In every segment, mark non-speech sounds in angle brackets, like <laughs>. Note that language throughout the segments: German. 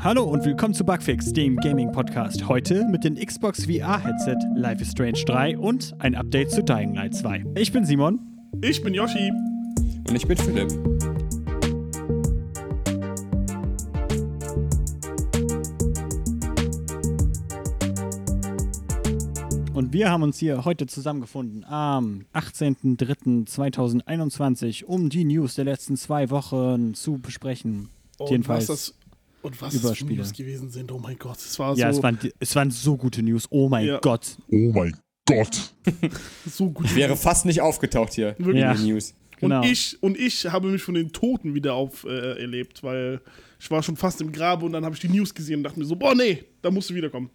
Hallo und willkommen zu Bugfix, dem Gaming-Podcast. Heute mit dem Xbox VR-Headset Life is Strange 3 und ein Update zu Dying Light 2. Ich bin Simon. Ich bin Yoshi. Und ich bin Philipp. Und wir haben uns hier heute zusammengefunden am 18.03.2021, um die News der letzten zwei Wochen zu besprechen. Und Jedenfalls was das und was über Spiele. News gewesen sind. Oh mein Gott, es war Ja, so, es, waren, es waren so gute News. Oh mein Ja. Gott. Oh mein Gott. <laughs> so gut. Ich wäre fast nicht aufgetaucht hier Wirklich. Ja. in den News. Genau. Und ich und ich habe mich von den Toten wieder auferlebt, äh, erlebt, weil ich war schon fast im Grabe und dann habe ich die News gesehen und dachte mir so, boah nee, da musst du wiederkommen.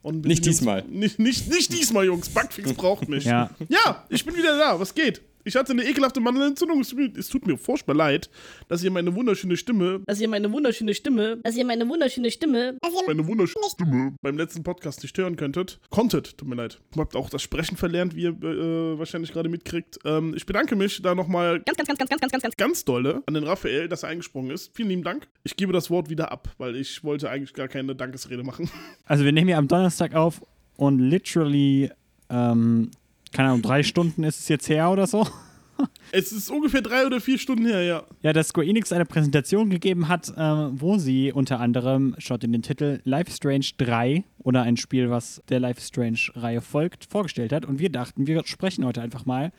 Und Nicht Jungs- diesmal. Nicht, nicht, nicht diesmal, Jungs. Bugfix braucht mich. Ja. ja, ich bin wieder da. Was geht? Ich hatte eine ekelhafte Mandelentzündung. Es tut mir- Es tut mir furchtbar leid, dass ihr meine wunderschöne Stimme, dass ihr meine wunderschöne Stimme, dass ihr meine wunderschöne Stimme, meine wunderschöne Stimme beim letzten Podcast nicht hören könntet. Konntet, tut mir leid. Ihr habt auch das Sprechen verlernt, wie ihr äh, wahrscheinlich gerade mitkriegt. Ähm, ich bedanke mich da nochmal ganz, ganz, ganz, ganz, ganz, ganz, ganz, ganz, ganz dolle an den Raphael, dass er eingesprungen ist. Vielen lieben Dank. Ich gebe das Wort wieder ab, weil ich wollte eigentlich gar keine Dankesrede machen. Also wir nehmen hier am Donnerstag auf und literally, ähm, keine Ahnung, drei Stunden ist es jetzt her oder so. <laughs> es ist ungefähr drei oder vier Stunden her, ja. Ja, dass Square Enix eine Präsentation gegeben hat, ähm, wo sie unter anderem, schaut in den Titel, Life Strange 3 oder ein Spiel, was der Life Strange-Reihe folgt, vorgestellt hat. Und wir dachten, wir sprechen heute einfach mal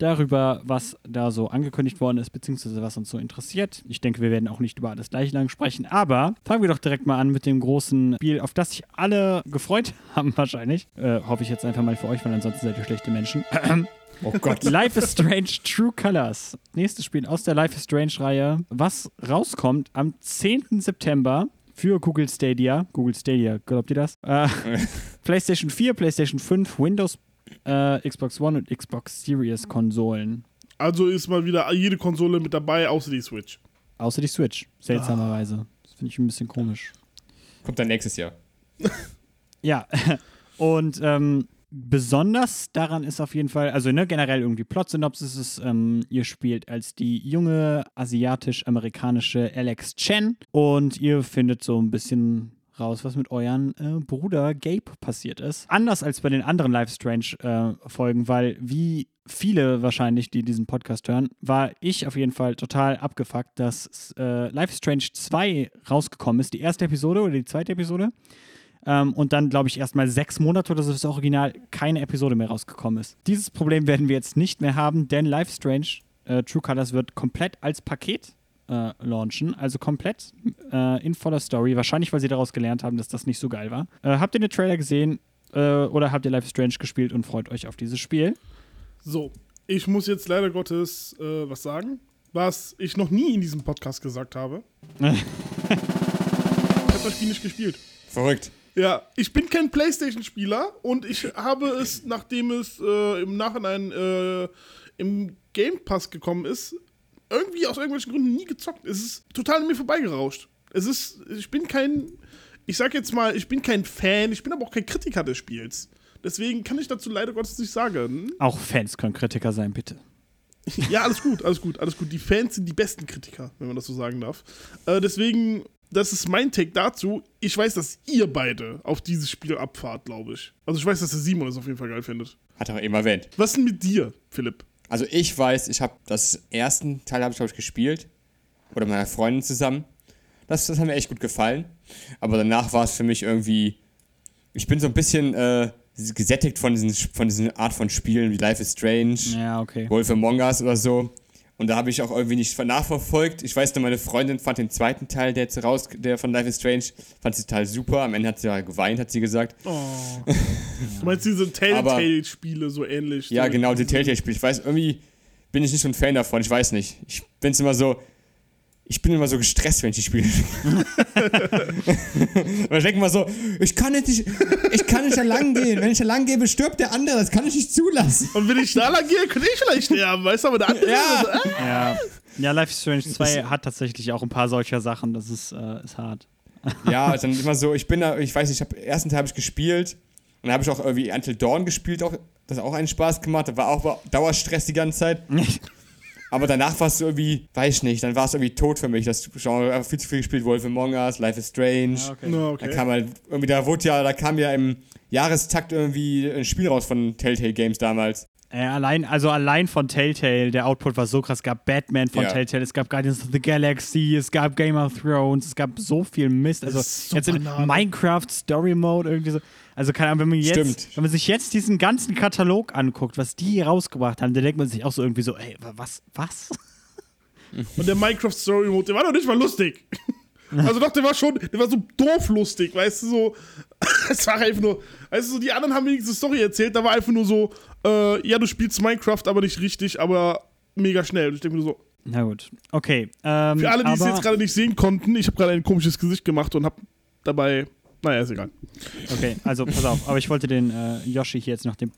darüber, was da so angekündigt worden ist, beziehungsweise was uns so interessiert. Ich denke, wir werden auch nicht über alles gleich lang sprechen, aber fangen wir doch direkt mal an mit dem großen Spiel, auf das sich alle gefreut <laughs> haben wahrscheinlich. Äh, hoffe ich jetzt einfach mal für euch, weil ansonsten seid ihr schlechte Menschen. <clears throat> Oh Gott. <laughs> Life is Strange True Colors. Nächstes Spiel aus der Life is Strange-Reihe, was rauskommt am 10. September für Google Stadia. Google Stadia, glaubt ihr das? Äh, <laughs> PlayStation 4, PlayStation 5, Windows, äh, Xbox One und Xbox Series Konsolen. Also ist mal wieder jede Konsole mit dabei, außer die Switch. Außer die Switch, seltsamerweise. Das finde ich ein bisschen komisch. Kommt dann nächstes Jahr. <laughs> Ja, <laughs> und ähm, besonders daran ist auf jeden Fall, also ne, generell irgendwie Plot-Synopsis ist, ähm, ihr spielt als die junge asiatisch-amerikanische Alex Chen und ihr findet so ein bisschen raus, was mit euren äh, Bruder Gabe passiert ist. Anders als bei den anderen Life Strange-Folgen, weil wie viele wahrscheinlich, die diesen Podcast hören, war ich auf jeden Fall total abgefuckt, dass äh, Life Strange 2 rausgekommen ist, die erste Episode oder die zweite Episode. Ähm, und dann, glaube ich, erst mal sechs Monate oder so das Original keine Episode mehr rausgekommen ist. Dieses Problem werden wir jetzt nicht mehr haben, denn Life Strange äh, True Colors wird komplett als Paket äh, launchen, also komplett äh, in voller Story. Wahrscheinlich, weil sie daraus gelernt haben, dass das nicht so geil war. Äh, habt ihr den Trailer gesehen äh, oder habt ihr Life is Strange gespielt und freut euch auf dieses Spiel? So, ich muss jetzt leider Gottes äh, was sagen, was ich noch nie in diesem Podcast gesagt habe. <laughs> ich habe das Spiel nicht gespielt. Verrückt. Ja, ich bin kein Playstation-Spieler und ich habe es, nachdem es äh, im Nachhinein äh, im Game Pass gekommen ist, irgendwie aus irgendwelchen Gründen nie gezockt. Es ist total an mir vorbeigerauscht. Es ist, ich bin kein, ich sag jetzt mal, ich bin kein Fan, ich bin aber auch kein Kritiker des Spiels. Deswegen kann ich dazu leider Gottes nicht sagen. Auch Fans können Kritiker sein, bitte. Ja, alles gut, alles gut, alles gut. Die Fans sind die besten Kritiker, wenn man das so sagen darf. Äh, deswegen, das ist mein Take dazu. Ich weiß, dass ihr beide auf dieses Spiel abfahrt, glaube ich. Also ich weiß, dass der Simon es auf jeden Fall geil findet. Hat er eben erwähnt. Was ist denn mit dir, Philipp? Also ich weiß, ich habe das ersten Teil habe ich glaube ich gespielt oder mit meiner Freundin zusammen. Das, das hat mir echt gut gefallen. Aber danach war es für mich irgendwie, ich bin so ein bisschen äh, gesättigt von diesen, von diesen Art von Spielen wie Life is Strange, Ja, okay. Wolf Among Us oder so. Und da habe ich auch irgendwie nicht nachverfolgt. Ich weiß nur, meine Freundin fand den zweiten Teil, der jetzt raus, der von Life is Strange, fand sie total super. Am Ende hat sie ja geweint, hat sie gesagt. Oh. <laughs> Du meinst diese Telltale-Spiele so ähnlich? Ja, genau, die Telltale-Spiele. Ich weiß, irgendwie bin ich nicht so ein Fan davon. Ich weiß nicht. Ich bin's immer so. Ich bin immer so gestresst, wenn ich die spiele. <laughs> Und ich denke immer so, ich kann nicht, ich kann nicht da lang gehen. Wenn ich da lang gehe, stirbt der andere. Das kann ich nicht zulassen. Und wenn ich da lang gehe, könnte ich vielleicht sterben, weißt du, aber der andere Ja. so, äh, Ja. Ja, Life is Strange 2 hat tatsächlich auch ein paar solcher Sachen. Das ist, äh, ist hart. Ja, <laughs> dann immer so, ich bin da, ich weiß nicht, ich habe ersten Teil habe ich gespielt und dann habe ich auch irgendwie Until Dawn gespielt, auch, das hat auch einen Spaß gemacht, da war auch Dauerstress die ganze Zeit. <laughs> Aber danach war es irgendwie, weiß ich nicht, dann war es irgendwie tot für mich. Das Genre einfach viel zu viel gespielt. Wolf Among Us, Life is Strange. Na, Da okay. kam halt, irgendwie, da wurde ja, da kam ja im Jahrestakt irgendwie ein Spiel raus von Telltale Games damals. Äh, allein, also allein von Telltale, der Output war so krass. Es gab Batman von Ja. Telltale, es gab Guardians of the Galaxy, es gab Game of Thrones, es gab so viel Mist. Also so jetzt in. Minecraft Story Mode irgendwie so. Also keine Ahnung, wenn man jetzt, Stimmt. wenn man sich jetzt diesen ganzen Katalog anguckt, was die rausgebracht haben, dann denkt man sich auch so irgendwie so, ey, wa- was, was? <laughs> Und der Minecraft Story Mode, der war doch nicht mal lustig. <laughs> Also doch, der war schon, der war so doof lustig, weißt du, so. <laughs> Es war einfach nur, weißt du, so, die anderen haben wenigstens Story erzählt, da war einfach nur so, äh, ja, du spielst Minecraft, aber nicht richtig, aber mega schnell. Und ich denke mir so, Na gut, okay. Ähm, für alle, die es jetzt gerade nicht sehen konnten, ich habe gerade ein komisches Gesicht gemacht und habe dabei, naja, ist egal. Okay, also pass auf, aber ich wollte den äh, Yoshi hier jetzt noch den,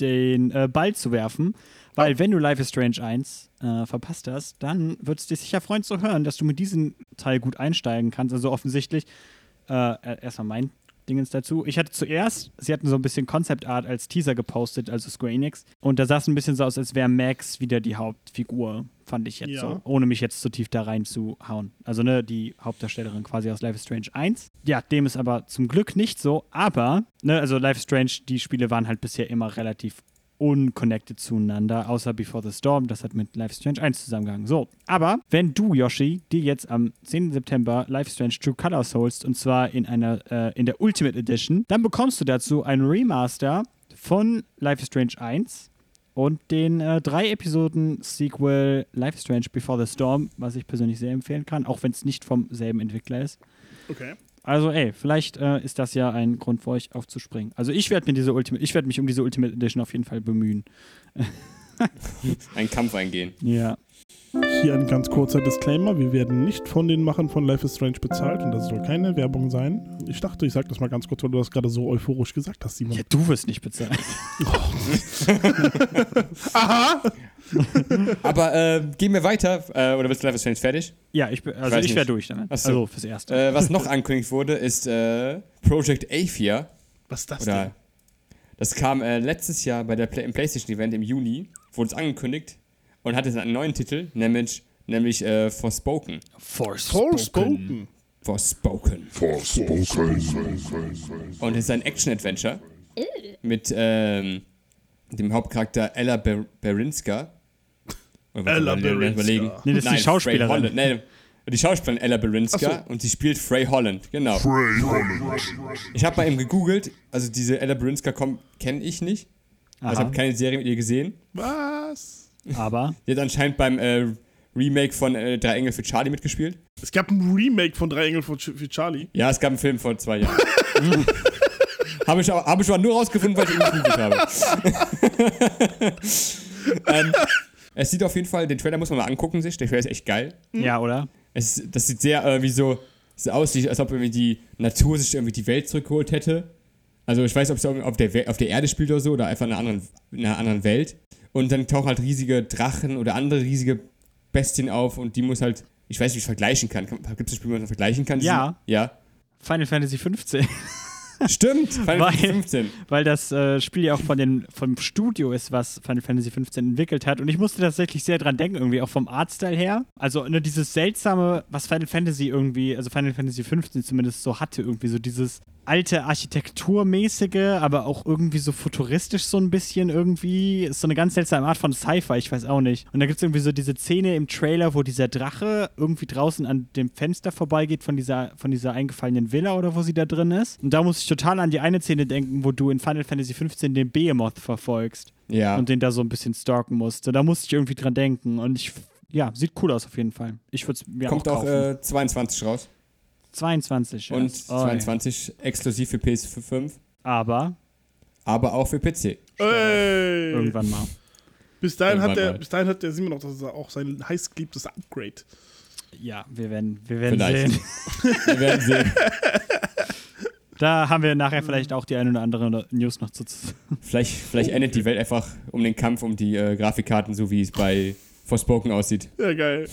den äh, Ball zu werfen, weil wenn du Life is Strange 1 äh, verpasst hast, dann wird es dich sicher freuen zu hören, dass du mit diesem Teil gut einsteigen kannst. Also offensichtlich, äh, erstmal mein Dingens dazu. Ich hatte zuerst, sie hatten so ein bisschen Concept Art als Teaser gepostet, also Square Enix. Und da sah es ein bisschen so aus, als wäre Max wieder die Hauptfigur, fand ich jetzt Ja. so, ohne mich jetzt zu tief da reinzuhauen. Also, ne, die Hauptdarstellerin quasi aus Life is Strange 1. Ja, dem ist aber zum Glück nicht so, aber, ne, also Life is Strange, die Spiele waren halt bisher immer relativ unconnected zueinander, außer Before the Storm, das hat mit Life Strange 1 zusammengegangen. So, aber wenn du, Yoshi, dir jetzt am 10. September Life Strange True Colors holst, und zwar in einer, äh, in der Ultimate Edition, dann bekommst du dazu ein Remaster von Life Strange 1 und den äh, drei Episoden Sequel Life Strange Before the Storm, was ich persönlich sehr empfehlen kann, auch wenn es nicht vom selben Entwickler ist. Okay. Also, ey, vielleicht äh, ist das ja ein Grund für euch aufzuspringen. Also, ich werde mir diese Ultimate, ich werde mich um diese Ultimate Edition auf jeden Fall bemühen. <laughs> Einen Kampf eingehen. Ja. Hier ein ganz kurzer Disclaimer. Wir werden nicht von den Machern von Life is Strange bezahlt und das soll keine Werbung sein. Ich dachte, ich sag das mal ganz kurz, weil du das gerade so euphorisch gesagt hast, Simon. Ja, du wirst nicht bezahlt. <laughs> <laughs> Aha! <laughs> Aber äh, gehen wir weiter. Äh, oder bist du Life is Strange fertig? Ja, ich, bin- also weiß ich wäre durch damit. Ach so. Also fürs Erste. Äh, was noch angekündigt wurde, ist äh, Project Athia. Was ist das Oder denn? das kam äh, letztes Jahr bei der Play im PlayStation Event im Juni, wurde es angekündigt und hatte einen neuen Titel, nämlich, nämlich äh, Forspoken. Forspoken. Forspoken. Und es ist ein Action-Adventure mit ähm, dem Hauptcharakter Ella Ber Berinska. Ella überlegen? Nee, das ist die Nein, Schauspielerin. Frey Holland. Nee, die Schauspielerin Ella Berinska so. und sie spielt Frey Holland, genau. Ich habe mal eben gegoogelt, also diese Ella Berinska kenne ich nicht. Also ich Aha. habe keine Serie mit ihr gesehen. Was? Aber Die hat anscheinend beim äh, Remake von äh, Drei Engel für Charlie mitgespielt. Es gab ein Remake von Drei Engel für Ch- für Charlie. Ja, es gab einen Film vor zwei Jahren. <laughs> habe ich, aber- hab ich aber nur rausgefunden, weil ich ihn gegoogelt habe. <laughs> ähm, es sieht auf jeden Fall, den Trailer muss man mal angucken sich. Der Trailer ist echt geil. ja, oder? Es, das sieht sehr äh, wie so, so aus, als ob irgendwie die Natur sich irgendwie die Welt zurückgeholt hätte. Also ich weiß, ob es auf der, auf der Erde spielt oder so oder einfach in einer anderen, in einer anderen Welt. Und dann tauchen halt riesige Drachen oder andere riesige Bestien auf und die muss halt, ich weiß nicht, wie ich vergleichen kann. Gibt es ein Spiel, wo man vergleichen kann? Ja. Ja. Final Fantasy 15. <laughs> Stimmt, <laughs> Final Weil- Fantasy 15. weil das äh, Spiel ja auch von den, vom Studio ist, was Final Fantasy 15 entwickelt hat. Und ich musste tatsächlich sehr dran denken, irgendwie auch vom Artstyle her. Also ne, dieses seltsame, was Final Fantasy irgendwie, also Final Fantasy 15 zumindest so hatte, irgendwie so dieses alte Architekturmäßige, aber auch irgendwie so futuristisch so ein bisschen irgendwie. Ist so eine ganz seltsame Art von Sci-Fi, ich weiß auch nicht. Und da gibt es irgendwie so diese Szene im Trailer, wo dieser Drache irgendwie draußen an dem Fenster vorbeigeht von dieser, von dieser eingefallenen Villa oder wo sie da drin ist. Und da muss ich total an die eine Szene denken, wo du in Final Fantasy 15 den Behemoth verfolgst Ja. und den da so ein bisschen stalken musst. Da musste ich irgendwie dran denken. Und ich, ja, sieht cool aus auf jeden Fall. Ich würde es mir Kommt auch auch kaufen. äh, 22 raus. 22. ja. Und Oh, ja. 22 exklusiv für PS5, Aber aber auch für PC. Ey. irgendwann mal. Bis dahin, hat Irgendwann der, mal. bis dahin hat der Simon noch das auch sein heißgeliebtes Upgrade. Ja, wir werden, wir werden Vielleicht. sehen. <laughs> Wir werden sehen. <laughs> Da haben wir nachher vielleicht auch die eine oder andere News noch zu. zu- Vielleicht, vielleicht Oh, endet okay. die Welt einfach um den Kampf um die äh, Grafikkarten, so wie es bei Forspoken aussieht. Ja, geil.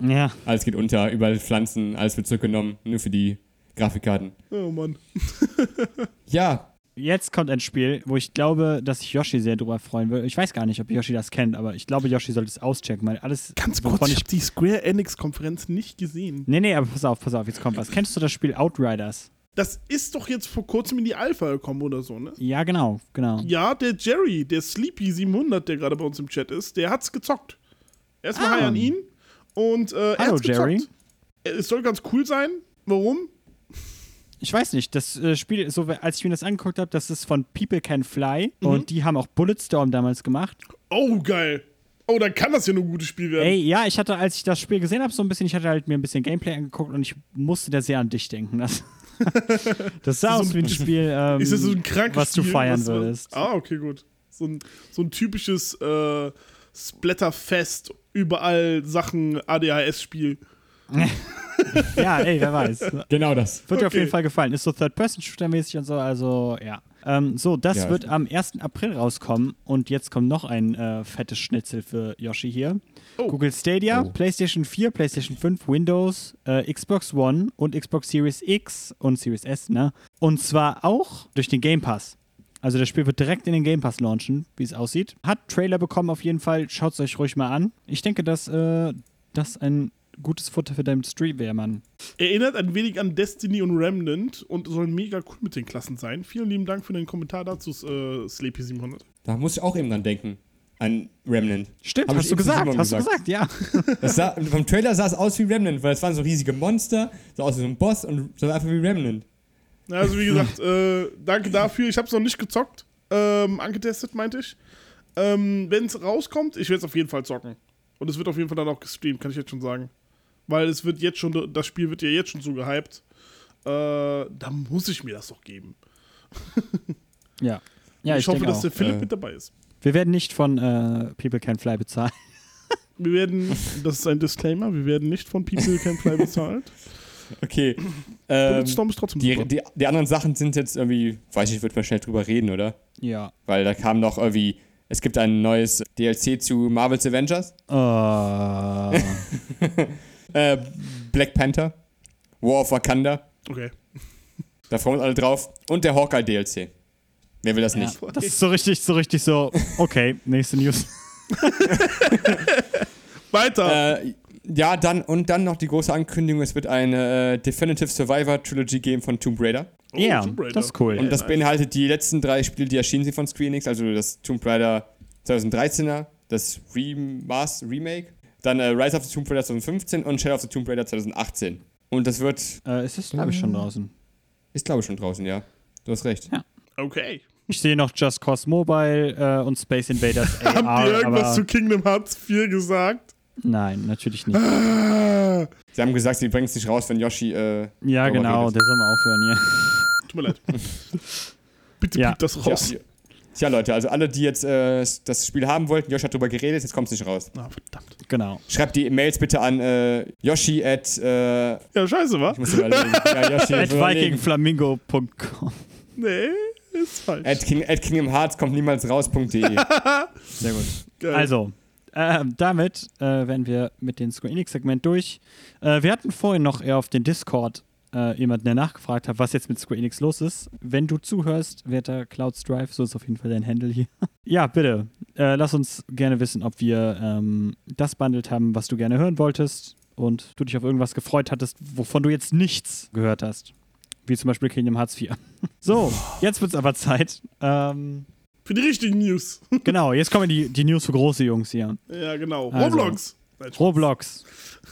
Ja, Alles geht unter, überall Pflanzen, alles wird zurückgenommen, nur für die Grafikkarten. Oh Mann. <laughs> Ja, Jetzt kommt ein Spiel, wo ich glaube, dass sich Yoshi sehr drüber freuen würde. Ich weiß gar nicht, ob Yoshi das kennt, aber ich glaube, Yoshi sollte es auschecken, weil alles. Ganz kurz, ich ich habe die Square Enix-Konferenz nicht gesehen. Nee, nee, aber pass auf, pass auf, jetzt kommt was. Kennst du das Spiel Outriders? Das ist doch jetzt vor kurzem in die Alpha gekommen oder so, ne? Ja, genau, genau. Ja, der Jerry, der Sleepy 700, der gerade bei uns im Chat ist, der hat's gezockt. Erstmal Ah. hi an ihn. Und äh, er Hallo, hat's gezockt. Jerry. Es soll ganz cool sein. Warum? Ich weiß nicht, das äh, Spiel, so, als ich mir das angeguckt habe, das ist von People Can Fly und die haben auch Bulletstorm damals gemacht. Oh, geil. Oh, dann kann das ja nur ein gutes Spiel werden. Ey, ja, ich hatte, als ich das Spiel gesehen habe, so ein bisschen, ich hatte halt mir ein bisschen Gameplay angeguckt und ich musste da sehr an dich denken. Das, <laughs> das sah aus ein- wie ein Spiel, ähm, ist das so ein krankes was du Spiel, feiern was würdest. Ah, okay, gut. So ein, so ein typisches äh, Splatterfest, überall Sachen ADHS-Spiel. <laughs> Ja, ey, wer weiß. Genau das. Wird dir auf Okay. jeden Fall gefallen. Ist so Third-Person-Shooter-mäßig und so, also ja. Ähm, so, das Ja. wird am 1. April rauskommen und jetzt kommt noch ein äh, fettes Schnitzel für Yoshi hier. Oh. Google Stadia, Oh. PlayStation 4, PlayStation 5, Windows, äh, Xbox One und Xbox Series X und Series S, ne? Und zwar auch durch den Game Pass. Also das Spiel wird direkt in den Game Pass launchen, wie es aussieht. Hat Trailer bekommen auf jeden Fall. Schaut es euch ruhig mal an. Ich denke, dass äh, das ein gutes Futter für deinen Stream wäre, Mann. Erinnert ein wenig an Destiny und Remnant und soll mega cool mit den Klassen sein. Vielen lieben Dank für den Kommentar dazu, äh, Sleepy 700. Da muss ich auch eben dran denken. An Remnant. Stimmt, Hab hast ich du gesagt, hast du gesagt. gesagt, ja. Das sah, vom Trailer sah es aus wie Remnant, weil es waren so riesige Monster, sah aus wie so ein Boss und sah einfach wie Remnant. Also wie gesagt, äh, danke dafür. Ich habe es noch nicht gezockt, ähm, angetestet, meinte ich. Ähm, Wenn es rauskommt, ich werde es auf jeden Fall zocken. Und es wird auf jeden Fall dann auch gestreamt, kann ich jetzt schon sagen. Weil es wird jetzt schon, das Spiel wird ja jetzt schon so gehypt. Äh, da muss ich mir das doch geben. Ja. Ja, ich, ich, hoffe, dass der Philipp Äh. mit dabei ist. Wir werden nicht von äh, People Can Fly bezahlt. Wir werden, das ist ein Disclaimer, wir werden nicht von People Can Fly bezahlt. <laughs> Okay. Ähm, Bulletstorm ist trotzdem die, super. die, die anderen Sachen sind jetzt irgendwie, weiß ich, wird man schnell drüber reden, oder? Ja. Weil da kam noch irgendwie, es gibt ein neues DLC zu Marvel's Avengers. Äh, <laughs> Äh, Black Panther. War of Wakanda. Okay. Da freuen wir uns alle drauf. Und der Hawkeye DLC. Wer will das ja, nicht? das ist so richtig, so richtig so. Okay, nächste News. <laughs> Weiter. Äh, ja, dann und dann noch die große Ankündigung, es wird eine äh, Definitive Survivor Trilogy geben von Tomb Raider. Oh, Ja, Tomb Raider. das ist cool. Und das nice. beinhaltet die letzten drei Spiele, die erschienen sind von Square Enix, also das Tomb Raider 2013er, das Remaster, Remake, dann äh, Rise of the Tomb Raider 2015 und Shadow of the Tomb Raider 2018. Und das wird, Äh, es ist, glaube ich, schon draußen. ist glaube ich schon draußen, ja. Du hast recht. Ja. Okay. Ich sehe noch Just Cause Mobile äh, und Space Invaders AR, Haben die irgendwas aber zu Kingdom Hearts 4 gesagt? Nein, natürlich nicht. <gasps> Sie haben gesagt, sie bringen es nicht raus, wenn Yoshi. Äh, Ja, genau, redet. der soll mal aufhören hier. tut mir leid. <laughs> Bitte Ja. piep das raus. Tja, tja, Leute, also alle, die jetzt äh, das Spiel haben wollten, Yoshi hat drüber geredet, jetzt kommt es nicht raus. Ah, verdammt. Genau. Schreibt die Mails bitte an äh, Yoshi at. Äh, Ja, scheiße, wa? ich muss überlegen. ja, <laughs> Yoshi At vikingflamingo.com. Nee, ist falsch. At, King, at Kingdom Hearts kommt niemals raus.de. <laughs> Sehr gut. Geil. Also, ähm, damit äh, werden wir mit dem Square Enix-Segment durch. Äh, wir hatten vorhin noch eher auf den Discord äh, jemanden, der nachgefragt hat, was jetzt mit Square Enix los ist. Wenn du zuhörst, werter Cloud Strife, so ist auf jeden Fall dein Handle hier. <laughs> ja, bitte, äh, lass uns gerne wissen, ob wir ähm, das bundelt haben, was du gerne hören wolltest und du dich auf irgendwas gefreut hattest, wovon du jetzt nichts gehört hast. Wie zum Beispiel Kingdom Hearts 4. <laughs> so, jetzt wird es aber Zeit. Ähm, Für die richtigen News. <laughs> genau, jetzt kommen die, die News für große Jungs hier. ja, genau. Also. Roblox. Roblox.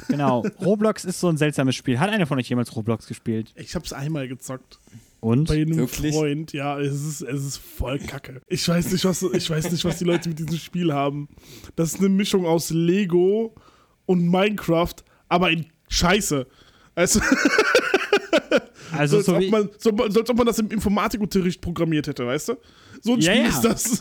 Genau. Roblox ist so ein seltsames Spiel. Hat einer von euch jemals Roblox gespielt? Ich hab's einmal gezockt. Und? Bei einem Wirklich? Freund. Ja, es ist, es ist voll kacke. Ich weiß, nicht, was, ich weiß nicht, was die Leute mit diesem Spiel haben. Das ist eine Mischung aus Lego und Minecraft, aber in Scheiße. Also, <laughs> Also so, so als ob man, so als ob man das im Informatikunterricht programmiert hätte, weißt du? So ein Ja, Spiel ja. ist das.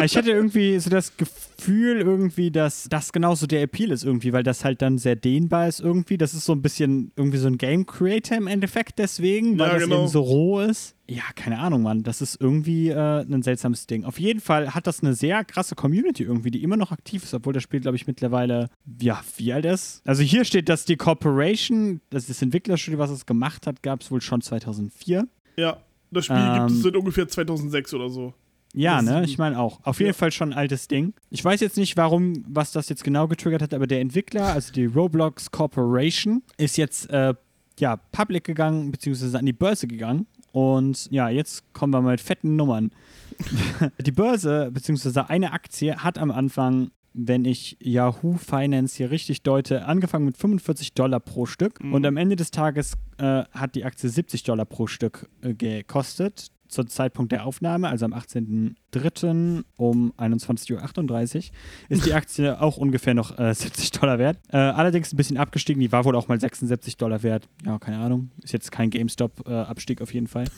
<laughs> ich hatte irgendwie so das Gefühl irgendwie, dass das genauso der Appeal ist irgendwie, weil das halt dann sehr dehnbar ist irgendwie. Das ist so ein bisschen irgendwie so ein Game Creator im Endeffekt deswegen, weil Ja, das genau. eben so roh ist. Ja, keine Ahnung, Mann. Das ist irgendwie äh, ein seltsames Ding. Auf jeden Fall hat das eine sehr krasse Community irgendwie, die immer noch aktiv ist, obwohl das Spiel, glaube ich, mittlerweile, ja, wie alt ist. Also hier steht, dass die Corporation, das ist das Entwicklerstudio, was es gemacht hat, gab es wohl schon 2004. ja. Das Spiel gibt es Ähm, seit ungefähr 2006 oder so. Ja, ne? Ich meine auch. Auf jeden Ja. Fall schon ein altes Ding. Ich weiß jetzt nicht, warum, was das jetzt genau getriggert hat, aber der Entwickler, also die Roblox Corporation, ist jetzt äh, ja public gegangen, beziehungsweise an die Börse gegangen. Und ja, jetzt kommen wir mal mit fetten Nummern. <laughs> die Börse, beziehungsweise eine Aktie, hat am Anfang, wenn ich Yahoo Finance hier richtig deute, angefangen mit 45 Dollar pro Stück. Und am Ende des Tages äh, hat die Aktie 70 Dollar pro Stück äh, gekostet. Zum Zeitpunkt der Aufnahme, also am 18.03. um 21.38 Uhr, ist die Aktie <laughs> auch ungefähr noch äh, 70 Dollar wert. Äh, allerdings ein bisschen abgestiegen, die war wohl auch mal 76 Dollar wert. Ja, keine Ahnung. Ist jetzt kein GameStop-Abstieg auf jeden Fall. <laughs>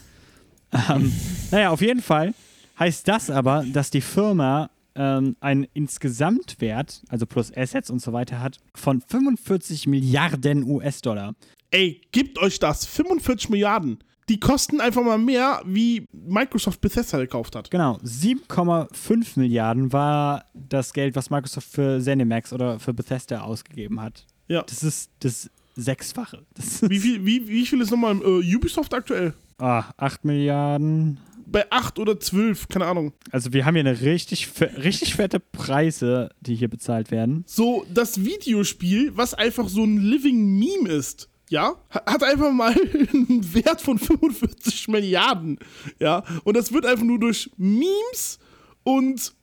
Ähm, naja, auf jeden Fall heißt das aber, dass die Firma ähm, einen Insgesamtwert, also plus Assets und so weiter, hat von 45 Milliarden US-Dollar. Ey, gebt euch das. 45 Milliarden. Die kosten einfach mal mehr, wie Microsoft Bethesda gekauft hat. Genau, 7,5 Milliarden war das Geld, was Microsoft für ZeniMax oder für Bethesda ausgegeben hat. Ja. Das ist das Sechsfache. Das Wie viel, wie, wie viel ist nochmal äh, Ubisoft aktuell? ah, 8 Milliarden. Bei 8 oder 12, keine Ahnung. Also wir haben hier eine richtig, richtig fette Preise, die hier bezahlt werden. So, das Videospiel, was einfach so ein Living Meme ist, ja, ha- hat einfach mal <laughs> einen Wert von 45 Milliarden, ja. Und das wird einfach nur durch Memes und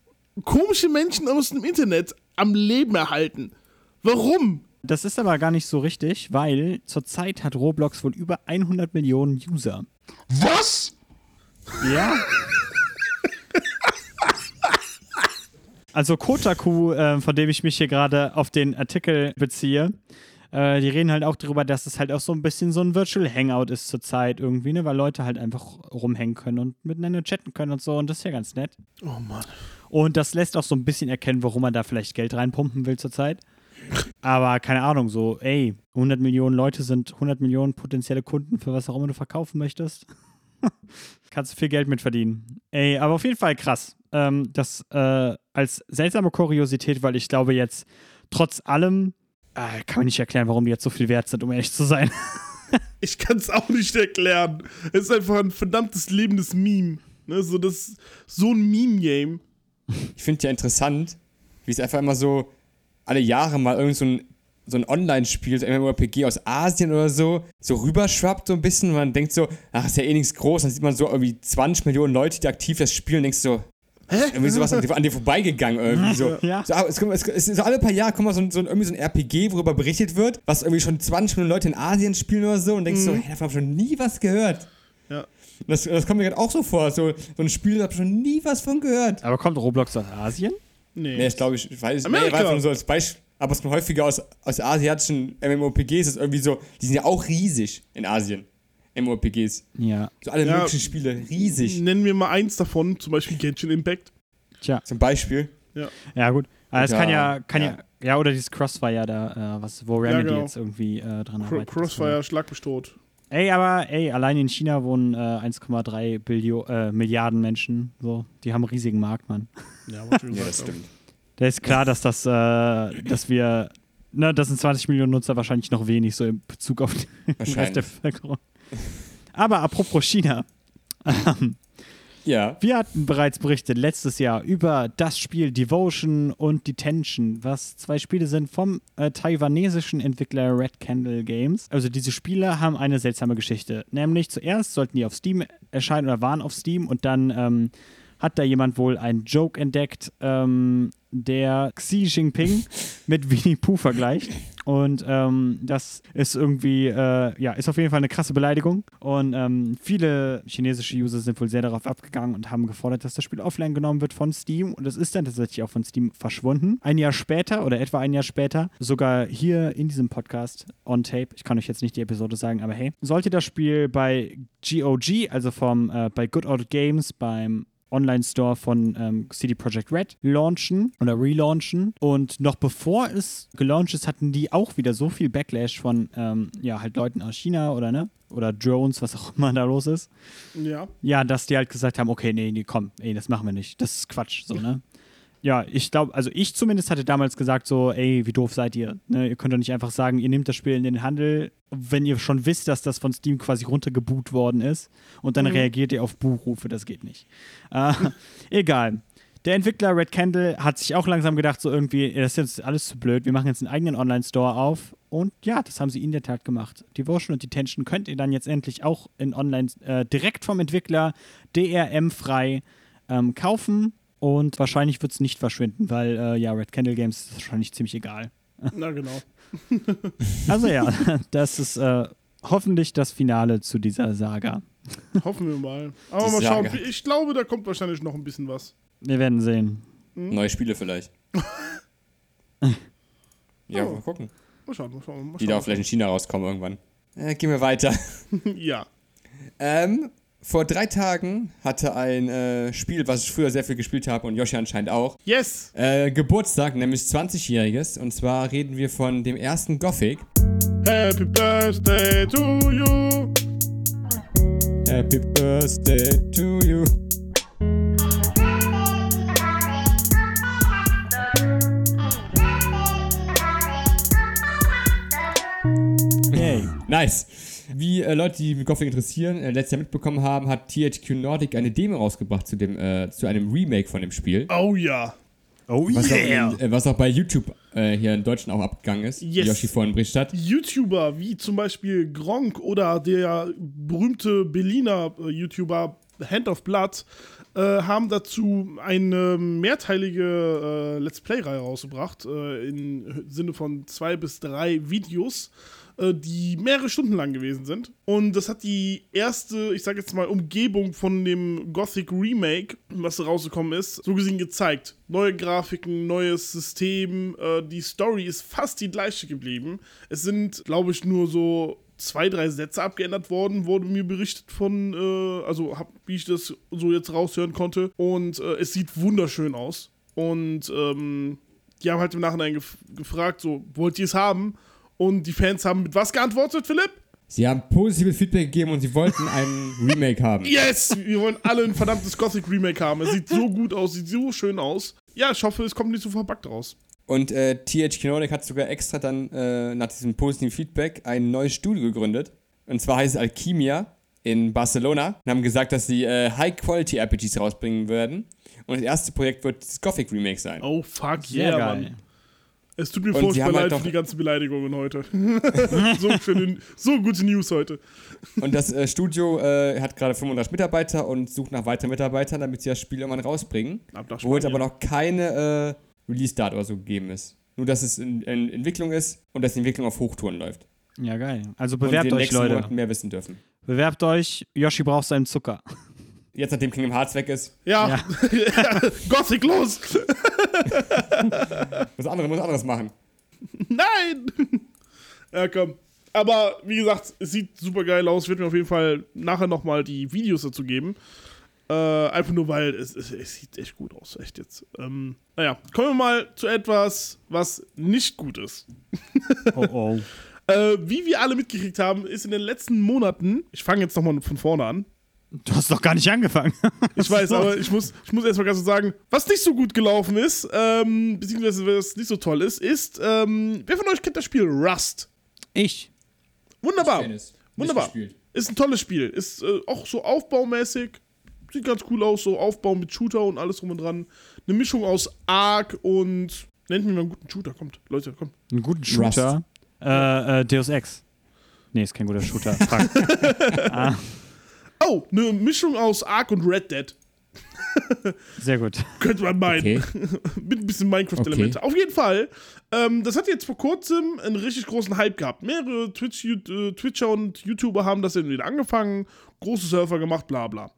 komische Menschen aus dem Internet am Leben erhalten. Warum? Das ist aber gar nicht so richtig, weil zurzeit hat Roblox wohl über 100 Millionen User. Was? Ja. Also Kotaku, äh, von dem ich mich hier gerade auf den Artikel beziehe, äh, die reden halt auch darüber, dass es halt auch so ein bisschen so ein Virtual Hangout ist zurzeit irgendwie, ne, weil Leute halt einfach rumhängen können und miteinander chatten können und so und das ist ja ganz nett. Oh Mann. Und das lässt auch so ein bisschen erkennen, warum man da vielleicht Geld reinpumpen will zurzeit. Aber keine Ahnung, so, ey, 100 Millionen Leute sind 100 Millionen potenzielle Kunden für was auch immer du verkaufen möchtest. <laughs> Kannst du viel Geld mit verdienen. Ey, aber auf jeden Fall krass. Ähm, das äh, als seltsame Kuriosität, weil ich glaube jetzt, trotz allem, äh, kann man nicht erklären, warum die jetzt so viel wert sind, um ehrlich zu sein. <laughs> Ich kann es auch nicht erklären. Es ist einfach ein verdammtes lebendes Meme. Ne, so, das, so ein Meme-Game. Ich finde ja interessant, wie es einfach immer so alle Jahre mal irgend so ein, so ein Online-Spiel, so ein MMORPG aus Asien oder so, so rüberschwappt so ein bisschen und man denkt so, ach, ist ja eh nichts groß. Dann sieht man so irgendwie 20 Millionen Leute, die aktiv das spielen und denkst so, Hä? irgendwie sowas an dir, an dir vorbeigegangen irgendwie so. <laughs> Ja. so es, es, es so alle paar Jahre kommt mal so, ein- so irgendwie so ein RPG, worüber berichtet wird, was irgendwie schon 20 Millionen Leute in Asien spielen oder so und denkst so, hey, davon hab ich schon nie was gehört. Ja. Das, das kommt mir gerade auch so vor, so, so ein Spiel, da hab ich schon nie was von gehört. Aber kommt Roblox aus Asien? Nee. Nee, das glaube ich, ich weiß nee, Amerika. war so als Beispiel. Aber es kommt häufiger aus, aus asiatischen MMORPGs, ist irgendwie so, die sind ja auch riesig in Asien. MMORPGs. Ja. So alle Ja. möglichen Spiele, riesig. Nennen wir mal eins davon, zum Beispiel Genshin Impact. Tja. Zum Beispiel. Ja, gut. Aber es Ja, kann ja, kann ja. ja. ja, oder dieses Crossfire da, äh, was, wo Remedy genau. jetzt irgendwie äh, dran Cro arbeitet. Crossfire, Schlag mich tot. Ey, aber ey, allein in China wohnen äh, 1,3 Billio äh, Milliarden Menschen. So, die haben einen riesigen Markt, Mann. Ja, Ja, das stimmt. Da ist klar, dass das, äh, dass wir, ne, das sind 20 Millionen Nutzer wahrscheinlich noch wenig, so in Bezug auf den Rest der. Bevölkerung. Aber apropos China. Ja. Wir hatten bereits berichtet letztes Jahr über das Spiel Devotion und Detention, was zwei Spiele sind vom äh, taiwanesischen Entwickler Red Candle Games. Also diese Spiele haben eine seltsame Geschichte. Nämlich zuerst sollten die auf Steam erscheinen oder waren auf Steam und dann ähm, hat da jemand wohl einen Joke entdeckt, ähm, der Xi Jinping <laughs> mit Winnie Pooh vergleicht. Und ähm, das ist irgendwie, äh, ja, ist auf jeden Fall eine krasse Beleidigung. Und ähm, viele chinesische User sind wohl sehr darauf abgegangen und haben gefordert, dass das Spiel offline genommen wird von Steam. Und es ist dann tatsächlich auch von Steam verschwunden. Ein Jahr später oder etwa ein Jahr später, sogar hier in diesem Podcast on Tape, ich kann euch jetzt nicht die Episode sagen, aber hey, sollte das Spiel bei GOG, also vom, äh, bei Good Old Games, beim Online-Store von ähm, CD Projekt Red launchen oder relaunchen. Und noch bevor es gelauncht ist, hatten die auch wieder so viel Backlash von ähm, ja, halt Leuten aus China oder ne? Oder Drones, was auch <laughs> immer da los ist. Ja. Ja, dass die halt gesagt haben, okay, nee, nee, komm, ey, das machen wir nicht. Das ist Quatsch, so, ne? Ja, ich glaube, also ich zumindest hatte damals gesagt so, ey, wie doof seid ihr? Ne, ihr könnt doch nicht einfach sagen, ihr nehmt das Spiel in den Handel, wenn ihr schon wisst, dass das von Steam quasi runtergeboot worden ist und dann Mhm. reagiert ihr auf Buchrufe, das geht nicht. Äh, <laughs> egal. Der Entwickler Red Candle hat sich auch langsam gedacht, so irgendwie, das ist jetzt alles zu blöd, wir machen jetzt einen eigenen Online-Store auf. Und ja, das haben sie in der Tat gemacht. Devotion und Detention könnt ihr dann jetzt endlich auch in Online äh, direkt vom Entwickler DRM-frei ähm, kaufen. Und wahrscheinlich wird es nicht verschwinden, weil äh, ja, Red Candle Games ist wahrscheinlich ziemlich egal. Na genau. <laughs> Also ja, das ist äh, hoffentlich das Finale zu dieser Saga. Hoffen wir mal. Aber Die mal schauen. Saga. Ich glaube, da kommt wahrscheinlich noch ein bisschen was. Wir werden sehen. Neue Spiele vielleicht. <laughs> ja, Oh. mal gucken. Mal schauen, mal schauen. Mal Die da schauen. vielleicht in China rauskommen irgendwann. Äh, gehen wir weiter. <laughs> ja. Ähm, vor drei Tagen hatte ein äh, Spiel, was ich früher sehr viel gespielt habe und Yoshi anscheinend auch, Yes. äh, Geburtstag, nämlich 20-jähriges. Und zwar reden wir von dem ersten Gothic. Happy Birthday to you. Happy Birthday to you. Yay. Nice. Wie äh, Leute, die Gothic interessieren, äh, letztes Jahr mitbekommen haben, hat THQ Nordic eine Demo rausgebracht zu, dem, äh, zu einem Remake von dem Spiel. Oh ja. Oh Was, auch, in, äh, was auch bei YouTube äh, hier in Deutschland auch abgegangen ist. wie Yes. Yoshi vorhin berichtet hat. YouTuber wie zum Beispiel Gronk oder der berühmte Berliner äh, YouTuber Hand of Blood haben dazu eine mehrteilige Let's Play-Reihe rausgebracht, im Sinne von zwei bis drei Videos, die mehrere Stunden lang gewesen sind. Und das hat die erste, ich sag jetzt mal, Umgebung von dem Gothic Remake, was rausgekommen ist, so gesehen gezeigt. Neue Grafiken, neues System, äh, die Story ist fast die gleiche geblieben. Es sind, glaube ich, nur so zwei, drei Sätze abgeändert worden, wurde mir berichtet von, äh, also hab, wie ich das so jetzt raushören konnte. Und äh, es sieht wunderschön aus. Und ähm, die haben halt im Nachhinein gef gefragt, so, wollt ihr es haben? Und die Fans haben mit was geantwortet, Philipp? Sie haben positives Feedback gegeben und sie wollten ein Remake haben. Yes! Wir wollen alle ein verdammtes Gothic Remake haben. Es sieht so gut aus, sieht so schön aus. Ja, ich hoffe, es kommt nicht so verpackt raus. Und äh, THQ Nordic hat sogar extra dann äh, nach diesem positiven Feedback ein neues Studio gegründet. Und zwar heißt es Alchemia in Barcelona. Und haben gesagt, dass sie äh, High-Quality-RPGs rausbringen werden. Und das erste Projekt wird das Gothic Remake sein. Oh, fuck Sehr yeah, geil. Mann. Es tut mir Und sie furchtbar haben halt leid noch- für die ganzen Beleidigungen heute. <laughs> so, schöne, so gute News heute. Und das äh, Studio äh, hat gerade 35 Mitarbeiter und sucht nach weiteren Mitarbeitern, damit sie das Spiel irgendwann rausbringen. Wo jetzt Spanien. aber noch keine äh, Release-Date oder so gegeben ist. Nur, dass es in, in Entwicklung ist und dass die Entwicklung auf Hochtouren läuft. Ja, geil. Also und wir bewerbt in den euch, nächsten Leute. Monaten mehr wissen dürfen. Bewerbt euch. Yoshi braucht seinen Zucker. Jetzt, nachdem Kingdom Hearts weg ist, Ja, <laughs> Gothic los! <laughs> muss andere muss anderes machen. Nein! ja, komm. Aber wie gesagt, es sieht super geil aus. Werde mir auf jeden Fall nachher nochmal die Videos dazu geben. Äh, einfach nur, weil es, es, es sieht echt gut aus, echt jetzt. Ähm, naja, kommen wir mal zu etwas, was nicht gut ist. Oh oh. <laughs> Äh, wie wir alle mitgekriegt haben, ist in den letzten Monaten, ich fange jetzt nochmal von vorne an. Du hast doch gar nicht angefangen. <laughs> Ich weiß, aber ich muss, ich muss erstmal ganz so sagen, was nicht so gut gelaufen ist, ähm, beziehungsweise was nicht so toll ist, ist, ähm, wer von euch kennt das Spiel Rust? Ich. Wunderbar. kenn es. Wunderbar. gespielt. Ist ein tolles Spiel. Ist äh, auch so aufbaumäßig. Sieht ganz cool aus, so Aufbau mit Shooter und alles drum und dran. Eine Mischung aus Ark und. Nennt mir mal einen guten Shooter, kommt. Leute, kommt. Einen guten Shooter. Äh, äh, Deus Ex. Nee, ist kein guter Shooter. Fuck. <laughs> Oh, eine Mischung aus Ark und Red Dead. Sehr gut. Könnte man meinen. Okay. <laughs> mit ein bisschen Minecraft-Elemente. Auf jeden Fall. Ähm, das hat jetzt vor kurzem einen richtig großen Hype gehabt. Mehrere Twitch, äh, Twitcher und YouTuber haben das dann wieder angefangen, große Server gemacht, bla bla.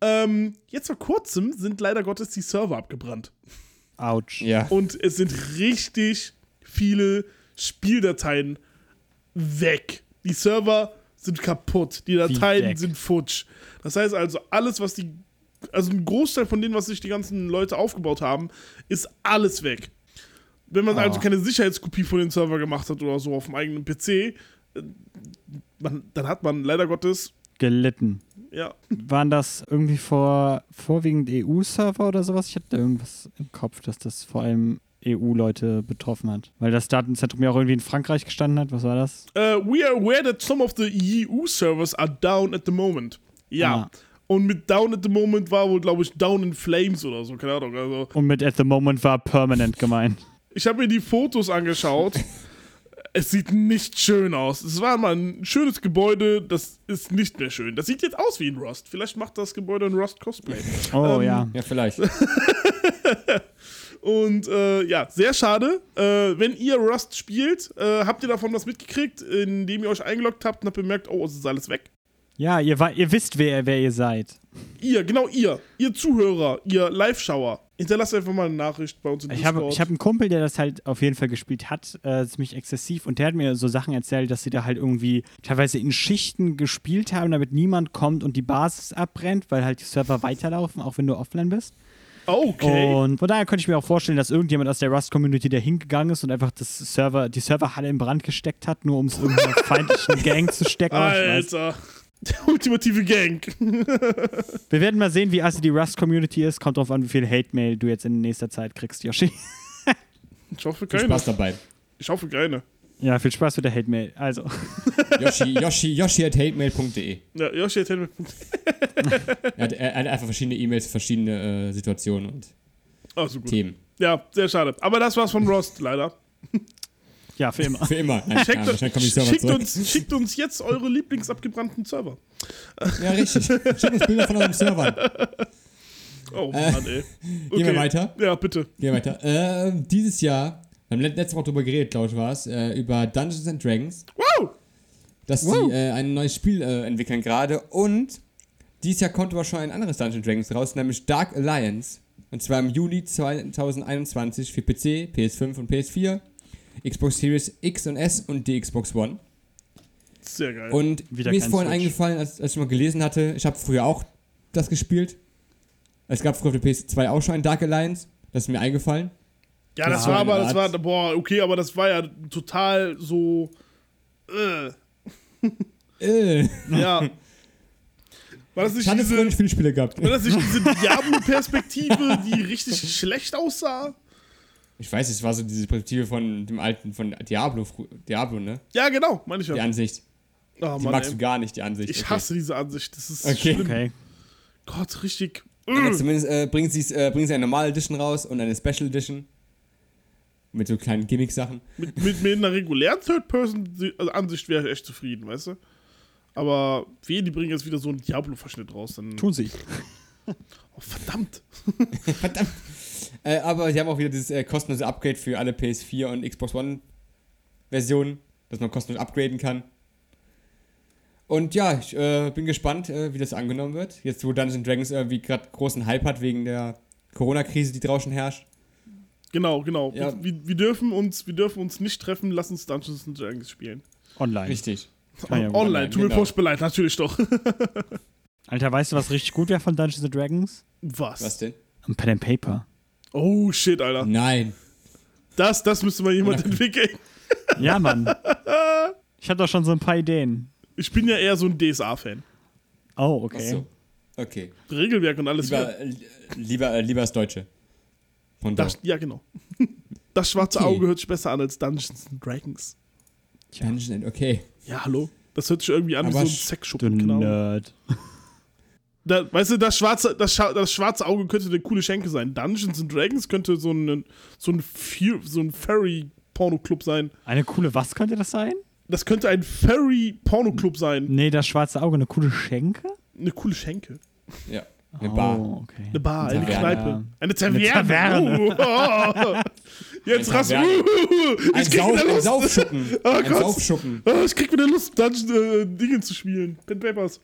Ähm, jetzt vor kurzem sind leider Gottes die Server abgebrannt. Autsch. Ja. Und es sind richtig viele Spieldateien weg. Die Server sind kaputt. Die Dateien sind futsch. Das heißt also, alles, was die. Also ein Großteil von denen, was sich die ganzen Leute aufgebaut haben, ist alles weg. Wenn man Ah. also keine Sicherheitskopie von den Server gemacht hat oder so auf dem eigenen PC, äh, man, dann hat man leider Gottes Gelitten. Ja. Waren das irgendwie vor, vorwiegend EU-Server oder sowas? Ich hatte irgendwas im Kopf, dass das vor allem EU-Leute betroffen hat. Weil das Datenzentrum ja auch irgendwie in Frankreich gestanden hat. Was war das? Uh, we are aware that some of the EU servers are down at the moment. Ja. Ah. Und mit down at the moment war wohl, glaube ich, down in flames oder so, keine Ahnung. Also, Und mit at the moment war permanent gemeint. ich habe mir die Fotos angeschaut. es sieht nicht schön aus. Es war mal ein schönes Gebäude, das ist nicht mehr schön. Das sieht jetzt aus wie ein Rust. Vielleicht macht das Gebäude ein Rust-Cosplay. Oh Ähm, ja. Ja, vielleicht. <laughs> Und äh, ja, sehr schade. Äh, wenn ihr Rust spielt, äh, habt ihr davon was mitgekriegt, indem ihr euch eingeloggt habt und habt bemerkt, oh, es ist alles weg. Ja, ihr, ihr wisst, wer, wer ihr seid. Ihr, genau ihr, ihr Zuhörer, ihr Live-Schauer, hinterlasst einfach mal eine Nachricht bei uns in Ich habe ich hab einen Kumpel, der das halt auf jeden Fall gespielt hat, äh, ziemlich exzessiv. Und der hat mir so Sachen erzählt, dass sie da halt irgendwie teilweise in Schichten gespielt haben, damit niemand kommt und die Basis abbrennt, weil halt die Server weiterlaufen, auch wenn du offline bist. Okay. Und von daher könnte ich mir auch vorstellen, dass irgendjemand aus der Rust-Community da hingegangen ist und einfach das Server, die Serverhalle in Brand gesteckt hat, nur um es irgendeiner <laughs> feindlichen Gang zu stecken. Alter. Der ultimative Gang. <laughs> Wir werden mal sehen, wie assi die Rust-Community ist. Kommt drauf an, wie viel Hate-Mail du jetzt in nächster Zeit kriegst, Yoshi. Ich hoffe Viel keine. Spaß dabei. Ich hoffe keine. Ja, viel Spaß mit der Hate-Mail. Also, <laughs> Yoshi, Yoshi, Yoshi at hatemail.de. Ja, Yoshi erzähl mir. Er hat, er hat einfach verschiedene E-Mails, für verschiedene äh, Situationen und gut. Themen. Ja, sehr schade. Aber das war's von Rust, leider. ja, für immer. Für immer. Nein, Schickt, ja, Server schickt, uns, schickt uns jetzt eure lieblingsabgebrannten Server. Ja, richtig. Schickt uns Bilder von euren Servern. Oh Mann, ey. Äh, Gehen wir weiter. Ja, bitte. Gehen wir weiter. Ähm, dieses Jahr, wir haben let- letztes Mal drüber geredet, glaube ich, war es, äh, über Dungeons and Dragons, Wow! dass Wow. die äh, ein neues Spiel äh, entwickeln gerade und dieses Jahr kommt aber schon ein anderes Dungeons Dragons raus, nämlich Dark Alliance. Und zwar im Juli 2021 für PC, PS5 und PS4, Xbox Series X und S und die Xbox One. Sehr geil. Und Wieder mir ist vorhin Switch. eingefallen, als, als ich mal gelesen hatte, ich habe früher auch das gespielt. Es gab früher auf der PS2 auch schon ein Dark Alliance. Das ist mir eingefallen. Ja, das so war aber, das war, boah, okay, aber das war ja total so. Äh, Äh, ja. War das ich nicht hatte früher diese, nicht viele Spiele gehabt. war das nicht diese Diablo-Perspektive, die richtig schlecht aussah? Ich weiß, es war so diese Perspektive von dem alten, von Diablo, Diablo, ne? Ja, genau, meine ich Die ja. Ansicht. Oh, Die Mann, magst ey. du gar nicht, die Ansicht. Ich okay. hasse diese Ansicht. Das ist Okay. schlimm. Okay. Gott, richtig. Aber zumindest äh, bringen sie äh, sie eine normale Edition raus und eine Special Edition. Mit so kleinen Gimmick-Sachen. Mit, mit, mit einer regulären Third-Person-Ansicht wäre ich echt zufrieden, weißt du? Aber wehe, die bringen jetzt wieder so einen Diablo-Verschnitt raus. Dann, Tun sie. <laughs> oh, verdammt. <laughs> Verdammt. Äh, aber sie haben auch wieder dieses äh, kostenlose Upgrade für alle PS4 und Xbox One Versionen, dass man kostenlos upgraden kann. Und ja, ich äh, bin gespannt, äh, wie das angenommen wird. Jetzt, wo Dungeons Dragons irgendwie gerade großen Hype hat wegen der Corona-Krise, die draußen herrscht. Genau, genau. Ja. Wir, wir, dürfen uns, wir dürfen uns nicht treffen, lass uns Dungeons and Dragons spielen. Online. Richtig. Online, online, tut mir genau. furchtbar leid, natürlich doch. <laughs> Alter, weißt du, was richtig gut wäre von Dungeons and Dragons? Was? Was denn? Ein Pen and Paper. Oh, shit, Alter. Nein. Das, das müsste mal jemand entwickeln. <laughs> Ja, Mann. <laughs> Ich habe doch schon so ein paar Ideen. Ich bin ja eher so ein DSA-Fan. Oh, Ach okay. so. Okay. Regelwerk und alles. Lieber, äh, lieber, äh, lieber das Deutsche. Von da. Das, ja, genau. <laughs> Das schwarze Okay. Auge hört sich besser an als Dungeons and Dragons. Dungeons and- Okay. Ja, hallo? Das hört sich irgendwie an wie Aber so ein Sexschuppen. Genau. Nerd. Da, weißt du, das schwarze, das, Scha das schwarze Auge könnte eine coole Schenke sein. Dungeons and Dragons könnte so ein, so ein, Fe- so ein Furry-Porno-Club sein. Eine coole, was könnte das sein? Das könnte ein Furry-Porno-Club sein. Nee, das schwarze Auge, eine coole Schenke? Eine coole Schenke. Ja. Eine Bar. Oh, okay. Eine Bar, Eine eine. Kneipe. Eine Taverne. Taverne. Uh, oh. Jetzt Eine rass. Taverne. Uh, ich krieg wieder ein Lust. Saufschuppen. Oh ein Gott. Saufschuppen. Oh, ich krieg wieder Lust, Dungeon, äh, Dinge zu spielen. Pen Papers.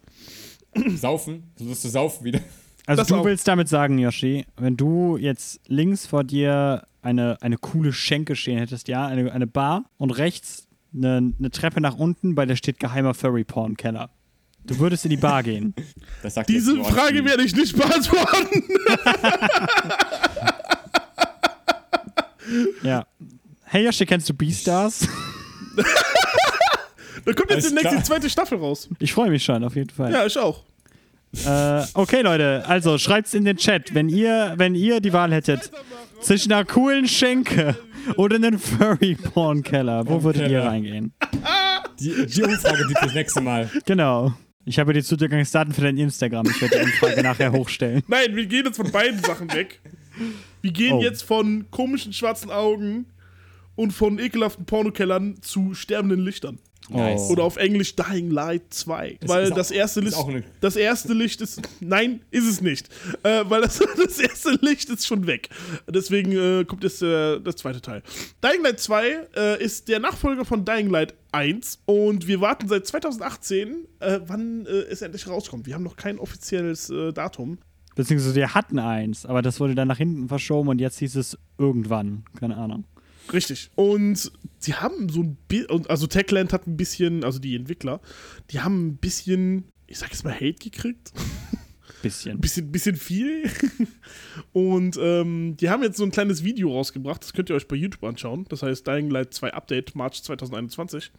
Saufen. Du wirst du saufen wieder. Also Das du auch. willst damit sagen, Yoshi, wenn du jetzt links vor dir eine, eine coole Schenke stehen hättest, ja, eine, eine Bar und rechts eine, eine Treppe nach unten, bei der steht geheimer Furry-Porn-Keller. Du würdest in die Bar gehen. Das sagt Diese Frage werde ich nicht beantworten. <laughs> Ja. Hey Yoshi, kennst du Beastars? Da kommt jetzt demnächst die zweite Staffel raus. Ich freue mich schon, auf jeden Fall. Ja, ich auch. Äh, okay, Leute, also schreibt's in den Chat, wenn ihr, wenn ihr die Wahl hättet zwischen einer coolen Schenke oder einem Furry-Porn-Keller, wo würdet ihr reingehen? Die, die Umfrage gibt es nächste Mal. Genau. Ich habe die Zugangsdaten für dein Instagram. Ich werde die Umfrage <laughs> nachher hochstellen. Nein, wir gehen jetzt von beiden Sachen weg. Wir gehen Oh. jetzt von komischen schwarzen Augen und von ekelhaften Pornokellern zu sterbenden Lichtern. Nice. Oder auf Englisch Dying Light 2. Das weil auch- das erste Licht. Das erste Licht ist. Nein, ist es nicht. Äh, weil das, <laughs> das erste Licht ist schon weg. Deswegen äh, kommt jetzt äh, das zweite Teil. Dying Light 2 äh, ist der Nachfolger von Dying Light 1 und wir warten seit 2018, äh, wann äh, es endlich rauskommt. Wir haben noch kein offizielles äh, Datum. Beziehungsweise wir hatten eins, aber das wurde dann nach hinten verschoben und jetzt hieß es irgendwann. Keine Ahnung. Richtig. Und die haben so ein bisschen, also Techland hat ein bisschen, also die Entwickler, die haben ein bisschen, ich sag jetzt mal, Hate gekriegt. <laughs> Bisschen. Bisschen, bisschen viel. <laughs> Und ähm, die haben jetzt so ein kleines Video rausgebracht, das könnt ihr euch bei YouTube anschauen. Das heißt Dying Light 2 Update, March 2021.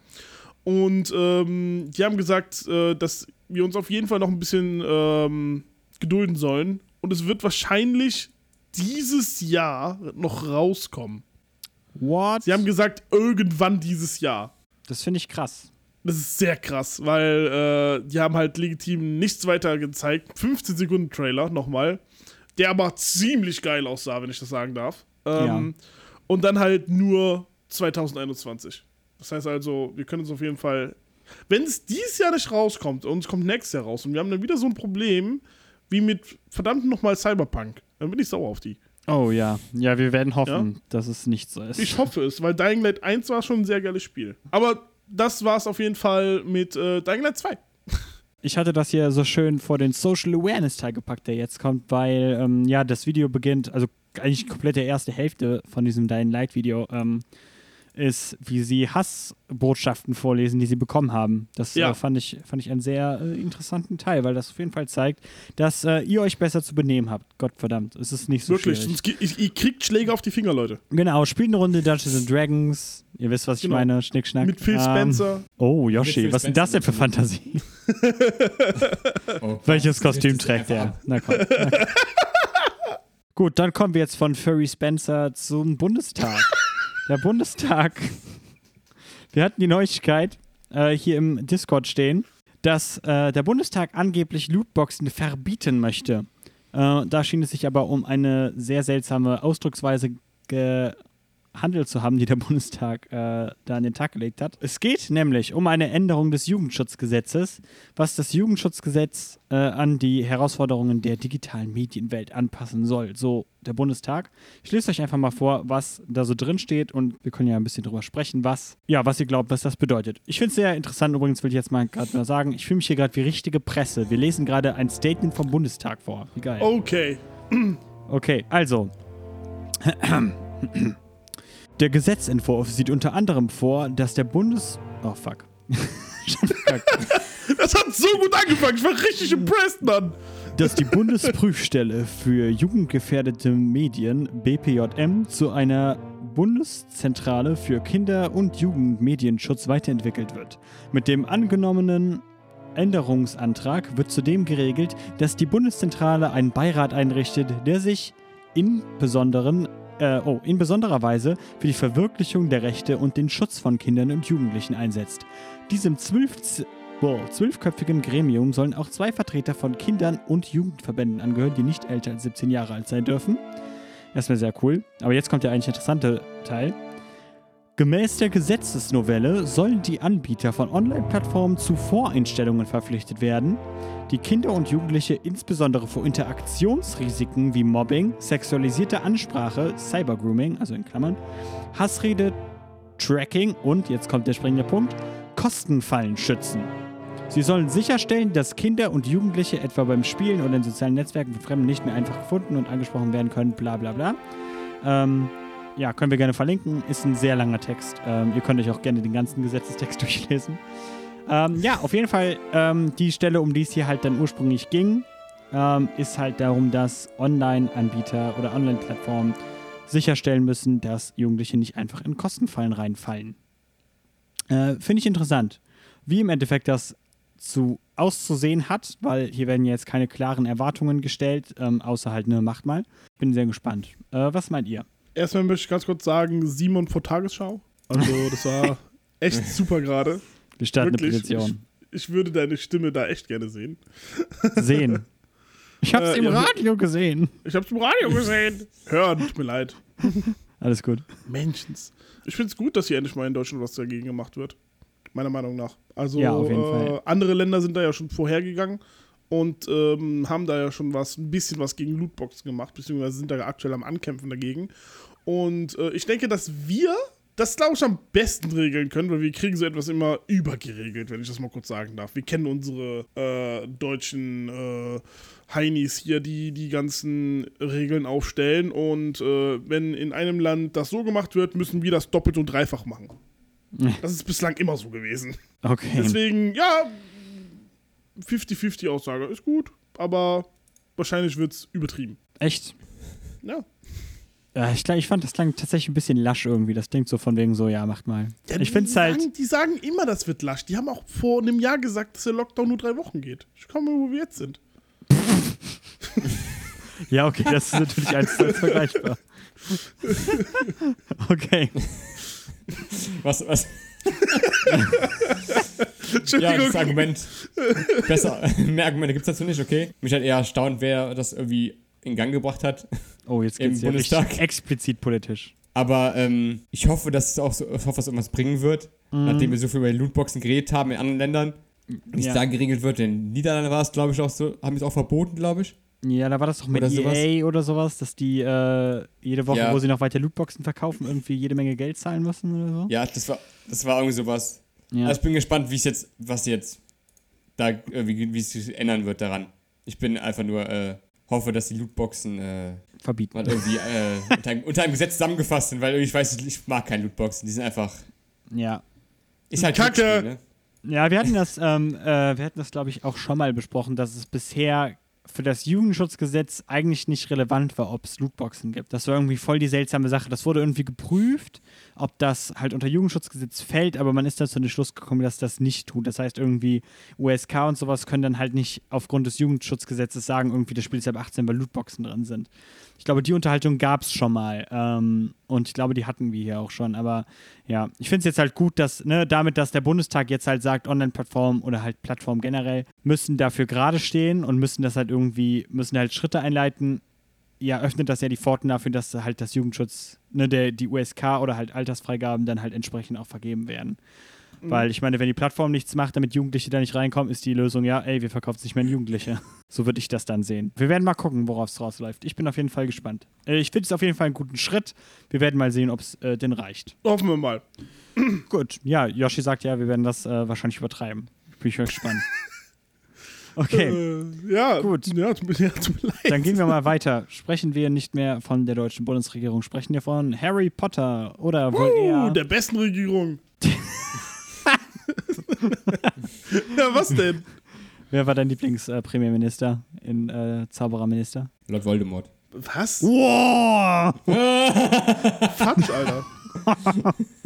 Und ähm, die haben gesagt, äh, dass wir uns auf jeden Fall noch ein bisschen ähm, gedulden sollen. Und es wird wahrscheinlich dieses Jahr noch rauskommen. What? Sie haben gesagt, irgendwann dieses Jahr. das finde ich krass. Das ist sehr krass, weil äh, die haben halt legitim nichts weiter gezeigt. 15 Sekunden Trailer nochmal, der aber ziemlich geil aussah, wenn ich das sagen darf. Ähm, Und dann halt nur 2021. Das heißt also, wir können uns auf jeden Fall, wenn es dieses Jahr nicht rauskommt und es kommt nächstes Jahr raus und wir haben dann wieder so ein Problem wie mit verdammt nochmal Cyberpunk, dann bin ich sauer auf die. Oh ja. Ja, wir werden hoffen, dass es nicht so ist. Ich hoffe es, weil Dying Light 1 war schon ein sehr geiles Spiel. Aber das war es auf jeden Fall mit äh, Dying Light 2. Ich hatte das hier so schön vor den Social Awareness Teil gepackt, der jetzt kommt, weil ähm, ja das Video beginnt, also eigentlich komplett der erste Hälfte von diesem Dying Light Video ähm, ist, wie sie Hassbotschaften vorlesen, die sie bekommen haben. Das Ja. äh, fand, ich, fand ich einen sehr äh, interessanten Teil, weil das auf jeden Fall zeigt, dass äh, ihr euch besser zu benehmen habt. Gottverdammt, es ist nicht so Wirklich, schwierig. sonst ich, ihr kriegt Schläge auf die Finger, Leute. Genau, spielt eine Runde Dungeons and Dragons. Ihr wisst, was ich Genau. meine, Schnickschnack. Mit Phil Ähm, Spencer. Oh, Mit Yoshi, was ist denn das denn für. Fantasie? <laughs> Oh, <laughs> Welches Kostüm trägt er? Na komm. Na komm. <laughs> Gut, dann kommen wir jetzt von Furry Spencer zum Bundestag. Der Bundestag. Wir hatten die Neuigkeit äh, hier im Discord stehen, dass äh, der Bundestag angeblich Lootboxen verbieten möchte. Äh, da schien es sich aber um eine sehr seltsame Ausdrucksweise gehandelt zu haben, die der <laughs> Bundestag äh, da an den Tag gelegt hat. Es geht nämlich um eine Änderung des Jugendschutzgesetzes, was das Jugendschutzgesetz äh, an die Herausforderungen der digitalen Medienwelt anpassen soll. So der Bundestag. Ich lese euch einfach mal vor, was da so drin steht und wir können ja ein bisschen drüber sprechen, was, ja, was ihr glaubt, was das bedeutet. Ich finde es sehr interessant, übrigens will ich jetzt mal gerade mal sagen, ich fühle mich hier gerade wie richtige Presse. Wir lesen gerade ein Statement vom Bundestag vor. Wie geil. Okay. Okay, also. <clears throat> <clears throat> Der Gesetzentwurf sieht unter anderem vor, dass der Bundes. Oh fuck. <laughs> Das hat so gut angefangen. Ich war richtig impressed, Mann. dass die Bundesprüfstelle für jugendgefährdete Medien BPJM zu einer Bundeszentrale für Kinder- und Jugendmedienschutz weiterentwickelt wird. Mit dem angenommenen Änderungsantrag wird zudem geregelt, dass die Bundeszentrale einen Beirat einrichtet, der sich in besonderen äh, oh, in besonderer Weise für die Verwirklichung der Rechte und den Schutz von Kindern und Jugendlichen einsetzt. Diesem zwölf, wow, zwölfköpfigen Gremium sollen auch zwei Vertreter von Kindern und Jugendverbänden angehören, die nicht älter als 17 Jahre alt sein dürfen. Wäre sehr cool. Aber jetzt kommt der eigentlich interessante Teil. Gemäß der Gesetzesnovelle sollen die Anbieter von Online-Plattformen zu Voreinstellungen verpflichtet werden, die Kinder und Jugendliche insbesondere vor Interaktionsrisiken wie Mobbing, sexualisierte Ansprache, Cybergrooming, also in Klammern, Hassrede, Tracking und, jetzt kommt der springende Punkt, Kostenfallen schützen. Sie sollen sicherstellen, dass Kinder und Jugendliche etwa beim Spielen oder in sozialen Netzwerken von Fremden nicht mehr einfach gefunden und angesprochen werden können, bla bla bla. Ähm, ja, können wir gerne verlinken. Ist ein sehr langer Text. Ähm, ihr könnt euch auch gerne den ganzen Gesetzestext <laughs> durchlesen. Ähm, ja, auf jeden Fall ähm, die Stelle, um die es hier halt dann ursprünglich ging, ähm, ist halt darum, dass Online-Anbieter oder Online-Plattformen sicherstellen müssen, dass Jugendliche nicht einfach in Kostenfallen reinfallen. Äh, Finde ich interessant, wie im Endeffekt das zu auszusehen hat, weil hier werden jetzt keine klaren Erwartungen gestellt, ähm, außer halt, ne, macht mal. Bin sehr gespannt. Äh, was meint ihr? Erstmal möchte ich ganz kurz sagen, Simon vor Tagesschau. Also, das war <laughs> echt super gerade. Wir starten eine. Petition. Ich, ich würde deine Stimme da echt gerne sehen. Sehen. Ich hab's Äh, im ja, Radio gesehen. Ich hab's im Radio gesehen. Hören, tut mir leid. Alles gut. Menschens. Ich find's gut, dass hier endlich mal in Deutschland was dagegen gemacht wird. Meiner Meinung nach. Also, Ja, auf jeden äh, Fall. andere Länder sind da ja schon vorhergegangen und ähm, haben da ja schon was, ein bisschen was gegen Lootboxen gemacht, beziehungsweise sind da aktuell am Ankämpfen dagegen. Und äh, ich denke, dass wir das, glaube ich, am besten regeln können, weil wir kriegen so etwas immer übergeregelt, wenn ich das mal kurz sagen darf. Wir kennen unsere äh, deutschen äh, Heinis hier, die die ganzen Regeln aufstellen. Und äh, wenn in einem Land das so gemacht wird, müssen wir das doppelt und dreifach machen. <laughs> Das ist bislang immer so gewesen. Okay. Deswegen, ja, 50-50 Aussage ist gut, aber wahrscheinlich wird es übertrieben. Echt? Ja. Ja, ich, ich fand, das klang tatsächlich ein bisschen lasch irgendwie. Das klingt so von wegen so, ja, macht mal. Ja, ich finde halt. Sagen, die sagen immer, das wird lasch. Die haben auch vor einem Jahr gesagt, dass der Lockdown nur drei Wochen geht. Ich komme, wo wir jetzt sind. <laughs> Ja, okay, das ist natürlich eins zu eins vergleichbar. <laughs> <laughs> okay. Was, was? Ja, das Argument. Besser. <laughs> Mehr Argumente gibt es dazu nicht, okay? Mich hat eher erstaunt, wer das irgendwie in Gang gebracht hat. <laughs> Oh, jetzt Im geht's ja richtig Bundestag. explizit politisch. Aber ähm, ich hoffe, dass es auch so, ich hoffe, dass irgendwas bringen wird, nachdem wir so viel über Lootboxen geredet haben in anderen Ländern. Wie es Ja. da geregelt wird. In den Niederlanden war es, glaube ich, auch so, haben es auch verboten, glaube ich. Ja, da war das doch mit Oder sowas. EA oder sowas, dass die äh, jede Woche, Ja. wo sie noch weiter Lootboxen verkaufen, irgendwie jede Menge Geld zahlen müssen oder so. Ja, das war, das war irgendwie sowas. Ja. Also ich bin gespannt, wie es jetzt, was jetzt da, äh, wie, es sich ändern wird daran. Ich bin einfach nur, äh, hoffe, dass die Lootboxen äh, Verbieten. mal irgendwie äh, unter, einem, unter einem Gesetz zusammengefasst sind, weil ich weiß, ich mag keine Lootboxen. Die sind einfach, Ja. ist halt Kacke. Glücksspiel, ne? Ja, wir hatten das, ähm, äh, wir hatten das, glaube ich, auch schon mal besprochen, dass es bisher für das Jugendschutzgesetz eigentlich nicht relevant war, ob es Lootboxen gibt. Das war irgendwie voll die seltsame Sache. Das wurde irgendwie geprüft, ob das halt unter Jugendschutzgesetz fällt, aber man ist dann zu dem Schluss gekommen, dass das nicht tut. Das heißt, irgendwie USK und sowas können dann halt nicht aufgrund des Jugendschutzgesetzes sagen, irgendwie das Spiel ist ab 18, weil Lootboxen drin sind. Ich glaube, die Unterhaltung gab es schon mal. Ähm, und ich glaube, die hatten wir hier auch schon. Aber ja, ich finde es jetzt halt gut, dass, ne, damit, dass der Bundestag jetzt halt sagt, Online-Plattformen oder halt Plattformen generell müssen dafür gerade stehen und müssen das halt irgendwie, müssen halt Schritte einleiten. Ja, öffnet das ja die Pforten dafür, dass halt das Jugendschutz, ne, der, die USK oder halt Altersfreigaben dann halt entsprechend auch vergeben werden. Weil ich meine, wenn die Plattform nichts macht, damit Jugendliche da nicht reinkommen, ist die Lösung ja, ey, wir verkaufen es nicht mehr an Jugendliche. <laughs> So würde ich das dann sehen. Wir werden mal gucken, worauf es rausläuft. Ich bin auf jeden Fall gespannt. Äh, ich finde es auf jeden Fall einen guten Schritt. Wir werden mal sehen, ob es äh, denn reicht. Hoffen wir mal. <clears throat> Gut, ja, Yoshi sagt ja, wir werden das äh, wahrscheinlich übertreiben. Bin ich gespannt. <laughs> Okay, Äh, ja, Gut. Ja, tut mir, ja, tut mir leid. dann gehen wir mal weiter. Sprechen wir nicht mehr von der deutschen Bundesregierung, sprechen wir von Harry Potter oder wohl Uh, eher. der besten Regierung. <laughs> <laughs> ja, was denn? Wer war dein Lieblings-Premierminister in äh, Zaubererminister? Lord Voldemort. Was? Wow! <laughs> Fatsch, Alter.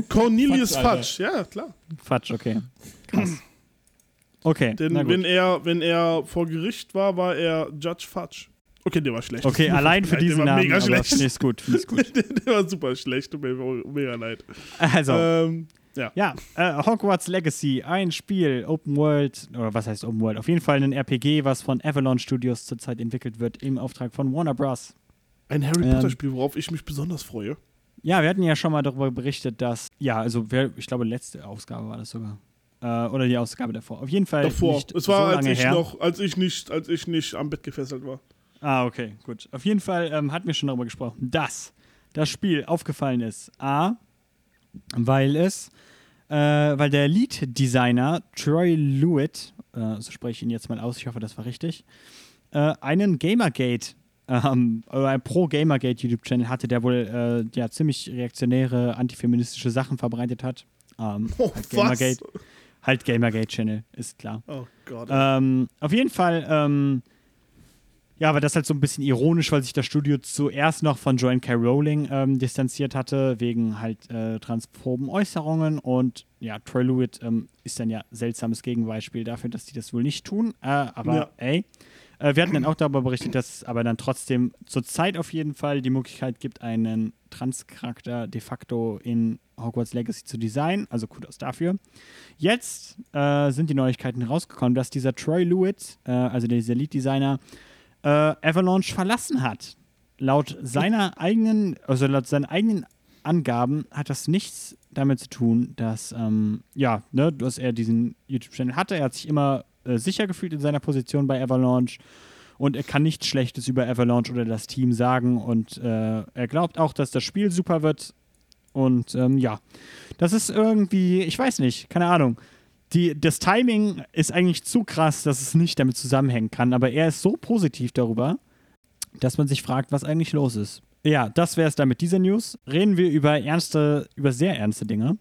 Cornelius Fatsch, ja, klar. Fatsch, okay. Krass. Okay, Denn na gut. wenn er, wenn er vor Gericht war, war er Judge Fatsch. Okay, der war schlecht. Okay, allein für <laughs> leid, diesen der war Namen, mega schlecht. finde ich gut, finde ich gut. der, der war super schlecht, tut mir mega leid. Also, Ähm, ja. ja, äh, Hogwarts Legacy, ein Spiel, Open World, oder was heißt Open World? Auf jeden Fall ein RPG, was von Avalon Studios zurzeit entwickelt wird, im Auftrag von Warner Bros. Ein Harry Ähm. Potter Spiel, worauf ich mich besonders freue. Ja, wir hatten ja schon mal darüber berichtet, dass, ja, also wer, ich glaube, letzte Ausgabe war das sogar. Äh, oder die Ausgabe davor. Auf jeden Fall Davor. nicht Es war, so als ich her. noch, als ich nicht, als ich nicht am Bett gefesselt war. Ah, okay, gut. Auf jeden Fall ähm, hatten wir schon darüber gesprochen, dass das Spiel aufgefallen ist. A, weil es, äh, weil der Lead-Designer Troy Lewitt, äh, so spreche ich ihn jetzt mal aus, ich hoffe, das war richtig, äh, einen Gamergate, ähm, oder ein Pro-Gamergate YouTube-Channel hatte, der wohl äh, ja, ziemlich reaktionäre, antifeministische Sachen verbreitet hat. Ähm, Oh, halt was? Gamergate, halt Gamergate-Channel, ist klar. Oh Gott. Ähm, auf jeden Fall, ähm, Ja, aber das halt so ein bisschen ironisch, weil sich das Studio zuerst noch von Joanne K. Rowling ähm, distanziert hatte, wegen halt äh, transphoben Äußerungen. Und ja, Troy Lewitt ähm, ist dann ja seltsames Gegenbeispiel dafür, dass die das wohl nicht tun. Äh, aber Ja. ey, äh, wir hatten dann auch darüber berichtet, dass es aber dann trotzdem zurzeit auf jeden Fall die Möglichkeit gibt, einen Trans-Charakter de facto in Hogwarts Legacy zu designen. Also Kudos dafür. Jetzt äh, sind die Neuigkeiten rausgekommen, dass dieser Troy Lewitt, äh, also dieser Lead-Designer, äh, Avalanche verlassen hat. Laut seiner eigenen, also laut seinen eigenen Angaben hat das nichts damit zu tun, dass, ähm, ja, ne, dass er diesen YouTube-Channel hatte. Er hat sich immer äh, sicher gefühlt in seiner Position bei Avalanche und er kann nichts Schlechtes über Avalanche oder das Team sagen und äh, er glaubt auch, dass das Spiel super wird und ähm, ja, das ist irgendwie, ich weiß nicht, keine Ahnung. Die, das Timing ist eigentlich zu krass, dass es nicht damit zusammenhängen kann, aber er ist so positiv darüber, dass man sich fragt, was eigentlich los ist. Ja, das wäre es dann mit dieser News. Reden wir über ernste, über sehr ernste Dinge.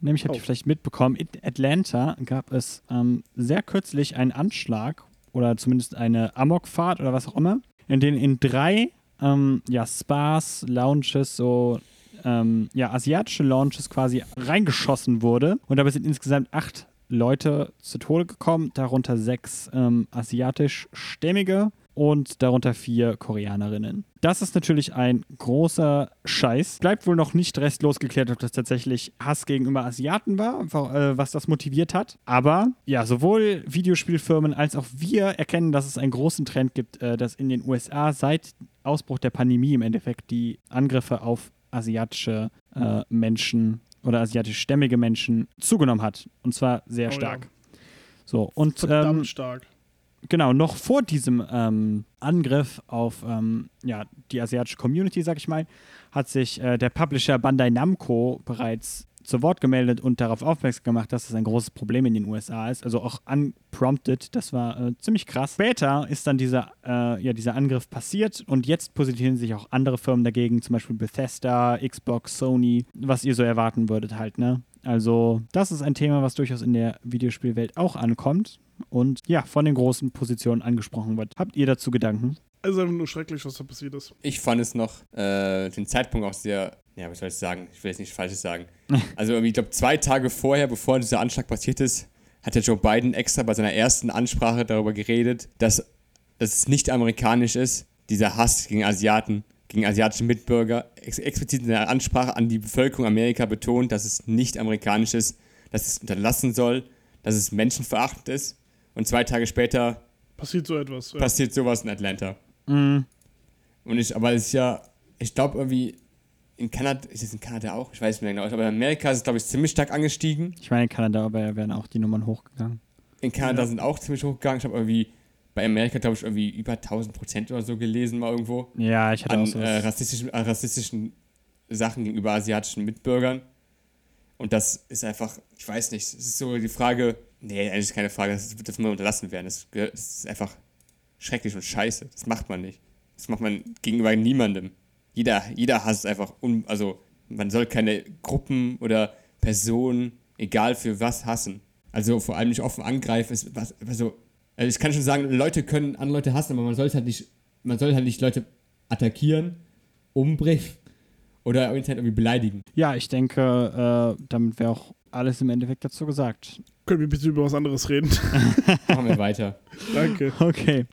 Nämlich habt ihr Oh. vielleicht mitbekommen, in Atlanta gab es ähm, sehr kürzlich einen Anschlag oder zumindest eine Amokfahrt oder was auch immer, in denen in drei ähm, ja, Spas, Lounges, so ähm, ja, asiatische Lounges quasi reingeschossen wurde. Und dabei sind insgesamt acht Leute zu Tode gekommen, darunter sechs ähm, asiatisch-stämmige und darunter vier Koreanerinnen. Das ist natürlich ein großer Scheiß. Bleibt wohl noch nicht restlos geklärt, ob das tatsächlich Hass gegenüber Asiaten war, äh, was das motiviert hat. Aber ja, sowohl Videospielfirmen als auch wir erkennen, dass es einen großen Trend gibt, äh, dass in den USA seit Ausbruch der Pandemie im Endeffekt die Angriffe auf asiatische äh, Menschen oder asiatischstämmige Menschen zugenommen hat. Und zwar sehr Oh ja. stark. So, und Verdammt ähm, stark. genau, noch vor diesem ähm, Angriff auf ähm, ja, die asiatische Community, sag ich mal, hat sich äh, der Publisher Bandai Namco bereits zu Wort gemeldet und darauf aufmerksam gemacht, dass das ein großes Problem in den USA ist. Also auch unprompted, das war äh, ziemlich krass. Später ist dann dieser, äh, ja, dieser Angriff passiert und jetzt positionieren sich auch andere Firmen dagegen, zum Beispiel Bethesda, Xbox, Sony, was ihr so erwarten würdet halt, ne? Also, das ist ein Thema, was durchaus in der Videospielwelt auch ankommt und ja, von den großen Positionen angesprochen wird. Habt ihr dazu Gedanken? Es ist einfach nur schrecklich, was da passiert ist. Ich fand es noch äh, den Zeitpunkt auch sehr, ja, was soll ich sagen? Ich will jetzt nichts Falsches sagen. <laughs> Also ich glaube, zwei Tage vorher, bevor dieser Anschlag passiert ist, hat der Joe Biden extra bei seiner ersten Ansprache darüber geredet, dass es nicht amerikanisch ist, dieser Hass gegen Asiaten, gegen asiatische Mitbürger, ex explizit in der Ansprache an die Bevölkerung Amerika betont, dass es nicht amerikanisch ist, dass es unterlassen soll, dass es menschenverachtend ist. Und zwei Tage später Passiert so etwas. Ja. passiert sowas in Atlanta. Mhm. Und ich, aber es ist ja, ich glaube irgendwie, in Kanada, ist es in Kanada auch? Ich weiß nicht mehr genau, aber in Amerika ist es, glaube ich, ziemlich stark angestiegen. Ich meine, in Kanada aber wären auch die Nummern hochgegangen. In Kanada sind auch ziemlich hochgegangen. Ich habe irgendwie bei Amerika, glaube ich, irgendwie über 1000 Prozent oder so gelesen, mal irgendwo. Ja, ich hatte auch An so. äh, rassistischen, äh, rassistischen Sachen gegenüber asiatischen Mitbürgern. Und das ist einfach, ich weiß nicht, es ist so die Frage, nee, eigentlich keine Frage, das wird immer unterlassen werden. Das, das ist einfach schrecklich und scheiße. Das macht man nicht. Das macht man gegenüber niemandem. Jeder, jeder hasst einfach, un, also man soll keine Gruppen oder Personen, egal für was, hassen. Also vor allem nicht offen angreifen. Ist was, also, also ich kann schon sagen, Leute können andere Leute hassen, aber man soll halt nicht, man soll halt nicht Leute attackieren, umbringen oder Internet irgendwie beleidigen. ja, ich denke, äh, damit wäre auch alles im Endeffekt dazu gesagt. Können wir bitte über was anderes reden? <laughs> Machen wir weiter. Danke. Okay.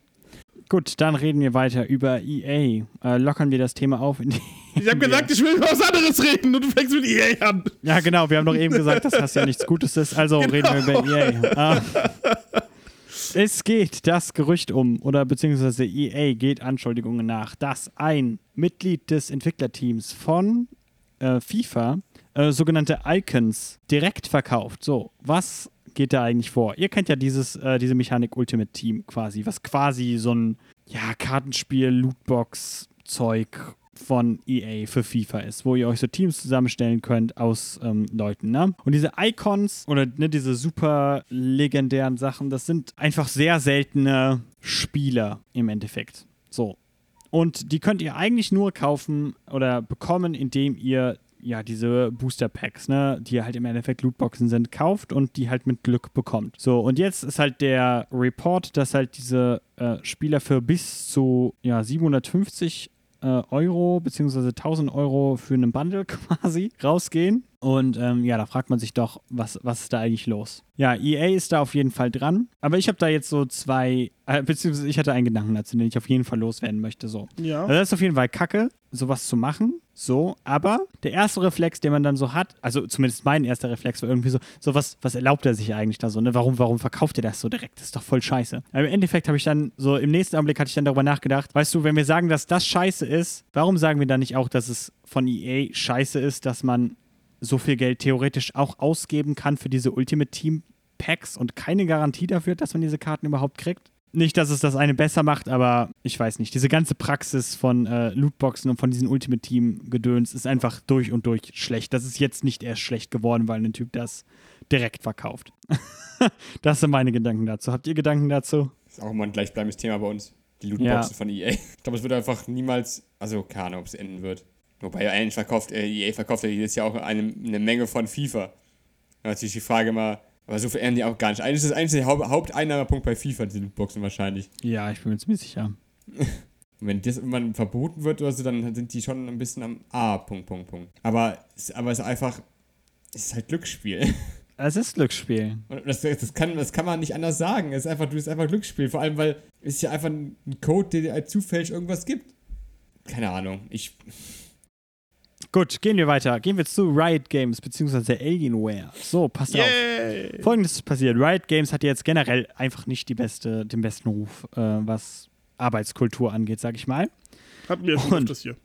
Gut, dann reden wir weiter über EA. Äh, lockern wir das Thema auf. In die Ich habe <laughs> gesagt, ich will über was anderes reden und du fängst mit EA an. ja, genau, wir haben doch eben gesagt, dass das ja nichts Gutes ist. Also reden wir über EA. Ah. Es geht das Gerücht um, oder beziehungsweise EA geht Anschuldigungen nach, dass ein Mitglied des Entwicklerteams von äh, FIFA äh, sogenannte Icons direkt verkauft. So, was geht da eigentlich vor? Ihr kennt ja dieses, äh, diese Mechanik Ultimate Team quasi, was quasi so ein ja, Kartenspiel, Lootbox-Zeug von EA für FIFA ist, wo ihr euch so Teams zusammenstellen könnt aus ähm, Leuten. Ne? Und diese Icons oder ne, diese super legendären Sachen, das sind einfach sehr seltene Spieler im Endeffekt. So. Und die könnt ihr eigentlich nur kaufen oder bekommen, indem ihr ja, diese Booster Packs, ne, die halt im Endeffekt Lootboxen sind, kauft und die halt mit Glück bekommt. So, und jetzt ist halt der Report, dass halt diese äh, Spieler für bis zu ja, 750 äh, Euro beziehungsweise 1000 Euro für einen Bundle <laughs> quasi rausgehen. Und ähm, ja, da fragt man sich doch, was, was ist da eigentlich los? Ja, EA ist da auf jeden Fall dran. Aber ich habe da jetzt so zwei, äh, beziehungsweise ich hatte einen Gedanken dazu, den ich auf jeden Fall loswerden möchte. So. Ja. Also das ist auf jeden Fall kacke, sowas zu machen. So, aber der erste Reflex, den man dann so hat, also zumindest mein erster Reflex war irgendwie so, so was, was erlaubt er sich eigentlich da so, ne? Warum, warum verkauft er das so direkt? Das ist doch voll scheiße. Aber im Endeffekt habe ich dann, so im nächsten Augenblick hatte ich dann darüber nachgedacht, weißt du, wenn wir sagen, dass das scheiße ist, warum sagen wir dann nicht auch, dass es von EA scheiße ist, dass man so viel Geld theoretisch auch ausgeben kann für diese Ultimate Team Packs und keine Garantie dafür, dass man diese Karten überhaupt kriegt? Nicht, dass es das eine besser macht, aber ich weiß nicht. Diese ganze Praxis von äh, Lootboxen und von diesen Ultimate Team Gedöns ist einfach durch und durch schlecht. Das ist jetzt nicht erst schlecht geworden, weil ein Typ das direkt verkauft. <laughs> das sind meine Gedanken dazu. Habt ihr Gedanken dazu? Ist auch immer ein gleichbleibendes Thema bei uns. Die Lootboxen Ja. von EA. Ich glaube, es wird einfach niemals, also keine Ahnung, ob es enden wird. Wobei eigentlich verkauft, äh, EA verkauft ja jedes Jahr auch eine, eine Menge von FIFA. Da natürlich die Frage immer, aber so viel die auch gar nicht. Eigentlich ist das eigentlich der Haupt Haupteinnahmepunkt bei FIFA, diese Lootboxen wahrscheinlich. Ja, ich bin mir ziemlich sicher. Und <laughs> wenn das irgendwann verboten wird oder so, dann sind die schon ein bisschen am A, Punkt, Punkt, Punkt. Aber, es- aber es ist einfach, es ist halt Glücksspiel. <laughs> Es ist Glücksspiel. Und das, das, kann, das kann man nicht anders sagen. Es ist einfach, du ist einfach Glücksspiel. Vor allem, weil es ist ja einfach ein Code, der dir halt zufällig irgendwas gibt. Keine Ahnung. Ich. Gut, gehen wir weiter. Gehen wir zu Riot Games beziehungsweise Alienware. So, passt auf. Yay! Folgendes ist passiert. Riot Games hat jetzt generell einfach nicht die beste, den besten Ruf, äh, was Arbeitskultur angeht, sag ich mal. Hatten wir schon öfters hier.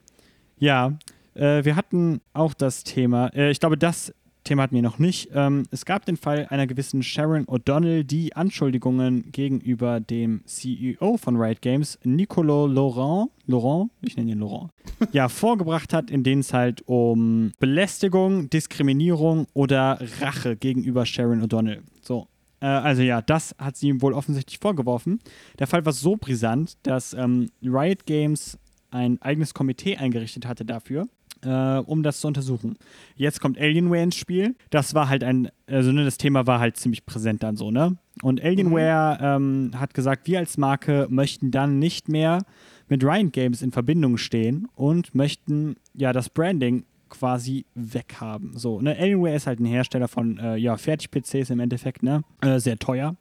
Ja, äh, wir hatten auch das Thema, äh, ich glaube, das Thema hatten wir noch nicht. Ähm, es gab den Fall einer gewissen Sharon O'Donnell, die Anschuldigungen gegenüber dem CEO von Riot Games, Nicolo Laurent, Laurent, ich nenne ihn Laurent, <laughs> ja, vorgebracht hat, in denen es halt um Belästigung, Diskriminierung oder Rache gegenüber Sharon O'Donnell. So. Äh, also ja, das hat sie ihm wohl offensichtlich vorgeworfen. Der Fall war so brisant, dass ähm, Riot Games ein eigenes Komitee eingerichtet hatte dafür, äh, um das zu untersuchen. Jetzt kommt Alienware ins Spiel. Das war halt ein, also ne, das Thema war halt ziemlich präsent dann so, ne? Und Alienware ähm, hat gesagt, wir als Marke möchten dann nicht mehr mit Riot Games in Verbindung stehen und möchten ja das Branding quasi weghaben. So, ne? Alienware ist halt ein Hersteller von äh, ja, Fertig-PCs im Endeffekt, ne? Äh, sehr teuer.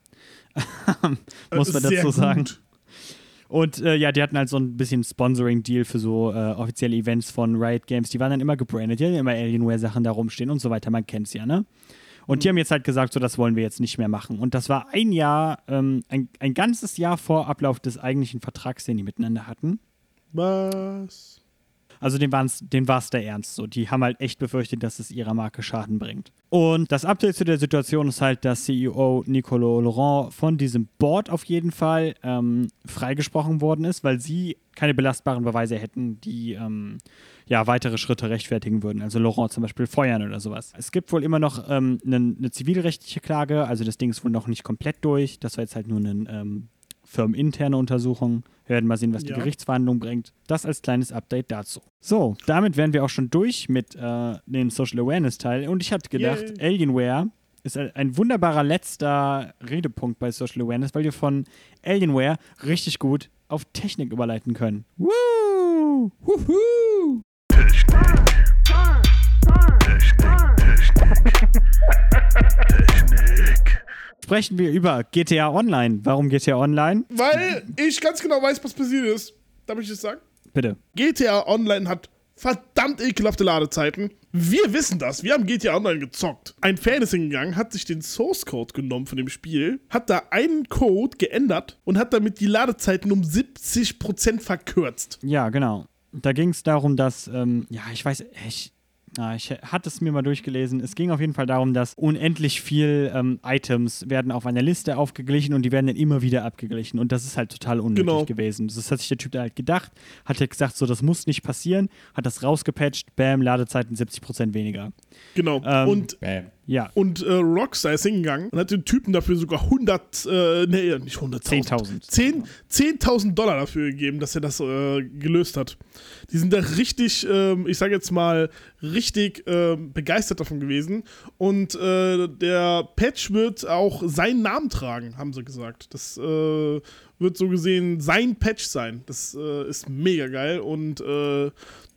<laughs> Muss man dazu sagen. Und äh, ja, die hatten halt so ein bisschen Sponsoring-Deal für so äh, offizielle Events von Riot Games. Die waren dann immer gebrandet, die hatten immer Alienware-Sachen da rumstehen und so weiter. Man kennt's ja, ne? Und die haben jetzt halt gesagt, so das wollen wir jetzt nicht mehr machen. Und das war ein Jahr, ähm, ein, ein ganzes Jahr vor Ablauf des eigentlichen Vertrags, den die miteinander hatten. Was? Also den war es der Ernst so. Die haben halt echt befürchtet, dass es ihrer Marke Schaden bringt. Und das Update zu der Situation ist halt, dass CEO Nicolo Laurent von diesem Board auf jeden Fall ähm, freigesprochen worden ist, weil sie keine belastbaren Beweise hätten, die ähm, ja, weitere Schritte rechtfertigen würden. Also Laurent zum Beispiel feuern oder sowas. Es gibt wohl immer noch ähm, eine ne zivilrechtliche Klage, also das Ding ist wohl noch nicht komplett durch. Das war jetzt halt nur eine ähm, firmeninterne Untersuchung. Wir werden mal sehen, was die Ja. Gerichtsverhandlung bringt. Das als kleines Update dazu. So, damit wären wir auch schon durch mit äh, dem Social Awareness Teil. Und ich hatte gedacht, Yay. Alienware ist ein, wunderbarer letzter Redepunkt bei Social Awareness, weil wir von Alienware richtig gut auf Technik überleiten können. Woo! Wuhu! <laughs> Sprechen wir über GTA Online. Warum GTA Online? Weil ich ganz genau weiß, was passiert ist. Darf ich das sagen? Bitte. GTA Online hat verdammt ekelhafte Ladezeiten. Wir wissen das. Wir haben GTA Online gezockt. Ein Fan ist hingegangen, hat sich den Source Code genommen von dem Spiel, hat da einen Code geändert und hat damit die Ladezeiten um 70% verkürzt. Ja, genau. Da ging es darum, dass, ähm, ja, ich weiß, ich, ich hatte es mir mal durchgelesen. Es ging auf jeden Fall darum, dass unendlich viel ähm, Items werden auf einer Liste aufgeglichen und die werden dann immer wieder abgeglichen. Und das ist halt total unnötig Genau. gewesen. Das hat sich der Typ da halt gedacht, hat halt gesagt, so, das muss nicht passieren, hat das rausgepatcht, bam, Ladezeiten 70% weniger. Genau. Ähm, und Bam. Ja. Und äh, Rockstar ist hingegangen und hat den Typen dafür sogar 100, äh, nee, nicht 100.000. 10.000. 10 10.000 Dollar dafür gegeben, dass er das äh, gelöst hat. Die sind da richtig, ähm, ich sage jetzt mal, richtig ähm, begeistert davon gewesen. Und äh, der Patch wird auch seinen Namen tragen, haben sie gesagt. Das äh, wird so gesehen sein Patch sein. Das äh, ist mega geil und äh,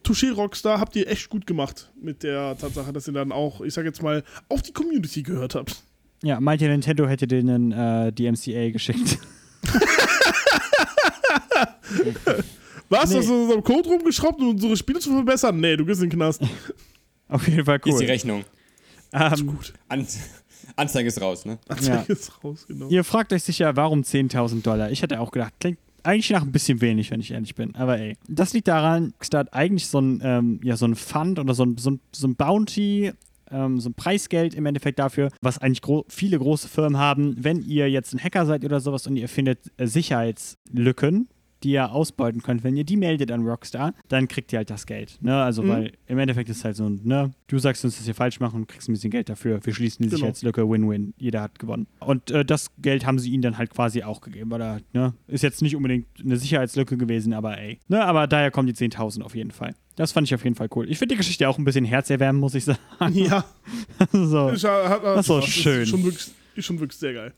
Touché Rockstar habt ihr echt gut gemacht mit der Tatsache, dass ihr dann auch, ich sage jetzt mal, auf die Community gehört habt. Ja, meint ihr, Nintendo hätte denen äh, die MCA geschickt? <laughs> Was? Nee. Hast du unserem Code rumgeschraubt, um unsere Spiele zu verbessern? Nee, du gehst in den Knast. <laughs> Auf jeden Fall Hier ist die cool. Rechnung. Ähm, Gut. An Anzeige ist raus, ne? Anzeige ist raus, genau. ihr fragt euch sicher, warum 10.000 Dollar? Ich hätte auch gedacht, klingt eigentlich nach ein bisschen wenig, wenn ich ehrlich bin. Aber ey, das liegt daran, Rockstar hat eigentlich so ein, ähm, ja, so ein Fund oder so ein, so ein, so ein Bounty, ähm, so ein Preisgeld im Endeffekt dafür, was eigentlich gro viele große Firmen haben. Wenn ihr jetzt ein Hacker seid oder sowas und ihr findet äh, Sicherheitslücken, die ihr ausbeuten könnt, wenn ihr die meldet an Rockstar, dann kriegt ihr halt das Geld. Ne? Also, Mhm. weil im Endeffekt ist es halt so, ne, du sagst uns, dass wir falsch machen und kriegst ein bisschen Geld dafür. Wir schließen die Genau. Sicherheitslücke, Win-Win. Jeder hat gewonnen. Und äh, das Geld haben sie ihnen dann halt quasi auch gegeben. Oder, ne, ist jetzt nicht unbedingt eine Sicherheitslücke gewesen, aber ey. Ne, aber daher kommen die 10.000 auf jeden Fall. Das fand ich auf jeden Fall cool. Ich finde die Geschichte auch ein bisschen herzerwärmend, muss ich <laughs> sagen. Ja, so. ist, hat, hat Das ist so schön. Ist schon, wirklich, ist schon wirklich sehr geil.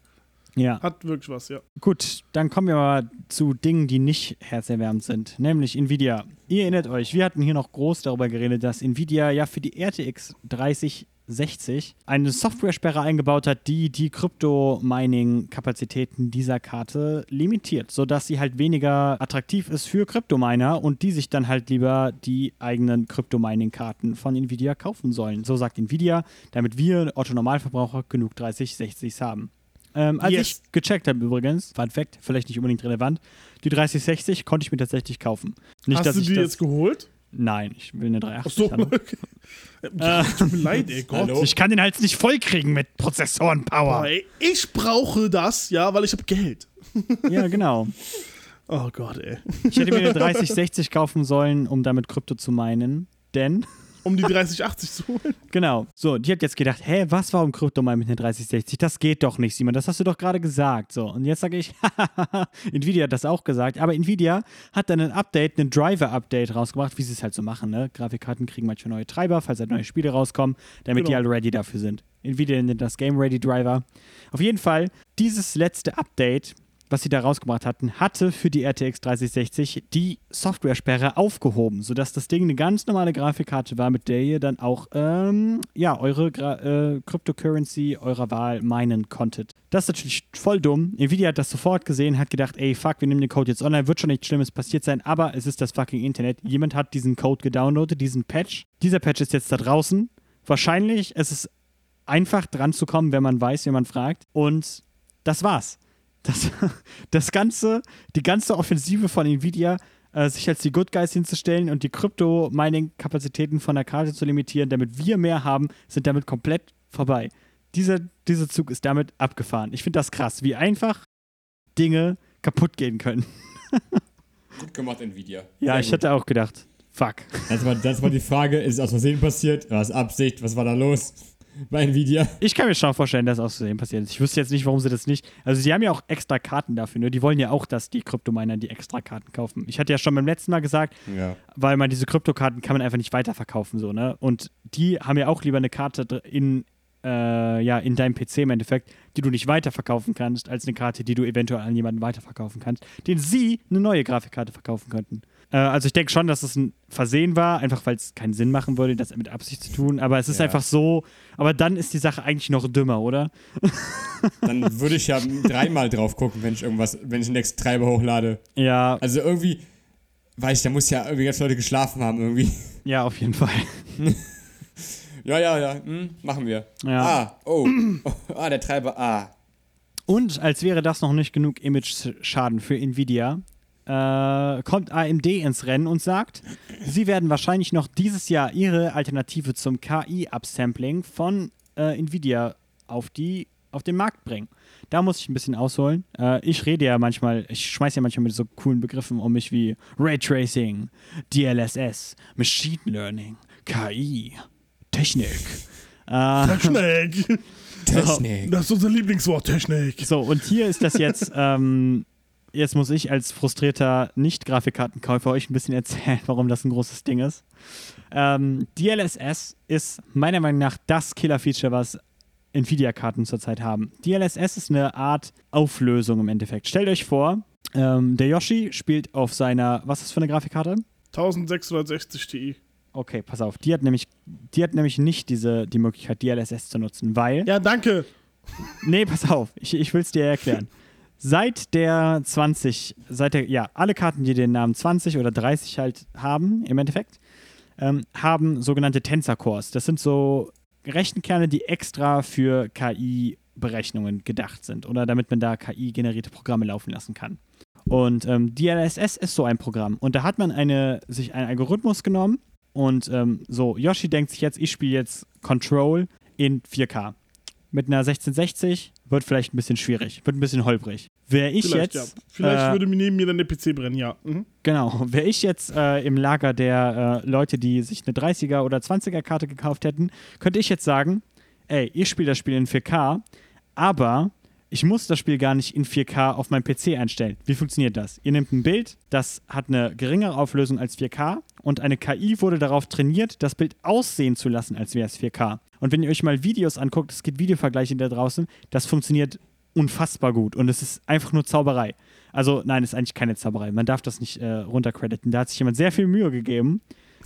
Ja. Hat wirklich was, ja. Gut, dann kommen wir mal zu Dingen, die nicht herzerwärmend sind, nämlich Nvidia. Ihr erinnert euch, wir hatten hier noch groß darüber geredet, dass Nvidia ja für die RTX 3060 eine Software-Sperre eingebaut hat, die die Krypto-Mining-Kapazitäten dieser Karte limitiert, sodass sie halt weniger attraktiv ist für Kryptominer und die sich dann halt lieber die eigenen Krypto-Mining-Karten von Nvidia kaufen sollen. So sagt Nvidia, damit wir Otto-Normalverbraucher genug 3060s haben. Ähm, als Yes. ich gecheckt habe übrigens, Fun Fact, vielleicht nicht unbedingt relevant, die 3060 konnte ich mir tatsächlich kaufen. Nicht, Hast du die jetzt geholt? Nein, ich will eine 380 Achso, haben. okay. Äh. Tut mir leid, ey, <laughs> Gott. Hallo? Ich kann den Hals nicht vollkriegen mit Prozessoren-Power. Ich brauche das, ja, weil ich habe Geld. <laughs> Ja, genau. Oh Gott, ey. Ich hätte mir eine <laughs> 3060 kaufen sollen, um damit Krypto zu meinen. Denn, Um die 3080 zu holen. genau, so, die hat jetzt gedacht, hä, was war um Krypto meinen mit einer 3060? Das geht doch nicht, Simon, das hast du doch gerade gesagt. So, und jetzt sage ich, <laughs> Nvidia hat das auch gesagt, aber Nvidia hat dann ein Update, ein Driver-Update rausgebracht, wie sie es halt so machen, ne? Grafikkarten kriegen manchmal neue Treiber, falls halt neue Spiele rauskommen, damit die Genau. alle ready dafür sind. Nvidia nennt das Game Ready Driver. Auf jeden Fall, dieses letzte Update, was sie da rausgebracht hatten, hatte für die RTX 3060 die Software-Sperre aufgehoben, sodass das Ding eine ganz normale Grafikkarte war, mit der ihr dann auch ähm, ja, eure Gra äh, Cryptocurrency eurer Wahl meinen konntet. Das ist natürlich voll dumm. Nvidia hat das sofort gesehen, hat gedacht, ey, fuck, wir nehmen den Code jetzt online, wird schon nichts Schlimmes passiert sein, aber es ist das fucking Internet. Jemand hat diesen Code gedownloadet, diesen Patch. Dieser Patch ist jetzt da draußen. Wahrscheinlich ist es einfach dran zu kommen, wenn man weiß, wenn man fragt. Und das war's. Das, <laughs> das ganze, die ganze Offensive von Nvidia, äh, sich als die Good Guys hinzustellen und die Krypto-Mining-Kapazitäten von der Karte zu limitieren, damit wir mehr haben, sind damit komplett vorbei. Dieser, dieser Zug ist damit abgefahren. Ich finde das krass, wie einfach Dinge kaputt gehen können. <laughs> Gut gemacht, Nvidia. Ja, Sehr ich gut. hätte auch gedacht, fuck. Das war, das war die Frage, ist es aus Versehen passiert? War es Absicht? Was war da los <laughs> bei Nvidia? Ich kann mir schon vorstellen, dass aus Versehen passiert ist. Ich wüsste jetzt nicht, warum sie das nicht. Also, sie haben ja auch extra Karten dafür, ne? Die wollen ja auch, dass die Kryptominer die extra Karten kaufen. Ich hatte ja schon beim letzten Mal gesagt, Ja. weil man diese Kryptokarten kann man einfach nicht weiterverkaufen, so, ne? Und die haben ja auch lieber eine Karte in, äh, ja, in deinem PC im Endeffekt, die du nicht weiterverkaufen kannst, als eine Karte, die du eventuell an jemanden weiterverkaufen kannst, den sie eine neue Grafikkarte verkaufen könnten. Äh, also ich denke schon, dass es ein Versehen war, einfach weil es keinen Sinn machen würde, das mit Absicht zu tun. Aber es ist Ja. einfach so, aber dann ist die Sache eigentlich noch dümmer, oder? <laughs> Dann würde ich ja dreimal drauf gucken, wenn ich irgendwas, wenn ich einen nächsten Treiber hochlade. Ja, Also irgendwie, weiß ich, da muss ja irgendwie ganz Leute geschlafen haben irgendwie. ja, auf jeden Fall. <laughs> Ja, ja, ja, hm, machen wir. Ja. Ah, oh. ah, der Treiber, ah. Und als wäre das noch nicht genug Image-Schaden für Nvidia, äh, kommt AMD ins Rennen und sagt, sie werden wahrscheinlich noch dieses Jahr ihre Alternative zum KI-Upsampling von äh, Nvidia auf, die, auf den Markt bringen. Da muss ich ein bisschen ausholen. Äh, ich rede ja manchmal, ich schmeiße ja manchmal mit so coolen Begriffen um mich wie Raytracing, DLSS, Machine Learning, KI, Technik. Äh, Technik. <laughs> Technik. Das ist unser Lieblingswort, Technik. so, und hier ist das jetzt, ähm, jetzt muss ich als frustrierter Nicht-Grafikkartenkäufer euch ein bisschen erzählen, <laughs> warum das ein großes Ding ist. Ähm, DLSS ist meiner Meinung nach das Killer-Feature, was Nvidia-Karten zurzeit haben. DLSS ist eine Art Auflösung im Endeffekt. Stellt euch vor, ähm, der Yoshi spielt auf seiner, was ist das für eine Grafikkarte? 1660 Ti. Okay, pass auf. Die hat nämlich, die hat nämlich nicht diese, die Möglichkeit, DLSS zu nutzen, weil. Ja, danke. Nee, pass auf, ich, ich will es dir erklären. <laughs> Seit der 20, seit der, ja, alle Karten, die den Namen 20 oder 30 halt haben, im Endeffekt, ähm, haben sogenannte Tensor-Cores. Das sind so Rechenkerne, die extra für KI-Berechnungen gedacht sind oder damit man da KI-generierte Programme laufen lassen kann. Und ähm, DLSS ist so ein Programm. Und da hat man eine, sich einen Algorithmus genommen und ähm, so, Yoshi denkt sich jetzt, ich spiele jetzt Control in 4K. Mit einer 1660 wird vielleicht ein bisschen schwierig, wird ein bisschen holprig. Wäre ich Vielleicht, jetzt, ja. Vielleicht äh, würde mir neben mir dann der PC brennen, ja. Mhm. Genau, wäre ich jetzt äh, im Lager der äh, Leute, die sich eine 30er oder 20er Karte gekauft hätten, könnte ich jetzt sagen, ey, ihr spielt das Spiel in 4K, aber ich muss das Spiel gar nicht in 4K auf meinem PC einstellen. Wie funktioniert das? Ihr nehmt ein Bild, das hat eine geringere Auflösung als 4K und eine KI wurde darauf trainiert, das Bild aussehen zu lassen, als wäre es 4K. Und wenn ihr euch mal Videos anguckt, es gibt Videovergleiche da draußen, das funktioniert unfassbar gut und es ist einfach nur Zauberei. Also nein, es ist eigentlich keine Zauberei. Man darf das nicht äh, runtercrediten. Da hat sich jemand sehr viel Mühe gegeben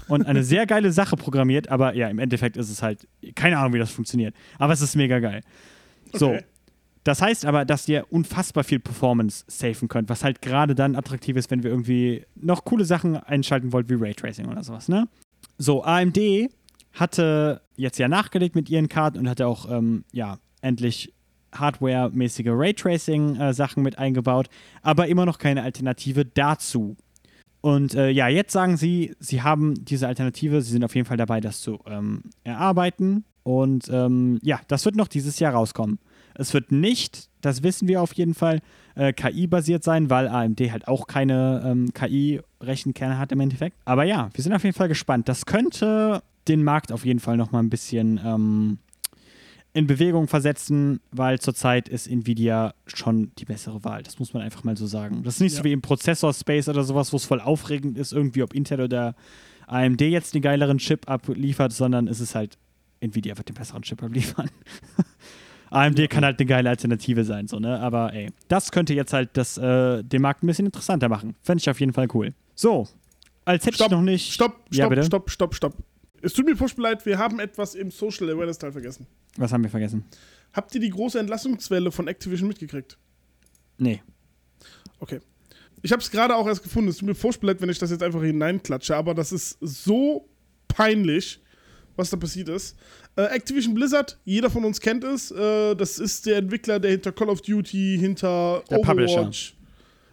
und eine sehr geile Sache programmiert, aber ja, im Endeffekt ist es halt, keine Ahnung, wie das funktioniert. Aber es ist mega geil. So. Okay. Das heißt aber, dass ihr unfassbar viel Performance safen könnt, was halt gerade dann attraktiv ist, wenn wir irgendwie noch coole Sachen einschalten wollt, wie Raytracing oder sowas, ne? So, AMD hatte jetzt ja nachgelegt mit ihren Karten und hatte auch, ähm, ja, endlich hardware-mäßige Raytracing-Sachen mit eingebaut, aber immer noch keine Alternative dazu. Und äh, ja, jetzt sagen sie, sie haben diese Alternative, sie sind auf jeden Fall dabei, das zu ähm, erarbeiten. Und ähm, ja, das wird noch dieses Jahr rauskommen. Es wird nicht, das wissen wir auf jeden Fall, äh, KI-basiert sein, weil AMD halt auch keine ähm, KI-Rechenkerne hat im Endeffekt. Aber ja, wir sind auf jeden Fall gespannt. Das könnte den Markt auf jeden Fall noch mal ein bisschen ähm, in Bewegung versetzen, weil zurzeit ist Nvidia schon die bessere Wahl. Das muss man einfach mal so sagen. Das ist nicht Ja. so wie im Prozessor-Space oder sowas, wo es voll aufregend ist, irgendwie, ob Intel oder AMD jetzt den geileren Chip abliefert, sondern es ist halt, Nvidia wird den besseren Chip abliefern. <laughs> AMD kann halt eine geile Alternative sein, so, ne? Aber ey, das könnte jetzt halt das, äh, den Markt ein bisschen interessanter machen. Fände ich auf jeden Fall cool. So, als hätte ich Stopp, noch nicht. Stopp, Ja, stopp, bitte? stopp, stopp, stopp. Es tut mir furchtbar leid, wir haben etwas im Social Awareness Teil vergessen. Was haben wir vergessen? Habt ihr die große Entlassungswelle von Activision mitgekriegt? Nee. Okay. Ich habe es gerade auch erst gefunden. Es tut mir furchtbar leid, wenn ich das jetzt einfach hineinklatsche, aber das ist so peinlich, was da passiert ist. Äh, Activision Blizzard, jeder von uns kennt es. Äh, das ist der Entwickler, der hinter Call of Duty, hinter Der Overwatch.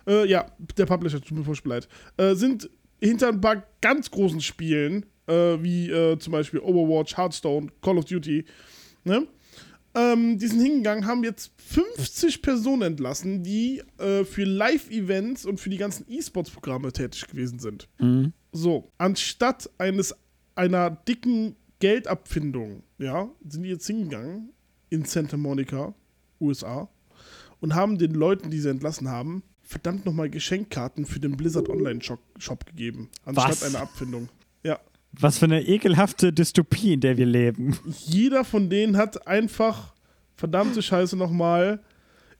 Äh, ja, der Publisher, tut mir furchtbar leid. Äh, sind hinter ein paar ganz großen Spielen, äh, wie äh, zum Beispiel Overwatch, Hearthstone, Call of Duty, ne? ähm, die sind hingegangen, haben jetzt 50 Personen entlassen, die für Live-Events und für die ganzen E-Sports-Programme tätig gewesen sind. Mhm. So, anstatt eines einer dicken Geldabfindung, ja, sind die jetzt hingegangen in Santa Monica, USA, und haben den Leuten, die sie entlassen haben, verdammt nochmal Geschenkkarten für den Blizzard Online-Shop Shop gegeben, anstatt Was? einer Abfindung. Ja. Was für eine ekelhafte Dystopie, in der wir leben. jeder von denen hat einfach, verdammte Scheiße nochmal,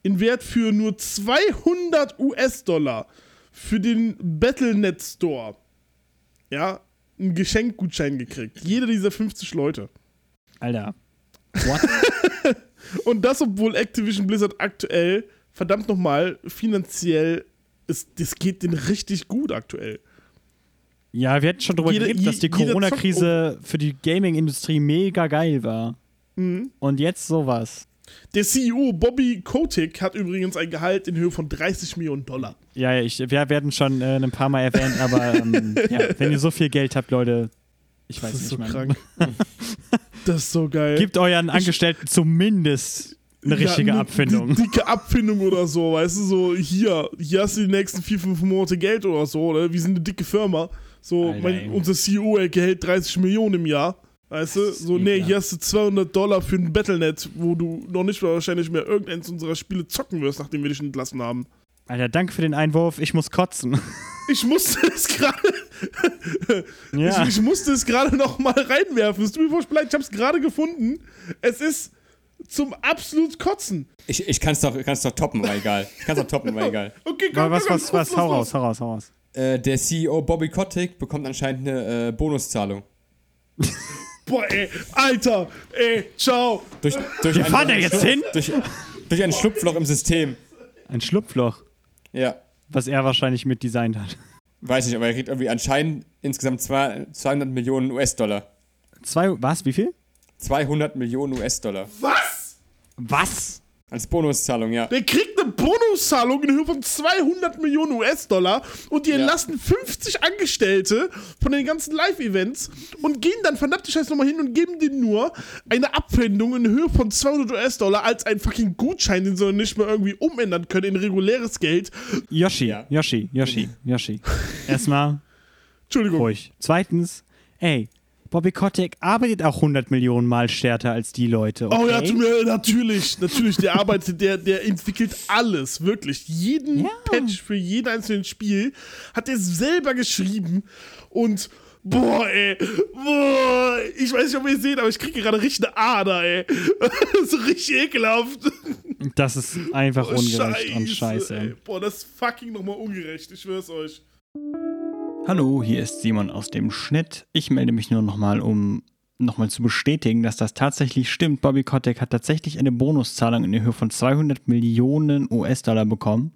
in Wert für nur 200 US-Dollar für den Battlenet Store, ja, einen Geschenkgutschein gekriegt. Jeder dieser 50 Leute. Alter. What? <laughs> Und das, obwohl Activision Blizzard aktuell, verdammt nochmal, finanziell, ist, das geht denen richtig gut aktuell. Ja, wir hatten schon drüber Jede- geredet, dass die jeder Corona-Krise für die Gaming-Industrie mega geil war. Mhm. Und jetzt sowas. Der CEO Bobby Kotick hat übrigens ein Gehalt in Höhe von 30 Millionen Dollar. Ja, ja, ich, wir werden schon äh, ein paar Mal erwähnt, aber ähm, <laughs> ja, wenn ihr so viel Geld habt, Leute, ich weiß Das ist nicht, so Mann. krank. <laughs> das ist so geil. Gebt euren Angestellten zumindest eine richtige Ja, eine Abfindung. di- Dicke Abfindung oder so, weißt du, so hier, hier hast du die nächsten vier, fünf Monate Geld oder so, oder? Wir sind eine dicke Firma. So, Alter, mein, unser CEO erhält 30 Millionen im Jahr. Weißt du, so, nee, hier hast du 200 Dollar für ein Battlenet, wo du noch nicht mal wahrscheinlich mehr irgendeins unserer Spiele zocken wirst, nachdem wir dich entlassen haben. Alter, danke für den Einwurf. Ich muss kotzen. <laughs> Ich musste es gerade, <laughs> ja. ich, ich musste es gerade noch mal reinwerfen. Es tut mir furchtbar leid, ich habe es gerade gefunden. Es ist zum absolut Kotzen. Ich, ich kann es doch, kann's doch toppen, aber egal. Ich kann es doch toppen, aber <laughs> egal. Okay, komm, was, komm, was, komm, was, los, hau raus, hau raus, hau raus. Äh, der CEO Bobby Kotick bekommt anscheinend eine äh, Bonuszahlung. Boah, ey, Alter, ey, ciao. Durch, durch Wir fahren da jetzt hin? Durch, durch ein Schlupfloch im System. Ein Schlupfloch, Ja. was er wahrscheinlich mit designt hat. Weiß nicht, aber er kriegt irgendwie anscheinend insgesamt zwei, 200 Millionen US-Dollar. Zwei, was, wie viel? 200 Millionen US-Dollar. Was? Was? Als Bonuszahlung, ja. Der kriegt Bonuszahlung in Höhe von 200 Millionen US-Dollar und die Ja. entlassen 50 Angestellte von den ganzen Live-Events und gehen dann verdammt scheiß nochmal hin und geben denen nur eine Abfindung in Höhe von 200 US-Dollar als ein fucking Gutschein, den sie dann nicht mehr irgendwie umändern können in reguläres Geld. Yoshi, Ja. Yoshi, Yoshi, Yoshi. Erstmal <laughs> Entschuldigung. ruhig. Zweitens, ey, Bobby Kotick arbeitet auch 100 Millionen Mal stärker als die Leute. Okay? Oh ja, natürlich, natürlich, der arbeitet, der, der entwickelt alles, wirklich. Jeden Ja. Patch für jeden einzelnen Spiel hat er selber geschrieben und boah, ey, boah, ich weiß nicht, ob ihr seht, aber ich kriege gerade richtig eine Ader, ey. <laughs> so richtig ekelhaft. Das ist einfach ungerecht und scheiße. ey. Boah, das ist fucking nochmal ungerecht, ich schwör's euch. Hallo, hier ist Simon aus dem Schnitt. Ich melde mich nur nochmal, um nochmal zu bestätigen, dass das tatsächlich stimmt. Bobby Kotick hat tatsächlich eine Bonuszahlung in der Höhe von 200 Millionen US-Dollar bekommen.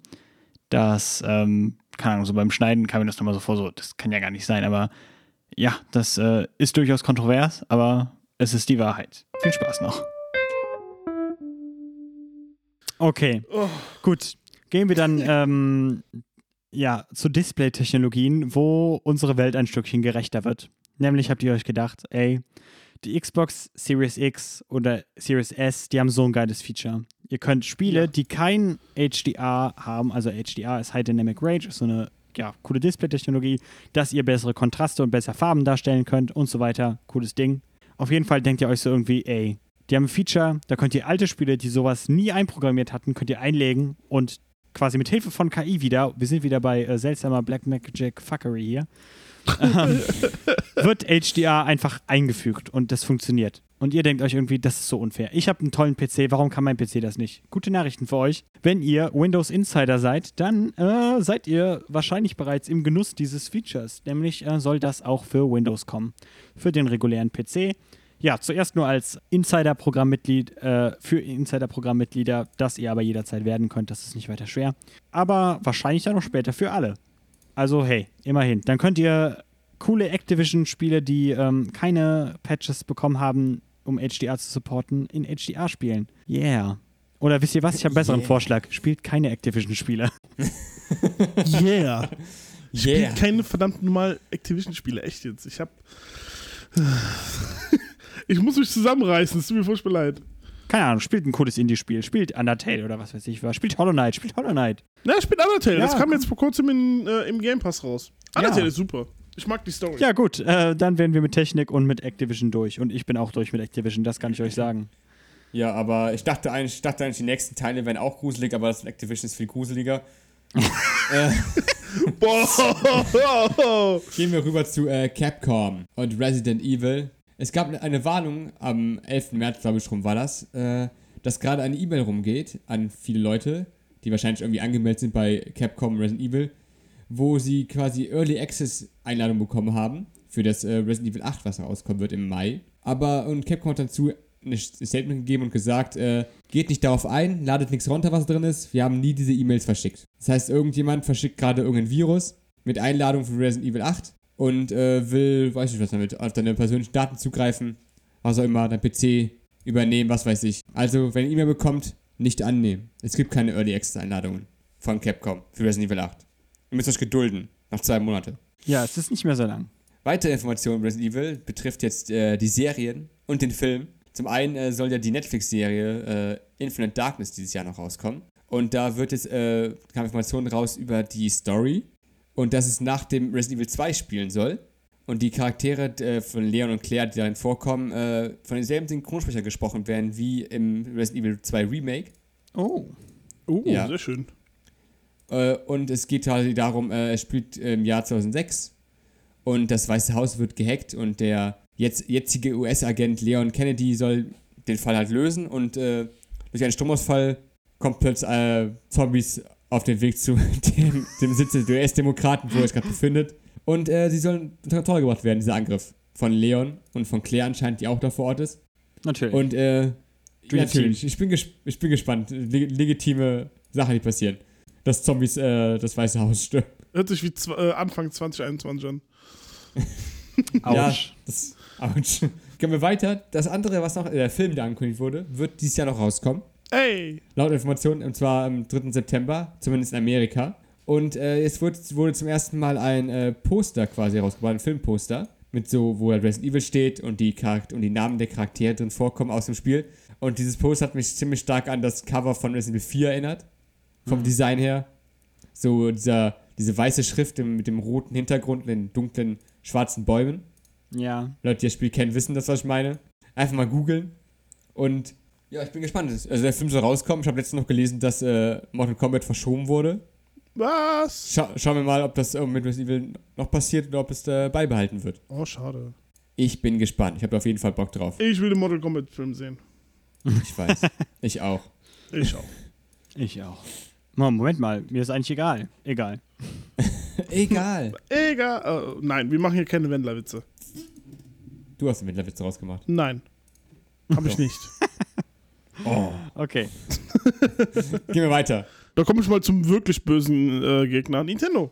Das, ähm, keine Ahnung, so beim Schneiden kam mir das nochmal so vor, so, das kann ja gar nicht sein, aber ja, das äh, ist durchaus kontrovers, aber es ist die Wahrheit. Viel Spaß noch. Okay, Oh, Gut, gehen wir dann <laughs> ähm, ja, zu Display-Technologien, wo unsere Welt ein Stückchen gerechter wird. Nämlich habt ihr euch gedacht, ey, die Xbox Series X oder Series S, die haben so ein geiles Feature. Ihr könnt Spiele, Ja. die kein HDR haben, also HDR ist High Dynamic Range, ist so eine ja, coole Display-Technologie, dass ihr bessere Kontraste und bessere Farben darstellen könnt und so weiter. Cooles Ding. Auf jeden Fall denkt ihr euch so irgendwie, ey, die haben ein Feature, da könnt ihr alte Spiele, die sowas nie einprogrammiert hatten, könnt ihr einlegen und quasi mit Hilfe von KI wieder, wir sind wieder bei äh, seltsamer Black Magic Fuckery hier, ähm, <laughs> wird HDR einfach eingefügt und das funktioniert. Und ihr denkt euch irgendwie, das ist so unfair. Ich habe einen tollen PC, warum kann mein PC das nicht? Gute Nachrichten für euch. Wenn ihr Windows Insider seid, dann äh, seid ihr wahrscheinlich bereits im Genuss dieses Features. Nämlich äh, soll das auch für Windows kommen. Für den regulären PC. Ja, zuerst nur als Insider-Programmmitglied, äh, für Insider-Programmmitglieder, das ihr aber jederzeit werden könnt, das ist nicht weiter schwer. Aber wahrscheinlich dann noch später für alle. Also hey, immerhin. Dann könnt ihr coole Activision-Spiele, die ähm, keine Patches bekommen haben, um HDR zu supporten, in HDR spielen. Yeah. Oder wisst ihr was? Ich habe einen besseren Yeah. Vorschlag. Spielt keine Activision-Spiele. yeah. <laughs> Yeah. Spielt keine verdammt normal Activision-Spiele, echt jetzt. Ich hab. Ich muss mich zusammenreißen, es tut mir furchtbar leid. Keine Ahnung, spielt ein cooles Indie-Spiel. Spielt Undertale oder was weiß ich was. Spielt Hollow Knight. Spielt Hollow Knight. Na, spielt Undertale, Ja, das kam jetzt vor kurzem in, äh, im Game Pass raus. Undertale Ja. ist super. Ich mag die Story. Ja, gut. Äh, dann werden wir mit Technik und mit Activision durch. Und ich bin auch durch mit Activision, das kann ich euch sagen. Ja, aber ich dachte eigentlich, ich dachte eigentlich, die nächsten Teile wären auch gruselig, aber das von Activision ist viel gruseliger. <laughs> äh, Boah. <laughs> Gehen wir rüber zu äh, Capcom und Resident Evil. Es gab eine Warnung am 11. März, glaube ich, rum war das, äh, dass gerade eine E-Mail rumgeht an viele Leute, die wahrscheinlich irgendwie angemeldet sind bei Capcom Resident Evil, wo sie quasi Early Access Einladung bekommen haben für das äh, Resident Evil 8, was rauskommen wird im Mai. Aber und Capcom hat dazu ein Statement gegeben und gesagt, äh, geht nicht darauf ein, ladet nichts runter, was drin ist. Wir haben nie diese E-Mails verschickt. Das heißt, irgendjemand verschickt gerade irgendein Virus mit Einladung für Resident Evil 8 und äh, will, weiß ich was damit, auf deine persönlichen Daten zugreifen, was auch immer, dein PC übernehmen, was weiß ich. Also, wenn ihr E-Mail bekommt, nicht annehmen. Es gibt keine Early Access Einladungen von Capcom für Resident Evil 8. Ihr müsst euch gedulden, noch zwei Monate. Ja, es ist nicht mehr so lang. Weitere Informationen über Resident Evil betrifft jetzt äh, die Serien und den Film. Zum einen äh, soll ja die Netflix-Serie äh, Infinite Darkness dieses Jahr noch rauskommen. Und da wird jetzt, äh, kam Informationen raus über die Story und dass es nach dem Resident Evil 2 spielen soll. und die Charaktere äh, von Leon und Claire, die darin vorkommen, äh, von denselben Synchronsprecher gesprochen werden wie im Resident Evil 2 Remake. Oh. Oh, Ja. sehr schön. Äh, und es geht halt darum, äh, es spielt im Jahr 2006 und das Weiße Haus wird gehackt und der jetzt, jetzige US-Agent Leon Kennedy soll den Fall halt lösen und äh, durch einen Stromausfall kommt plötzlich äh, Zombies auf den Weg zu <laughs> dem, dem Sitz der US-Demokraten, wo er sich gerade befindet. Und äh, sie sollen unter Kontrolle gebracht werden, dieser Angriff. Von Leon und von Claire anscheinend, die auch da vor Ort ist. Natürlich. Und äh, Du natürlich, ich bin, ges ich bin gespannt. Leg legitime Sachen, die passieren. Dass Zombies äh, das Weiße Haus stürmen. Hört sich wie äh, Anfang 2021 an. <laughs> Autsch. Ja, das. Autsch. Gehen wir weiter. Das andere, was noch, äh, der Film, der angekündigt wurde, wird dieses Jahr noch rauskommen. Ey! Laut Informationen, und zwar am 3. September, zumindest in Amerika. Und äh, es wurde, wurde zum ersten Mal ein äh, Poster quasi rausgebracht, ein Filmposter, mit so, wo halt Resident Evil steht und die, Charakter und die Namen der Charaktere drin vorkommen aus dem Spiel. Und dieses Poster hat mich ziemlich stark an das Cover von Resident Evil 4 erinnert. Vom Design her. So dieser, diese weiße Schrift im, mit dem roten Hintergrund und den dunklen schwarzen Bäumen. Ja. Leute, die das Spiel kennen, wissen das, was ich meine. Einfach mal googeln. Und ja, ich bin gespannt. Also der Film soll rauskommen. Ich habe letztens noch gelesen, dass äh, Mortal Kombat verschoben wurde. Was? Scha schauen wir mal, ob das äh, mit Resident Evil noch passiert oder ob es äh, beibehalten wird. Oh, schade. Ich bin gespannt. Ich habe auf jeden Fall Bock drauf. Ich will den Mortal Kombat Film sehen. <laughs> Ich weiß. ich auch. Ich auch. Ich auch. Mo- Moment mal, mir ist eigentlich egal. Egal. <laughs> <laughs> Egal. Egal. Äh, nein, wir machen hier keine Wendler-Witze. Du hast den Mittlerwitz rausgemacht. Nein. Hab ich Doch. Nicht. Okay. <laughs> Gehen wir weiter. Da komme ich mal zum wirklich bösen äh, Gegner, Nintendo.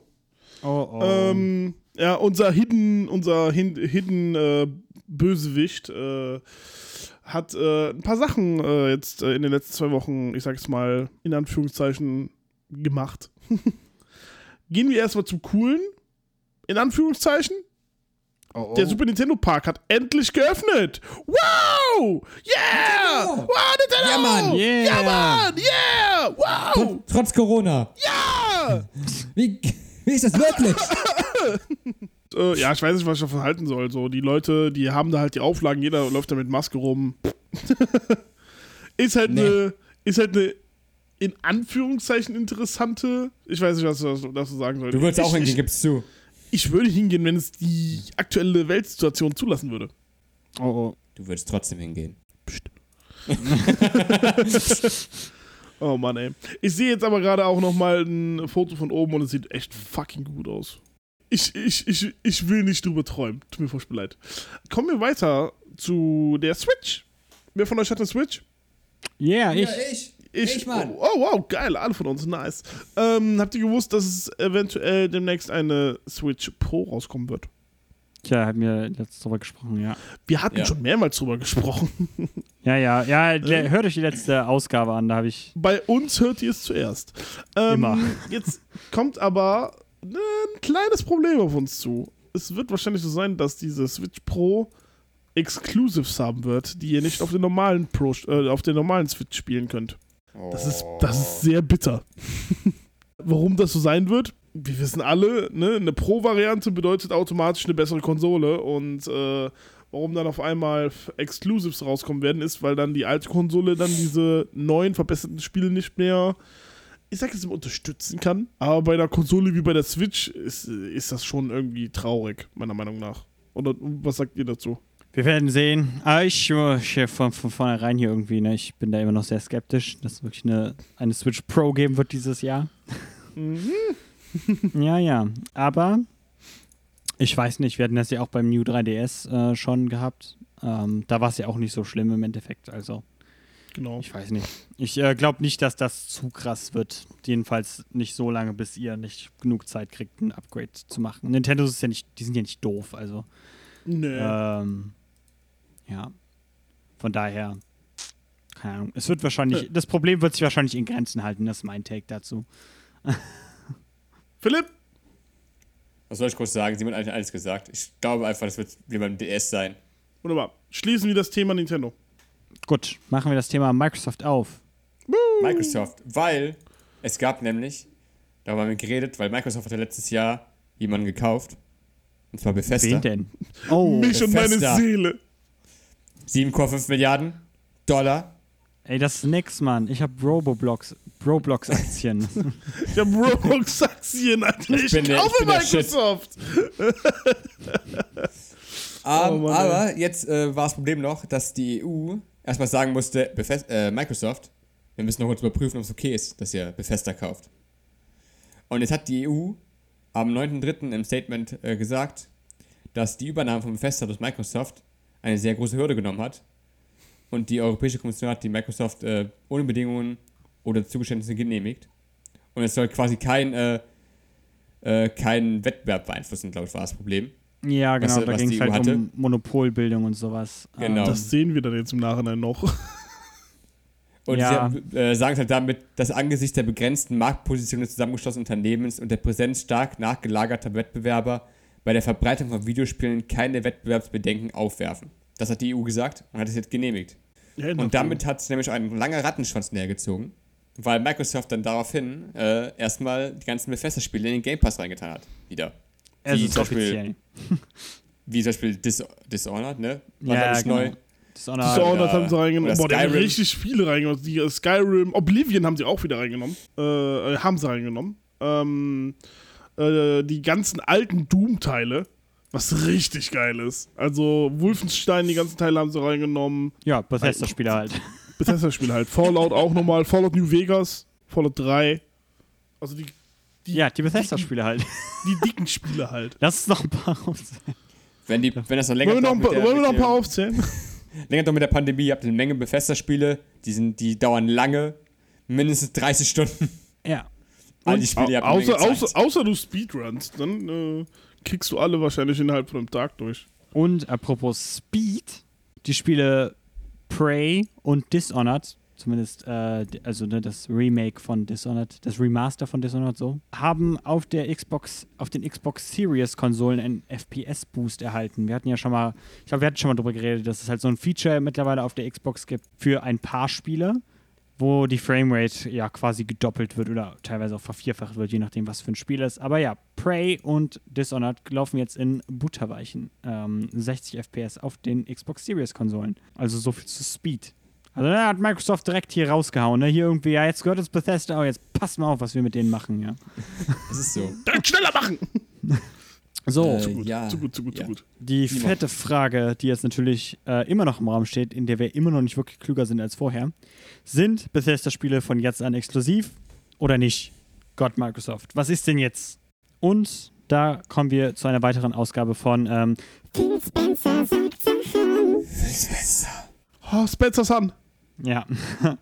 Oh, oh. Ähm, ja, unser Hidden, unser Hin Hidden äh, Bösewicht äh, hat äh, ein paar Sachen äh, jetzt äh, in den letzten zwei Wochen, ich sag es mal, in Anführungszeichen gemacht. <laughs> Gehen wir erstmal zum Coolen. In Anführungszeichen. Oh, Der Super Nintendo Park hat endlich geöffnet. Wow! Yeah! Nintendo! Wow, Nintendo! Ja, Mann! Yeah! Ja, Mann! Yeah! Wow! Trotz Corona. Ja! <laughs> Wie, wie ist das wirklich? <laughs> äh, ja, ich weiß nicht, was ich davon halten soll. So, die Leute, die haben da halt die Auflagen, jeder läuft da mit Maske rum. <laughs> ist halt Nee. eine, ist halt eine in Anführungszeichen interessante. Ich weiß nicht, was ich dazu sagen soll. Du würdest auch hingehen, gibst zu. Ich würde hingehen, wenn es die aktuelle Weltsituation zulassen würde. oh, oh. Du würdest trotzdem hingehen. <laughs> Oh Mann, ey. Ich sehe jetzt aber gerade auch noch mal ein Foto von oben und es sieht echt fucking gut aus. Ich, ich, ich, ich will nicht drüber träumen. Tut mir furchtbar leid. Kommen wir weiter zu der Switch. Wer von euch hat eine Switch? Yeah, ich. ich. Ich, Ich, Mann. Oh, oh, wow, geil, alle von uns, nice. Ähm, habt ihr gewusst, dass es eventuell demnächst eine Switch Pro rauskommen wird? Tja, hat mir letztes drüber gesprochen, ja. Wir hatten Ja. schon mehrmals drüber gesprochen. <laughs> Ja, ja, ja, le- hört euch die letzte Ausgabe an, da habe ich. Bei uns hört ihr es zuerst. Ähm, Immer. <laughs> Jetzt kommt aber ein kleines Problem auf uns zu. Es wird wahrscheinlich so sein, dass diese Switch Pro Exclusives haben wird, die ihr nicht auf den normalen Pro, äh, auf den normalen Switch spielen könnt. Das ist, das ist sehr bitter. <laughs> Warum das so sein wird? Wir wissen alle, ne, eine Pro-Variante bedeutet automatisch eine bessere Konsole und äh, warum dann auf einmal Exclusives rauskommen werden, ist, weil dann die alte Konsole dann diese neuen verbesserten Spiele nicht mehr, ich sag jetzt mal, unterstützen kann. Aber bei einer Konsole wie bei der Switch ist, ist das schon irgendwie traurig, meiner Meinung nach. Oder was sagt ihr dazu? Wir werden sehen. Aber ich, ich von, von vornherein hier irgendwie, ne, ich bin da immer noch sehr skeptisch, dass es wirklich eine, eine Switch Pro geben wird dieses Jahr. <laughs> ja, ja. Aber ich weiß nicht, wir hatten das ja auch beim New 3DS äh, schon gehabt. Ähm, da war es ja auch nicht so schlimm im Endeffekt. Also, Genau. ich weiß nicht. Ich äh, glaube nicht, dass das zu krass wird. Jedenfalls nicht so lange, bis ihr nicht genug Zeit kriegt, ein Upgrade zu machen. Nintendo ist ja nicht, die sind ja nicht doof, also. Nee. Ähm, ja. Von daher, keine Ahnung. Es wird wahrscheinlich, das Problem wird sich wahrscheinlich in Grenzen halten, das ist mein Take dazu. Philipp? Was soll ich kurz sagen? Simon hat eigentlich alles gesagt. Ich glaube einfach, das wird wie beim DS sein. Wunderbar. Schließen wir das Thema Nintendo. Gut, machen wir das Thema Microsoft auf. Microsoft, weil es gab nämlich, darüber haben wir geredet, weil Microsoft hat ja letztes Jahr jemanden gekauft. Und zwar Bethesda. Wen denn? Oh, Mich und meine Bethesda. Seele. 7,5 Milliarden Dollar. ey, das ist nix, Mann. Ich hab Roboblox, Roblox-Aktien. Ich hab Roblox-Aktien, Alter. Ich, ich kaufe. Microsoft. Aber, <laughs> Oh Mann, aber jetzt äh, war das Problem noch, dass die EU erstmal sagen musste, Bethesda, äh, Microsoft, wir müssen noch kurz überprüfen, ob es okay ist, dass ihr Bethesda kauft. Und jetzt hat die EU am 9.3. im Statement äh, gesagt, dass die Übernahme von Bethesda durch Microsoft eine sehr große Hürde genommen hat. Und die Europäische Kommission hat die Microsoft äh, ohne Bedingungen oder Zugeständnisse genehmigt. Und es soll quasi kein, äh, äh, keinen Wettbewerb beeinflussen, glaube ich, war das Problem. ja, genau. Was- da ging es halt hatte. um Monopolbildung und sowas. Genau. Ähm, Das sehen wir dann jetzt im Nachhinein noch. <laughs> Und Ja. sie äh, sagen es halt damit, dass angesichts der begrenzten Marktposition des zusammengeschlossenen Unternehmens und der Präsenz stark nachgelagerter Wettbewerber bei der Verbreitung von Videospielen keine Wettbewerbsbedenken aufwerfen. Das hat die EU gesagt und hat es jetzt genehmigt. Ja, Und damit hat es nämlich einen langen Rattenschwanz nähergezogen, weil Microsoft dann daraufhin äh, erstmal die ganzen Bethesda-Spiele in den Game Pass reingetan hat. Wieder. es wie zum Beispiel-. <laughs> Wie zum Beispiel Dis Dishonored, ne? War Ja, nicht genau. neu. Dishonored, Dishonored haben sie reingenommen. Boah, die haben Skyrim. richtig viele reingenommen. Die, äh, Skyrim, Oblivion haben sie auch wieder reingenommen. Äh, äh, haben sie reingenommen. Ähm, äh, die ganzen alten Doom-Teile, was richtig geil ist. Also Wolfenstein, die ganzen Teile haben sie reingenommen. Ja, Bethesda-Spieler halt. <laughs> Bethesda-Spiele halt. Fallout auch nochmal. Fallout New Vegas. Fallout 3. Also die, die, Ja, die Bethesda-Spieler halt. <laughs> die dicken Spiele halt. Lass es noch ein paar raus. Wenn, die, wenn das noch länger Wollen wir noch der- wollen wir noch ein paar aufzählen? <laughs> länger doch mit der Pandemie, ihr habt eine Menge Bethesda-Spiele, die, sind, die dauern lange, mindestens 30 Stunden. Ja. All die Spiele, ihr außer, außer, außer du Speedruns, dann äh, kriegst du alle wahrscheinlich innerhalb von einem Tag durch. Und apropos Speed, die Spiele Prey und Dishonored, zumindest äh, also ne, das Remake von Dishonored, das Remaster von Dishonored so, haben auf der Xbox, auf den Xbox Series Konsolen einen FPS-Boost erhalten. Wir hatten ja schon mal, ich glaube, wir hatten schon mal drüber geredet, dass es halt so ein Feature mittlerweile auf der Xbox gibt für ein paar Spiele, wo die Framerate ja quasi gedoppelt wird oder teilweise auch vervierfacht wird, je nachdem, was für ein Spiel ist. Aber ja, Prey und Dishonored laufen jetzt in Butterweichen. Ähm, 60 FPS auf den Xbox Series Konsolen. Also so viel zu Speed. Also da hat Microsoft direkt hier rausgehauen, ne? Hier irgendwie, ja, jetzt gehört es Bethesda, oh, jetzt passt mal auf, was wir mit denen machen, ja. <laughs> Das ist so. Direkt schneller machen! <laughs> So, Äh, Zu gut, ja. zu gut, zu gut, ja. zu gut. die fette Frage, die jetzt natürlich äh, immer noch im Raum steht, in der wir immer noch nicht wirklich klüger sind als vorher. Sind Bethesda-Spiele von jetzt an exklusiv oder nicht? Gott, Microsoft. Was ist denn jetzt? Und da kommen wir zu einer weiteren Ausgabe von ähm, Oh, Spencer Sun. Ja. <laughs>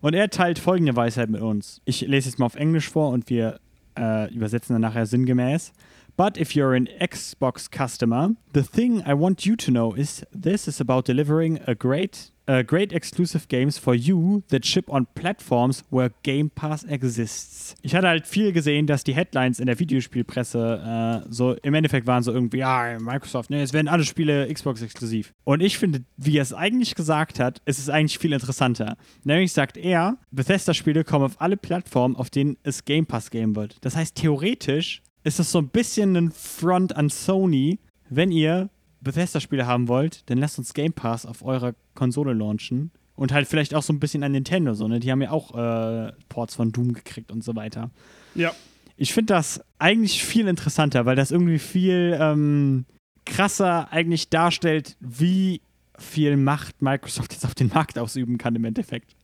Und er teilt folgende Weisheit mit uns. Ich lese jetzt mal auf Englisch vor und wir äh, übersetzen dann nachher sinngemäß. But if you're an Xbox customer, the thing I want you to know is this is about delivering a great, uh, great exclusive games for you that ship on platforms where Game Pass exists. Ich hatte halt viel gesehen, dass die Headlines in der Videospielpresse äh, so im Endeffekt waren so irgendwie, ja, Microsoft, ne, es werden alle Spiele Xbox exklusiv. Und ich finde, wie er es eigentlich gesagt hat, ist es eigentlich viel interessanter. Nämlich sagt er, Bethesda-Spiele kommen auf alle Plattformen, auf denen es Game Pass geben wird. Das heißt, theoretisch ist das so ein bisschen ein Front an Sony, wenn ihr Bethesda-Spiele haben wollt, dann lasst uns Game Pass auf eurer Konsole launchen. Und halt vielleicht auch so ein bisschen an Nintendo, so, ne? Die haben ja auch äh, Ports von Doom gekriegt und so weiter. Ja. Ich finde das eigentlich viel interessanter, weil das irgendwie viel ähm, krasser eigentlich darstellt, wie viel Macht Microsoft jetzt auf den Markt ausüben kann im Endeffekt.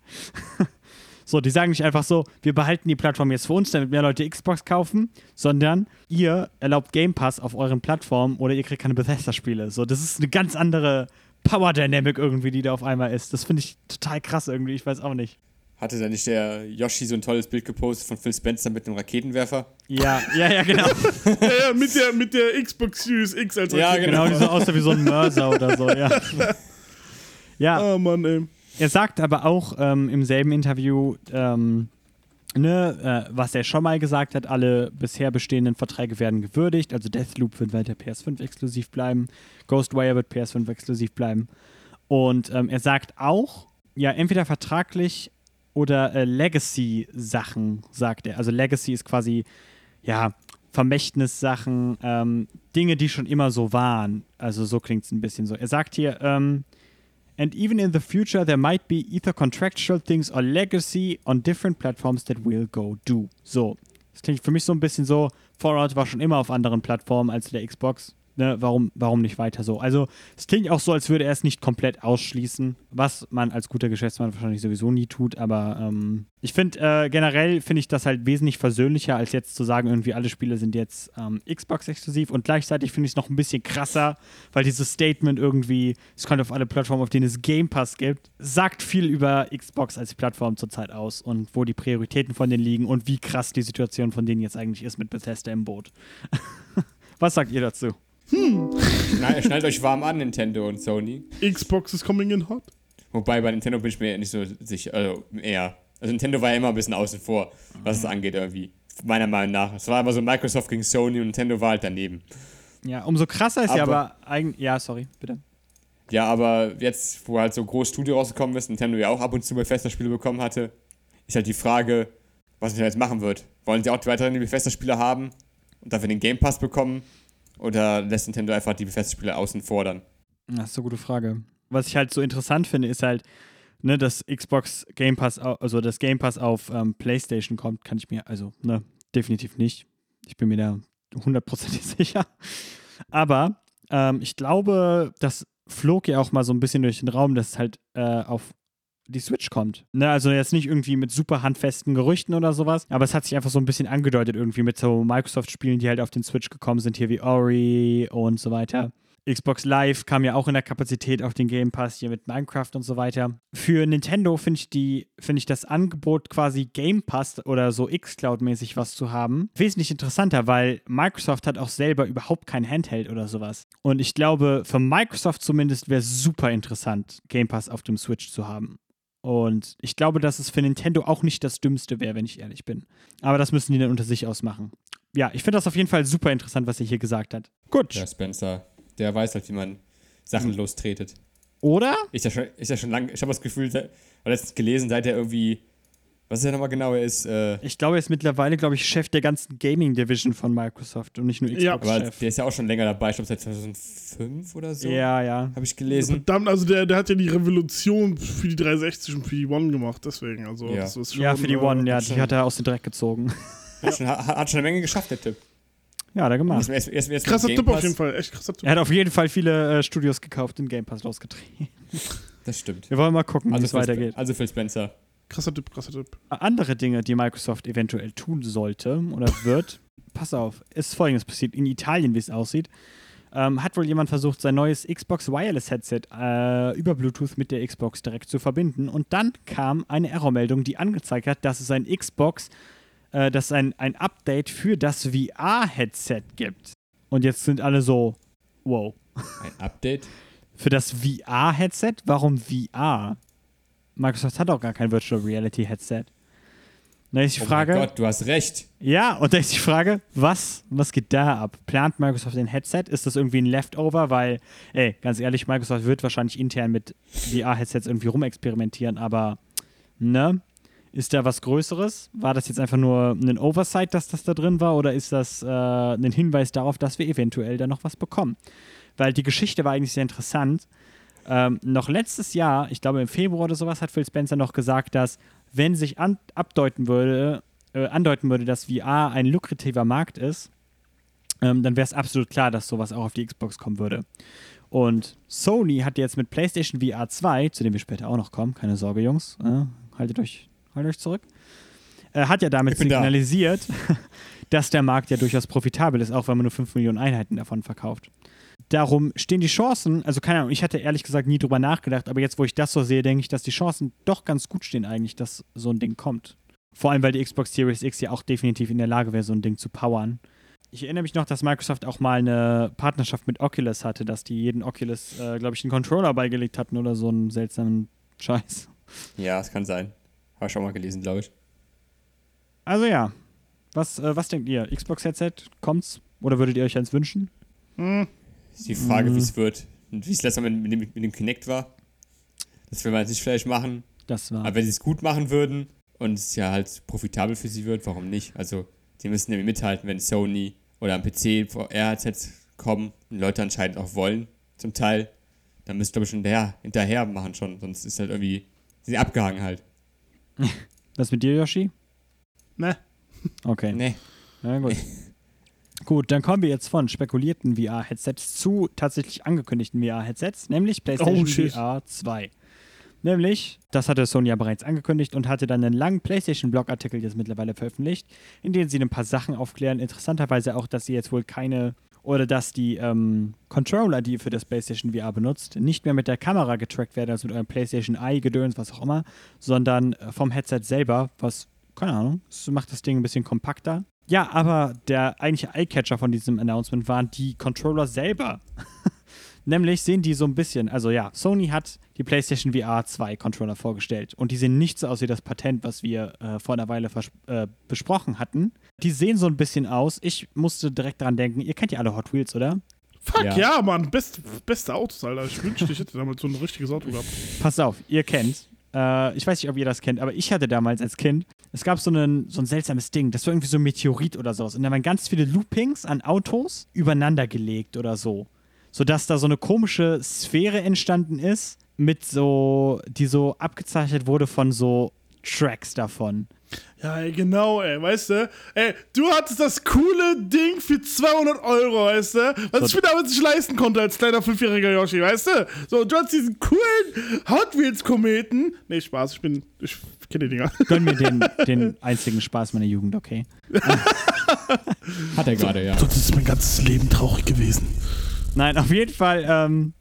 <laughs> so, die sagen nicht einfach so, wir behalten die Plattform jetzt für uns, damit mehr Leute Xbox kaufen, sondern ihr erlaubt Game Pass auf euren Plattformen oder ihr kriegt keine Bethesda-Spiele. So, das ist eine ganz andere Power Dynamic irgendwie, die da auf einmal ist. Das finde ich total krass irgendwie, ich weiß auch nicht. Hatte da nicht der Yoshi so ein tolles Bild gepostet von Phil Spencer mit einem Raketenwerfer? Ja, ja, ja, genau. <laughs> ja, ja, mit der, mit der Xbox Series X als Ja, Rakete. Genau, die so aussah wie so ein Mörser oder so, ja. <laughs> Ja, Ah, Mann, ey. Er sagt aber auch ähm, im selben Interview, ähm, ne, äh, was er schon mal gesagt hat, alle bisher bestehenden Verträge werden gewürdigt. Also Deathloop wird weiter PS5 exklusiv bleiben, Ghostwire wird PS5 exklusiv bleiben. Und ähm, er sagt auch, ja, entweder vertraglich oder äh, Legacy-Sachen, sagt er. Also Legacy ist quasi, ja, Vermächtnissachen, ähm, Dinge, die schon immer so waren. Also so klingt es ein bisschen so. Er sagt hier, ähm, and even in the future there might be either contractual things or legacy on different platforms that will go do. So, das klingt für mich so ein bisschen so, Fallout war schon immer auf anderen Plattformen als der Xbox. Ne, warum, warum nicht weiter so? Also, es klingt auch so, als würde er es nicht komplett ausschließen, was man als guter Geschäftsmann wahrscheinlich sowieso nie tut. Aber ähm, ich finde, äh, generell finde ich das halt wesentlich versöhnlicher, als jetzt zu sagen, irgendwie alle Spiele sind jetzt ähm, Xbox-exklusiv. Und gleichzeitig finde ich es noch ein bisschen krasser, weil dieses Statement irgendwie, es kommt auf alle Plattformen, auf denen es Game Pass gibt, sagt viel über Xbox als Plattform zurzeit aus und wo die Prioritäten von denen liegen und wie krass die Situation von denen jetzt eigentlich ist mit Bethesda im Boot. <laughs> was sagt ihr dazu? Schneid, schnallt euch warm an, Nintendo und Sony. Xbox is coming in hot. Wobei bei Nintendo bin ich mir nicht so sicher, also eher. Also Nintendo war ja immer ein bisschen außen vor, was es angeht irgendwie. Meiner Meinung nach. Es war immer so Microsoft gegen Sony und Nintendo war halt daneben. Ja, umso krasser ist ja Aber- aber eigentlich. Ja, sorry, bitte. Ja, aber jetzt, wo halt so groß Studio rausgekommen ist, Nintendo ja auch ab und zu Bethesda-Spiele bekommen hatte, ist halt die Frage, was Nintendo jetzt machen wird. Wollen sie auch weiterhin die Bethesda-Spiele haben und dafür den Game Pass bekommen? Oder lässt Nintendo einfach die Bethesda-Spiele außen vor dann? Das ist eine gute Frage. Was ich halt so interessant finde, ist halt, ne, dass Xbox Game Pass, also das Game Pass auf ähm, PlayStation kommt, kann ich mir, also, ne, definitiv nicht. Ich bin mir da hundertprozentig <laughs> sicher. Aber ähm, ich glaube, das flog ja auch mal so ein bisschen durch den Raum, dass es halt äh, auf die Switch kommt. Ne, also jetzt nicht irgendwie mit super handfesten Gerüchten oder sowas, aber es hat sich einfach so ein bisschen angedeutet irgendwie mit so Microsoft-Spielen, die halt auf den Switch gekommen sind, hier wie Ori und so weiter. Xbox Live kam ja auch in der Kapazität auf den Game Pass hier mit Minecraft und so weiter. Für Nintendo finde ich die finde ich das Angebot quasi Game Pass oder so xCloud mäßig was zu haben wesentlich interessanter, weil Microsoft hat auch selber überhaupt kein Handheld oder sowas. Und ich glaube, für Microsoft zumindest wäre es super interessant Game Pass auf dem Switch zu haben. Und ich glaube, dass es für Nintendo auch nicht das Dümmste wäre, wenn ich ehrlich bin. Aber das müssen die dann unter sich ausmachen. Ja, ich finde das auf jeden Fall super interessant, was er hier gesagt hat. Gut. Der Spencer, der weiß halt, wie man Sachen lostretet. Oder? Ist ja schon, ist ja schon lang, ich habe das Gefühl, letztens gelesen, seit er irgendwie, was ist er nochmal genau, er ist, äh, Ich glaube, er ist mittlerweile, glaube ich, Chef der ganzen Gaming-Division von Microsoft und nicht nur Ja. aber Xbox-Chef. der ist ja auch schon länger dabei, ich glaube seit 2005 oder so, Ja, ja. habe ich gelesen. Verdammt, also der, der hat ja die Revolution für die 360 und für die One gemacht, deswegen. Also Ja. das ist schon, Ja, für die äh, One, ja, die hat er aus dem Dreck gezogen. Hat schon, hat, schon eine Menge geschafft, der Typ. Ja, hat er gemacht. Erst, erst, erst Krasser Tipp auf jeden. Fall, echt krasser Tipp. Er hat auf jeden Fall viele äh, Studios gekauft und Game Pass losgetreten. Das stimmt. Wir wollen mal gucken, wie Also es Phil, weitergeht. Also Phil Spencer. Krasser Tipp, krasser Tipp. Andere Dinge, die Microsoft eventuell tun sollte oder wird, <laughs> pass auf, ist folgendes passiert. In Italien, wie es aussieht, ähm, hat wohl jemand versucht, sein neues Xbox Wireless Headset äh, über Bluetooth mit der Xbox direkt zu verbinden. Und dann kam eine Errormeldung, die angezeigt hat, dass es ein Xbox, äh, dass es ein, ein Update für das VR-Headset gibt. Und jetzt sind alle so, wow. Ein Update. <laughs> Für das VR-Headset? Warum VR? Microsoft hat auch gar kein Virtual Reality Headset. Da ist die Oh Frage, mein Gott, du hast recht. ja, und da ist die Frage, was, was geht da ab? Plant Microsoft ein Headset? Ist das irgendwie ein Leftover? Weil, ey, ganz ehrlich, Microsoft wird wahrscheinlich intern mit VR-Headsets irgendwie rumexperimentieren, aber, ne? Ist da was Größeres? War das jetzt einfach nur ein Oversight, dass das da drin war? Oder ist das äh, ein Hinweis darauf, dass wir eventuell da noch was bekommen? Weil die Geschichte war eigentlich sehr interessant. Ähm, noch letztes Jahr, ich glaube im Februar oder sowas, hat Phil Spencer noch gesagt, dass wenn sich an, abdeuten würde, äh, andeuten würde, dass VR ein lukrativer Markt ist, ähm, dann wäre es absolut klar, dass sowas auch auf die Xbox kommen würde. Und Sony hat jetzt mit PlayStation VR 2, zu dem wir später auch noch kommen, keine Sorge, Jungs, äh, haltet, euch, haltet euch zurück, äh, hat ja damit bin da. signalisiert, <laughs> dass der Markt ja durchaus profitabel ist, auch wenn man nur 5 Millionen Einheiten davon verkauft. Darum stehen die Chancen, also keine Ahnung, ich hatte ehrlich gesagt nie drüber nachgedacht, aber jetzt, wo ich das so sehe, denke ich, dass die Chancen doch ganz gut stehen eigentlich, dass so ein Ding kommt. Vor allem, weil die Xbox Series X ja auch definitiv in der Lage wäre, so ein Ding zu powern. Ich erinnere mich noch, dass Microsoft auch mal eine Partnerschaft mit Oculus hatte, dass die jeden Oculus, äh, glaube ich, einen Controller beigelegt hatten oder so einen seltsamen Scheiß. Ja, es kann sein. Habe ich auch mal gelesen, glaube ich. Also ja, was, äh, was denkt ihr? Xbox-Headset, kommt's? Oder würdet ihr euch eins wünschen? Hm, Ist die Frage, Mhm. wie es wird. Und wie es letztes Mal mit, mit, dem, mit dem Kinect war. Das will man jetzt nicht vielleicht machen. Das war. Aber wenn sie es gut machen würden und es ja halt profitabel für sie wird, warum nicht? Also, sie müssen nämlich mithalten, wenn Sony oder am PC VR-Headsets kommen und Leute anscheinend auch wollen, zum Teil, dann müsst ihr, glaube ich, schon hinterher, hinterher machen schon, sonst ist halt irgendwie, sie abgehangen halt. <laughs> Was mit dir, Yoshi? Ne? Okay. Nee. Ja, gut. <laughs> gut, dann kommen wir jetzt von spekulierten VR-Headsets zu tatsächlich angekündigten VR-Headsets, nämlich PlayStation Oh. VR 2. Nämlich, das hatte Sony ja bereits angekündigt und hatte dann einen langen PlayStation-Blog-Artikel jetzt mittlerweile veröffentlicht, in dem sie ein paar Sachen aufklären. Interessanterweise auch, dass sie jetzt wohl keine oder dass die ähm, Controller, die ihr für das PlayStation VR benutzt, nicht mehr mit der Kamera getrackt werden, also mit eurem PlayStation Eye, Gedöns, was auch immer, sondern äh, vom Headset selber, was, keine Ahnung, macht das Ding ein bisschen kompakter. Ja, aber der eigentliche Eyecatcher von diesem Announcement waren die Controller selber. <laughs> Nämlich sehen die so ein bisschen, also ja, Sony hat die PlayStation VR 2 Controller vorgestellt und die sehen nicht so aus wie das Patent, was wir äh, vor einer Weile äh, besprochen hatten. Die sehen so ein bisschen aus. Ich musste direkt daran denken, ihr kennt ja alle Hot Wheels, oder? Fuck Ja. ja, Mann. Best, beste Autos, Alter. Ich wünschte, ich hätte damals so ein richtiges Auto gehabt. Pass auf, ihr kennt. Äh, ich weiß nicht, ob ihr das kennt, aber ich hatte damals als Kind, es gab so, einen, so ein seltsames Ding, das war irgendwie so ein Meteorit oder sowas. Und da waren ganz viele Loopings an Autos übereinander gelegt oder so. Sodass da so eine komische Sphäre entstanden ist, mit so, die so abgezeichnet wurde von so Tracks davon. Ja, ey, genau, ey, weißt du? Ey, du hattest das coole Ding für 200 Euro, weißt du? Was So. ich mir damals nicht leisten konnte als kleiner fünfjähriger Yoshi, weißt du? So, du hast diesen coolen Hot Wheels Kometen. Nee, Spaß, ich bin, ich kenne die Dinger. Gönn mir den, <laughs> den einzigen Spaß meiner Jugend, okay? <laughs> Hat er gerade, ja. Sonst ist mein ganzes Leben traurig gewesen. Nein, auf jeden Fall. Ähm,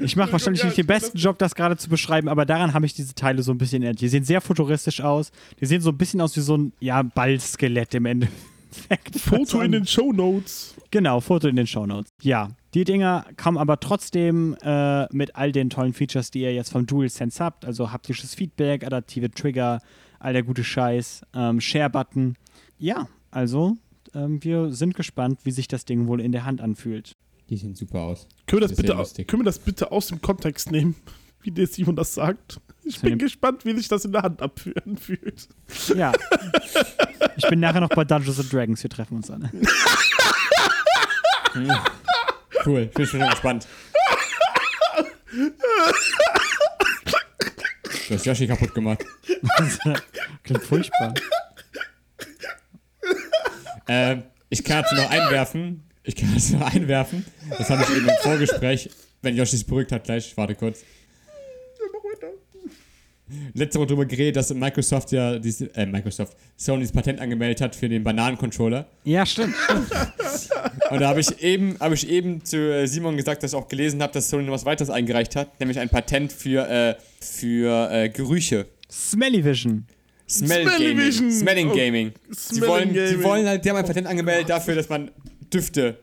ich mache wahrscheinlich nicht den besten Job, das gerade zu beschreiben, aber daran habe ich diese Teile so ein bisschen erinnert. Die sehen sehr futuristisch aus. Die sehen so ein bisschen aus wie so ein ja, Ballskelett im Endeffekt. <laughs> Foto in den Show Notes. Genau, Foto in den Shownotes. Ja, die Dinger kommen aber trotzdem äh, mit all den tollen Features, die ihr jetzt vom DualSense habt. Also haptisches Feedback, adaptive Trigger, all der gute Scheiß, ähm, Share-Button. Ja, also ähm, wir sind gespannt, wie sich das Ding wohl in der Hand anfühlt. Die sehen super aus. Können wir das, Das bitte, lustig. können wir das bitte aus dem Kontext nehmen, <laughs> wie der Simon das sagt? Ich bin gespannt, wie sich das in der Hand abführen fühlt. Ja. ich bin nachher noch bei Dungeons and Dragons. Wir treffen uns dann. Cool, ich bin schon gespannt. Du hast Yoshi kaputt gemacht. <laughs> Klingt furchtbar. Ähm, ich kann dazu noch einwerfen. Ich kann dazu noch einwerfen. Das habe ich eben im Vorgespräch, wenn Yoshi sich beruhigt hat, gleich. Warte kurz. Letzte Woche drüber geredet, dass Microsoft ja diese, äh, Microsoft, Sony das Patent angemeldet hat für den Bananencontroller. Ja, stimmt. Und da habe ich eben, habe ich eben zu äh, Simon gesagt, dass ich auch gelesen habe, dass Sony noch was weiteres eingereicht hat, nämlich ein Patent für, äh, für äh, Gerüche. Smelly Vision. Smell Smelly Gaming. Vision. Smelling Oh, Gaming. sie, Smelling wollen, sie Gaming. wollen halt, die haben ein Patent angemeldet dafür, dass man Düfte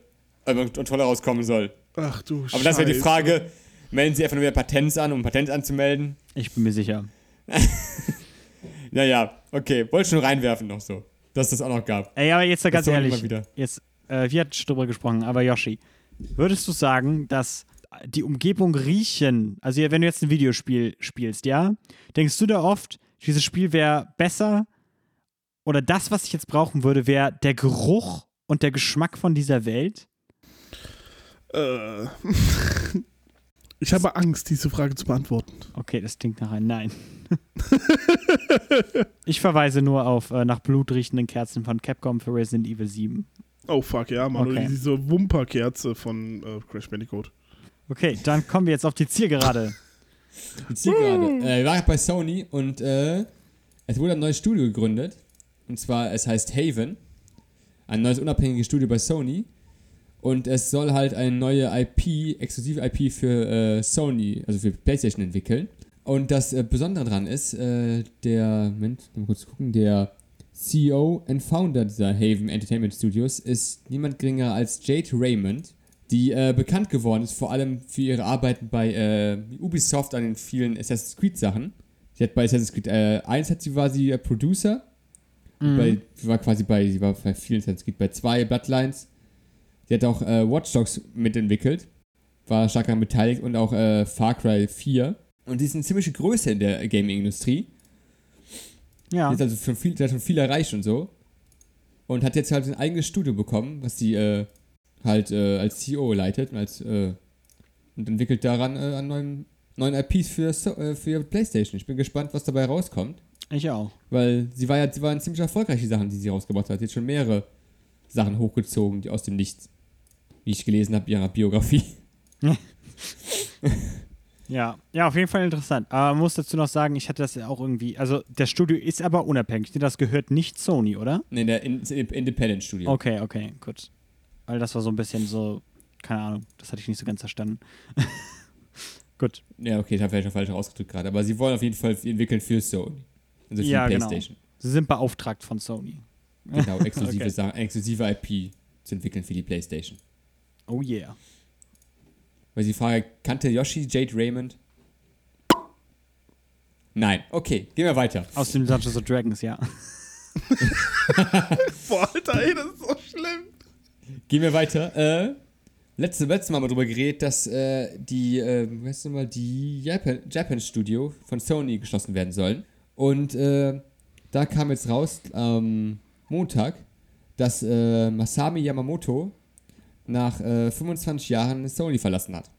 äh, und Kontrolle rauskommen soll. Ach du Aber das wäre die Scheiße. Frage, melden sie einfach nur wieder Patents an, um ein Patent anzumelden? Ich bin mir sicher. <laughs> Naja, okay, wollte nur reinwerfen noch so, dass es das auch noch gab. Ey, aber jetzt mal ganz ehrlich. Jetzt, äh, wir hatten schon drüber gesprochen, aber Yoshi, würdest du sagen, dass die Umgebung riechen, also wenn du jetzt ein Videospiel spielst, ja, denkst du da oft, dieses Spiel wäre besser oder das, was ich jetzt brauchen würde, wäre der Geruch und der Geschmack von dieser Welt? Äh, <laughs> ich habe Angst, diese Frage zu beantworten. Okay, das klingt nach einem Nein. <laughs> ich verweise nur auf äh, nach Blut riechenden Kerzen von Capcom für Resident Evil 7. Oh fuck, ja, Mann. Okay. Diese Wumperkerze von äh, Crash Bandicoot. Okay, dann kommen wir jetzt auf die Zielgerade. Die Zielgerade. Äh, wir waren bei Sony und äh, es wurde ein neues Studio gegründet. Und zwar, es heißt Haven. Ein neues unabhängiges Studio bei Sony. Und es soll halt eine neue IP, exklusive IP für äh, Sony, also für PlayStation entwickeln. Und das äh, Besondere daran ist, äh, der, Moment, mal kurz gucken, der CEO und Founder dieser Haven Entertainment Studios ist niemand geringer als Jade Raymond, die äh, bekannt geworden ist, vor allem für ihre Arbeiten bei äh, Ubisoft an den vielen Assassin's Creed Sachen. Sie hat bei Assassin's Creed äh, 1 hat sie, war sie äh, Producer. Bei, sie war quasi bei, sie war bei vielen Assassin's Creed, bei zwei Bloodlines. Sie hat auch äh, Watch Dogs mitentwickelt, war stark daran beteiligt und auch äh, Far Cry 4. Und sie ist eine ziemliche Größe in der Gaming-Industrie. Ja. Sie hat also schon viel, hat schon viel erreicht und so. und hat jetzt halt ein eigenes Studio bekommen, was sie äh, halt äh, als CEO leitet und, als, äh, und entwickelt daran äh, an neuen, neuen IPs für, äh, für PlayStation. Ich bin gespannt, was dabei rauskommt, Ich auch. weil sie war ja sie waren ziemlich erfolgreich, die Sachen, die sie rausgebracht hat. Jetzt schon mehrere Sachen hochgezogen, die aus dem Nichts, wie ich gelesen habe, ihrer Biografie. <laughs> Ja, ja, auf jeden Fall interessant. Aber man muss dazu noch sagen, ich hatte das ja auch irgendwie, also das Studio ist aber unabhängig. Das gehört nicht Sony, oder? Ne, der In Independent Studio. Okay, okay, gut. Weil das war so ein bisschen so, keine Ahnung, das hatte ich nicht so ganz verstanden. <laughs> gut. Ja, okay, ich habe vielleicht auch falsch ausgedrückt gerade. Aber sie wollen auf jeden Fall entwickeln für Sony. Also für Ja, die genau. PlayStation. Sie sind beauftragt von Sony. Genau, <laughs> exklusive, Okay. Sachen, exklusive IP zu entwickeln für die PlayStation. Oh yeah. Weil sie frage, kannte Yoshi Jade Raymond? Nein. Okay, gehen wir weiter. Aus dem Dungeons of Dragons, ja. <laughs> Boah, Alter, ey, das ist so schlimm. Gehen wir weiter. Äh, letzte, letztes Mal haben wir darüber geredet, dass äh, die, äh, weißt du mal, die Japan, Japan Studio von Sony geschlossen werden sollen. Und äh, da kam jetzt raus am Montag, dass äh, Masami Yamamoto nach äh, 25 Jahren Sony verlassen hat.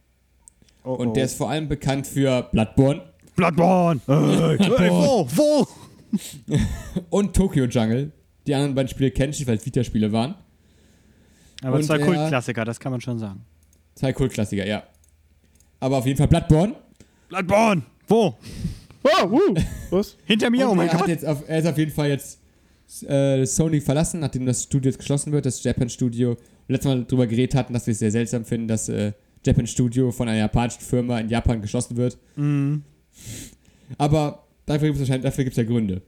Oh, Und der ist vor allem bekannt für Bloodborne Bloodborne! Äh, <laughs> äh, wo? Wo? und Tokyo Jungle. Die anderen beiden Spiele kenne ich weil es Vita-Spiele waren. Aber Und zwei er- Kultklassiker, das kann man schon sagen. Zwei Kultklassiker, ja. Aber auf jeden Fall Bloodborne. Bloodborne! Wo? Oh, wuh. <laughs> Was? Hinter mir, Und oh mein er, hat Gott! jetzt auf, er ist auf jeden Fall jetzt äh, Sony verlassen, nachdem das Studio jetzt geschlossen wird, das Japan Studio. Letztes Mal darüber geredet hatten, dass wir es sehr seltsam finden, dass äh, Japan Studio von einer japanischen Firma in Japan geschlossen wird. Mhm. Aber dafür gibt es dafür gibt's ja Gründe.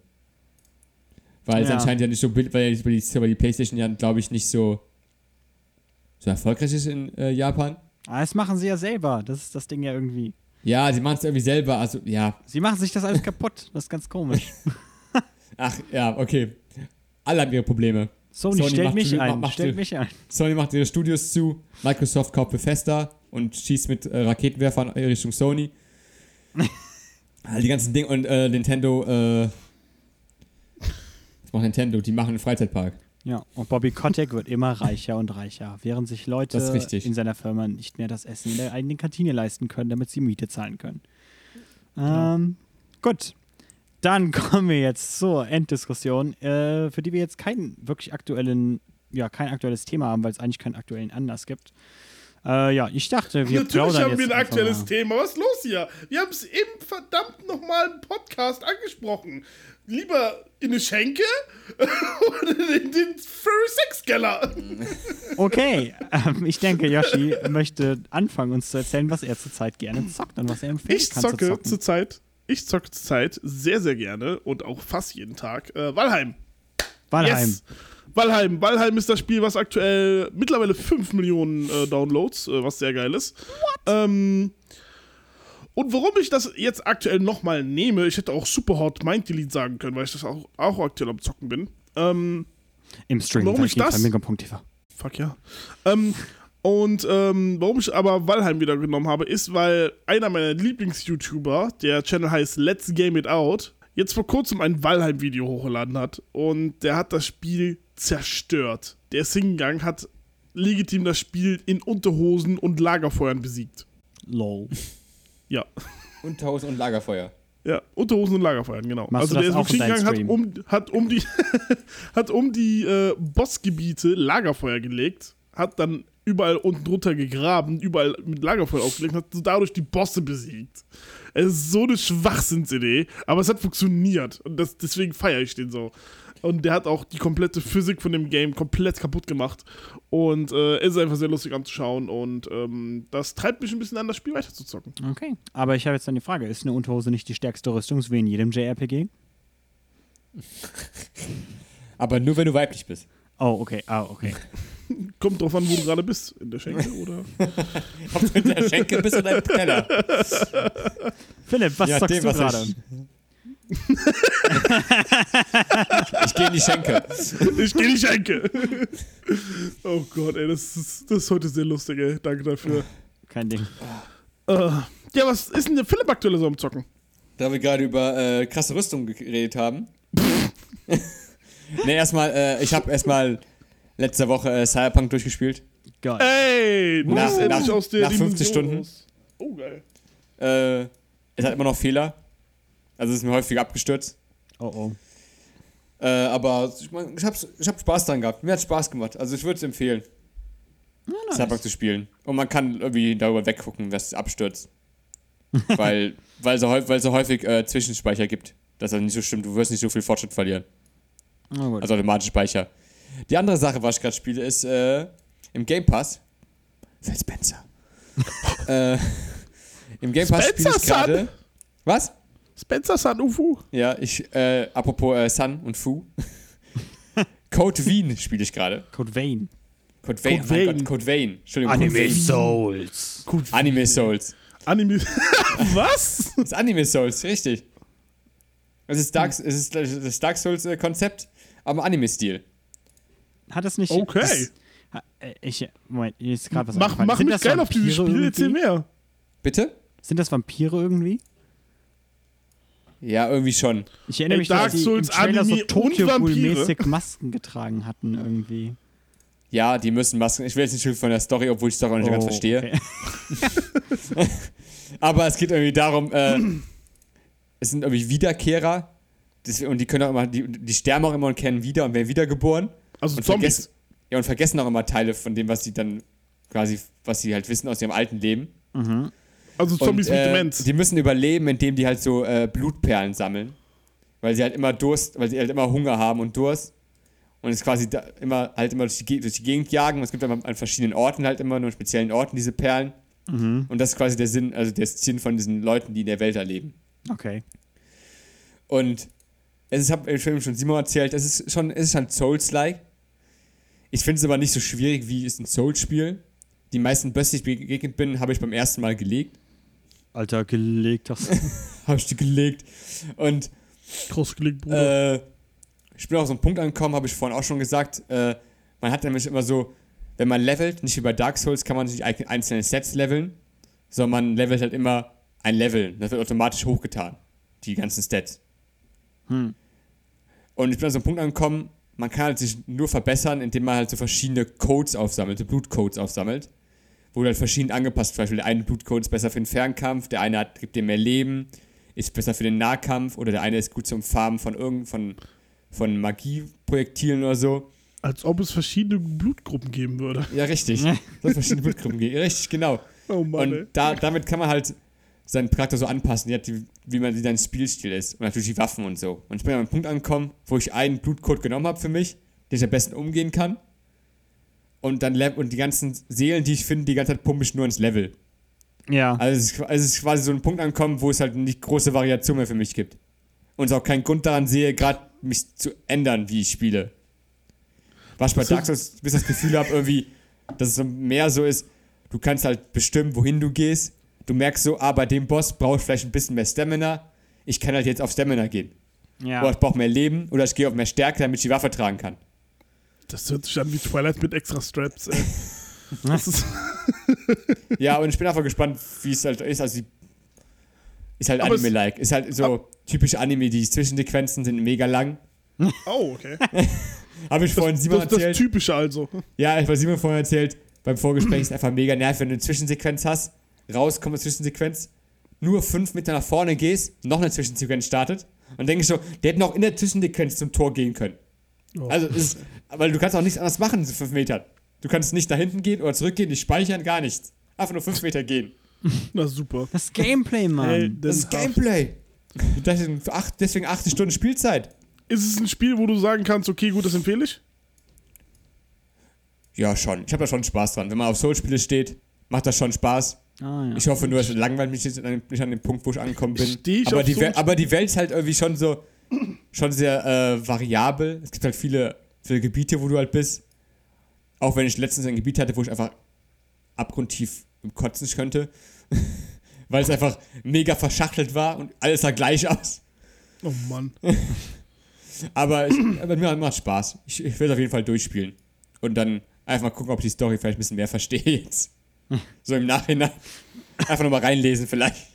Weil es Ja. anscheinend ja nicht so, weil die, weil die PlayStation ja, glaube ich, nicht so, so erfolgreich ist in äh, Japan. Ah, das machen sie ja selber. Das ist das Ding ja irgendwie. Ja, sie machen es irgendwie selber, also ja. Sie machen sich das alles kaputt. Das ist ganz komisch. <laughs> Ach, ja, okay. Alle haben ihre Probleme. Sony, Sony stellt macht mich ein. macht stellt mich ein. Sony macht ihre Studios zu, Microsoft kauft Bethesda und schießt mit äh, Raketenwerfern in Richtung Sony. <laughs> All die ganzen Dinge und äh, Nintendo, äh, was macht Nintendo? Die machen einen Freizeitpark. Ja, und Bobby Kotick wird immer reicher und reicher, während sich Leute in seiner Firma nicht mehr das Essen in der eigenen Kantine leisten können, damit sie Miete zahlen können. Ähm, gut. Dann <laughs> kommen wir jetzt zur Enddiskussion, äh, für die wir jetzt keinen wirklich aktuellen, ja, kein aktuelles Thema haben, weil es eigentlich keinen aktuellen Anlass gibt. Äh, ja, ich dachte, wir Natürlich plaudern haben jetzt wir ein aktuelles mal. Thema. Was ist los hier? Wir haben es eben verdammt nochmal im Podcast angesprochen. Lieber in eine Schenke <laughs> oder in den Furry Sex Keller? Okay, ähm, ich denke, Yoshi möchte anfangen, uns zu erzählen, was er zurzeit gerne zockt und was er empfiehlt Ich kann zu zocke zocken. zurzeit, ich zocke zurzeit sehr, sehr gerne und auch fast jeden Tag äh, Valheim. Valheim. Yes. Valheim. Valheim ist das Spiel, was aktuell mittlerweile 5 Millionen äh, Downloads, äh, was sehr geil ist. Ähm, und warum ich das jetzt aktuell nochmal nehme, ich hätte auch Superhot Mind Delete sagen können, weil ich das auch, auch aktuell am Zocken bin. Ähm, Im Stream. Warum ich das- Flamingo.tv. Fuck ja. Ähm, und ähm, warum ich aber Valheim wieder genommen habe, ist, weil einer meiner Lieblings-YouTuber, der Channel heißt Let's Game It Out, jetzt vor kurzem ein Valheim-Video hochgeladen hat. Und der hat das Spiel zerstört. Der ist hingegangen, hat legitim das Spiel in Unterhosen und Lagerfeuern besiegt. Lol. Ja. Unterhose und Lagerfeuer. Ja, Unterhosen und Lagerfeuern, genau. Machst du also der das ist wirklich hingegangen, hat um, hat um die, <laughs> hat um die äh, Bossgebiete Lagerfeuer gelegt, hat dann überall unten drunter gegraben, überall mit Lagerfeuer aufgelegt und hat so dadurch die Bosse besiegt. Es ist so eine Schwachsinnsidee, aber es hat funktioniert und das, deswegen feiere ich den so. Und der hat auch die komplette Physik von dem Game komplett kaputt gemacht. Und äh, es ist einfach sehr lustig anzuschauen. Und ähm, das treibt mich ein bisschen an, das Spiel weiterzuzocken. Okay. Aber ich habe jetzt dann die Frage: Ist eine Unterhose nicht die stärkste Rüstung, wie in jedem JRPG? <laughs> Aber nur wenn du weiblich bist. Oh, okay. Ah, okay. <laughs> Kommt drauf an, wo du gerade bist. In der Schenke <laughs> oder. Ob du in der Schenke bist oder im Keller. Philipp, was Je zockst nachdem, du gerade? <laughs> ich- gehe in die Schenke. Ich gehe in die Schenke. oh Gott, ey, das ist, das ist heute sehr lustig, ey. Danke dafür. Kein Ding. Äh, ja, was ist denn der Philipp aktuell so am Zocken? Da wir gerade über äh, krasse Rüstung geredet haben. <laughs> Nee, erstmal, äh, ich habe erstmal letzte Woche äh, Cyberpunk durchgespielt. Geil. Ey, du Nach- bist endlich nach- aus der nach 50 Dimension Stunden. raus. Oh, geil. Äh, es hat immer noch Fehler. Also es ist mir häufig abgestürzt. Oh oh. Äh, aber ich, mein, ich, hab's, ich hab Spaß dran gehabt. Mir hat Spaß gemacht. Also ich würde es empfehlen, Ja, Cyberpunk zu spielen. Und man kann irgendwie darüber weggucken, was abstürzt. <laughs> weil, weil, so, häufig- weil so häufig äh, Zwischenspeicher gibt. Das ist nicht so stimmt. Du wirst nicht so viel Fortschritt verlieren. Gut. Also automatisch Speicher. Die andere Sache, was ich gerade spiele, ist äh, im Game Pass. Phil Spencer. <laughs> äh, Im Game Pass spiele ich gerade. Was? Spencer San Ufu. Ja, ich, äh, apropos äh, Sun und Fu. <laughs> Code Wien spiele ich gerade. Code Vein. Code Vein. Code. Gott, Code Vein. Entschuldigung. Code Anime Vein. Souls. Gut. Anime Souls. Anime. <laughs> Was? Das ist Anime Souls, richtig. Es ist Dark, es ist das Dark Souls äh, Konzept, aber Anime-Stil. Hat das nicht. Okay. Das, äh, ich, Moment, ist gerade was Mach, mach mich das geil auf dieses Spiel, erzähl mehr. Bitte? Sind das Vampire irgendwie? Ja, irgendwie schon. Ich erinnere Ey, mich, Dark dass die im Trailer so Anime und Tokyo Vampire. mäßig Masken getragen hatten irgendwie. Ja, die müssen Masken. Ich will jetzt nicht viel von der Story, obwohl ich die Story auch nicht ganz Oh, verstehe. okay. <laughs> Aber es geht irgendwie darum, äh, es sind irgendwie Wiederkehrer. Das, und die können auch immer, die, die sterben auch immer und kehren wieder und werden wiedergeboren. Also Und Zombies. vergessen, ja, und vergessen auch immer Teile von dem, was sie dann quasi, was sie halt wissen aus ihrem alten Leben. Also Zombies und, mit äh, Demenz. Die müssen überleben, indem die halt so äh, Blutperlen sammeln. Weil sie halt immer Durst, weil sie halt immer Hunger haben und Durst. Und es quasi immer halt immer durch die, durch die Gegend jagen. Und es gibt aber an verschiedenen Orten halt immer, nur speziellen Orten diese Perlen. Und das ist quasi der Sinn, also der Sinn von diesen Leuten, die in der Welt erleben. okay. Und es ist, hab ich hab schon Simon erzählt, es ist schon, es ist halt Souls-like. Ich finde es aber nicht so schwierig wie es ein Souls-Spiel. Die meisten Bösse, die ich begegnet bin, habe ich beim ersten Mal gelegt. Alter, gelegt hast. <laughs> Habe ich die gelegt. Und Groß gelegt, Bruder. äh, ich bin auf so einen Punkt angekommen, habe ich vorhin auch schon gesagt. Äh, man hat nämlich immer so, wenn man levelt, nicht wie bei Dark Souls, kann man nicht ein- einzelne Sets leveln, sondern man levelt halt immer ein Level. Das wird automatisch hochgetan. Die ganzen Stats. Und ich bin an so einem Punkt angekommen, man kann halt sich nur verbessern, indem man halt so verschiedene Codes aufsammelt, so Blutcodes aufsammelt. Wurde halt verschieden angepasst. Zum Beispiel der eine Blutcode ist besser für den Fernkampf, der eine hat, gibt dir mehr Leben, ist besser für den Nahkampf oder der eine ist gut zum Farmen von irgend von, von Magieprojektilen oder so. Als ob es verschiedene Blutgruppen geben würde. Ja, richtig. <laughs> so verschiedene Blutgruppen gehen. Richtig, genau. Oh Mann. Und da, damit kann man halt seinen Charakter so anpassen, nachdem, wie man wie dein Spielstil ist. Und natürlich die Waffen und so. Und ich bin an einem Punkt angekommen, wo ich einen Blutcode genommen habe für mich, den ich am besten umgehen kann. Und dann und die ganzen Seelen, die ich finde, die ganze Zeit pumpe ich nur ins Level. ja. Also es, ist, quasi so ein Punkt angekommen, wo es halt nicht große Variation mehr für mich gibt. Und es auch keinen Grund daran sehe, gerade mich zu ändern, wie ich spiele. Was ich bei Dark Souls bis das Gefühl habe, irgendwie, dass es so mehr so ist, du kannst halt bestimmen, wohin du gehst. Du merkst so, ah, bei dem Boss brauche ich vielleicht ein bisschen mehr Stamina. Ich kann halt jetzt auf Stamina gehen. ja. Oder ich brauche mehr Leben oder ich gehe auf mehr Stärke, damit ich die Waffe tragen kann. Das hört sich an wie Twilight mit extra Straps, ey. <laughs> Das ist, <laughs> Ja, und ich bin einfach gespannt, wie es halt ist. Also, die, ist halt Anime-like. Ist halt so typisch Anime, die Zwischensequenzen sind mega lang. oh, okay. <laughs> Habe ich vorhin Simon Das, das erzählt. Typische also. ja, ich habe Simon vorhin erzählt, beim Vorgespräch ist einfach mega nervig, wenn du eine Zwischensequenz hast, rauskommt eine Zwischensequenz, nur fünf Meter nach vorne gehst, noch eine Zwischensequenz startet und denke ich so, der hätte noch in der Zwischensequenz zum Tor gehen können. Oh. Also, es ist, weil du kannst auch nichts anderes machen, diese fünf Meter. Du kannst nicht da hinten gehen oder zurückgehen, nicht speichern, gar nichts. Einfach nur fünf Meter gehen. <laughs> Na super. Das Gameplay, Mann. Ey, Das ist Gameplay. Deswegen, acht, deswegen 80 Stunden Spielzeit. Ist es ein Spiel, wo du sagen kannst, okay, gut, das empfehle ich? Ja, schon. Ich habe da schon Spaß dran. Wenn man auf Soul-Spiele steht, macht das schon Spaß. ah, ja. Ich hoffe nur, es langweilt mich jetzt nicht an dem Punkt, wo ich angekommen bin. Steh ich aber, auf die aber die Welt ist halt irgendwie schon so, schon sehr äh, variabel. Es gibt halt viele, viele Gebiete, wo du halt bist. Auch wenn ich letztens ein Gebiet hatte, wo ich einfach abgrundtief im Kotzen könnte. <laughs> Weil es einfach mega verschachtelt war und alles sah gleich aus. Oh Mann. <laughs> Aber, ich, aber mir macht Spaß. Ich, ich will es auf jeden Fall durchspielen. Und dann einfach mal gucken, ob ich die Story vielleicht ein bisschen mehr verstehe jetzt. <laughs> So im Nachhinein. Einfach nochmal reinlesen vielleicht.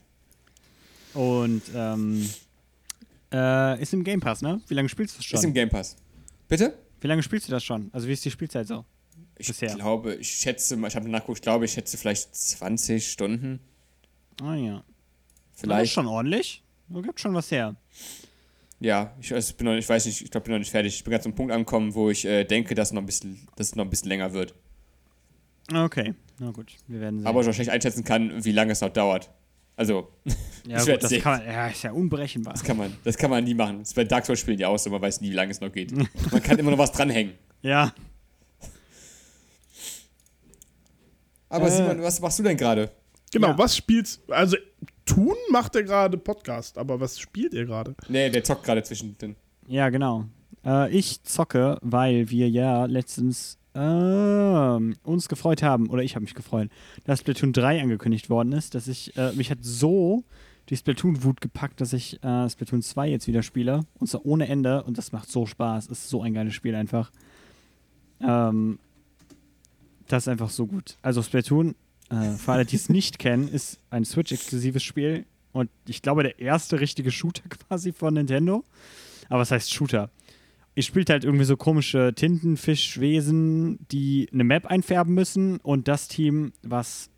Und ähm, äh, ist im Game Pass, ne? Wie lange spielst du es schon? Ist im Game Pass. Bitte? Wie lange spielst du das schon? Also wie ist die Spielzeit so? Ich Bisher. glaube, ich schätze, mal- ich habe nachgeguckt, ich glaube, ich schätze vielleicht 20 Stunden. Ah ja. Das ist Vielleicht. schon ordentlich. Du gibt schon was her. Ja, ich, also bin noch, ich weiß nicht, ich glaube, bin noch nicht fertig. Ich bin ganz am Punkt angekommen, wo ich äh, denke, dass, noch ein bisschen, dass es noch ein bisschen länger wird. Okay, na gut, wir werden sehen. Aber ich auch schlecht einschätzen kann, wie lange es noch dauert. Also, ja, ich gut, das sehen. kann man, ja, ist ja unberechenbar. das kann man, das kann man nie machen. Das ist bei Dark Souls Spielen ja auch so, man weiß nie, wie lange es noch geht. Man kann immer noch was dranhängen. <laughs> Ja, Aber Äh. Simon, was machst du denn gerade? Genau, Ja. was spielt. Also, tun macht er gerade Podcast, aber was spielt ihr gerade? Nee, der zockt gerade zwischen den. ja, genau. Äh, ich zocke, weil wir ja letztens ähm, uns gefreut haben, oder ich habe mich gefreut, dass Splatoon 3 angekündigt worden ist, dass ich, äh, mich hat so die Splatoon-Wut gepackt, dass ich äh, Splatoon 2 jetzt wieder spiele. Und zwar ohne Ende. Und das macht so Spaß. Ist so ein geiles Spiel einfach. Ähm, das ist einfach so gut. Also Splatoon, äh, für alle, die es nicht kennen, ist ein Switch-exklusives Spiel. Und ich glaube, der erste richtige Shooter <laughs> quasi von Nintendo. Aber was heißt Shooter? Ihr spielt halt irgendwie so komische Tintenfischwesen, die eine Map einfärben müssen und das Team, was,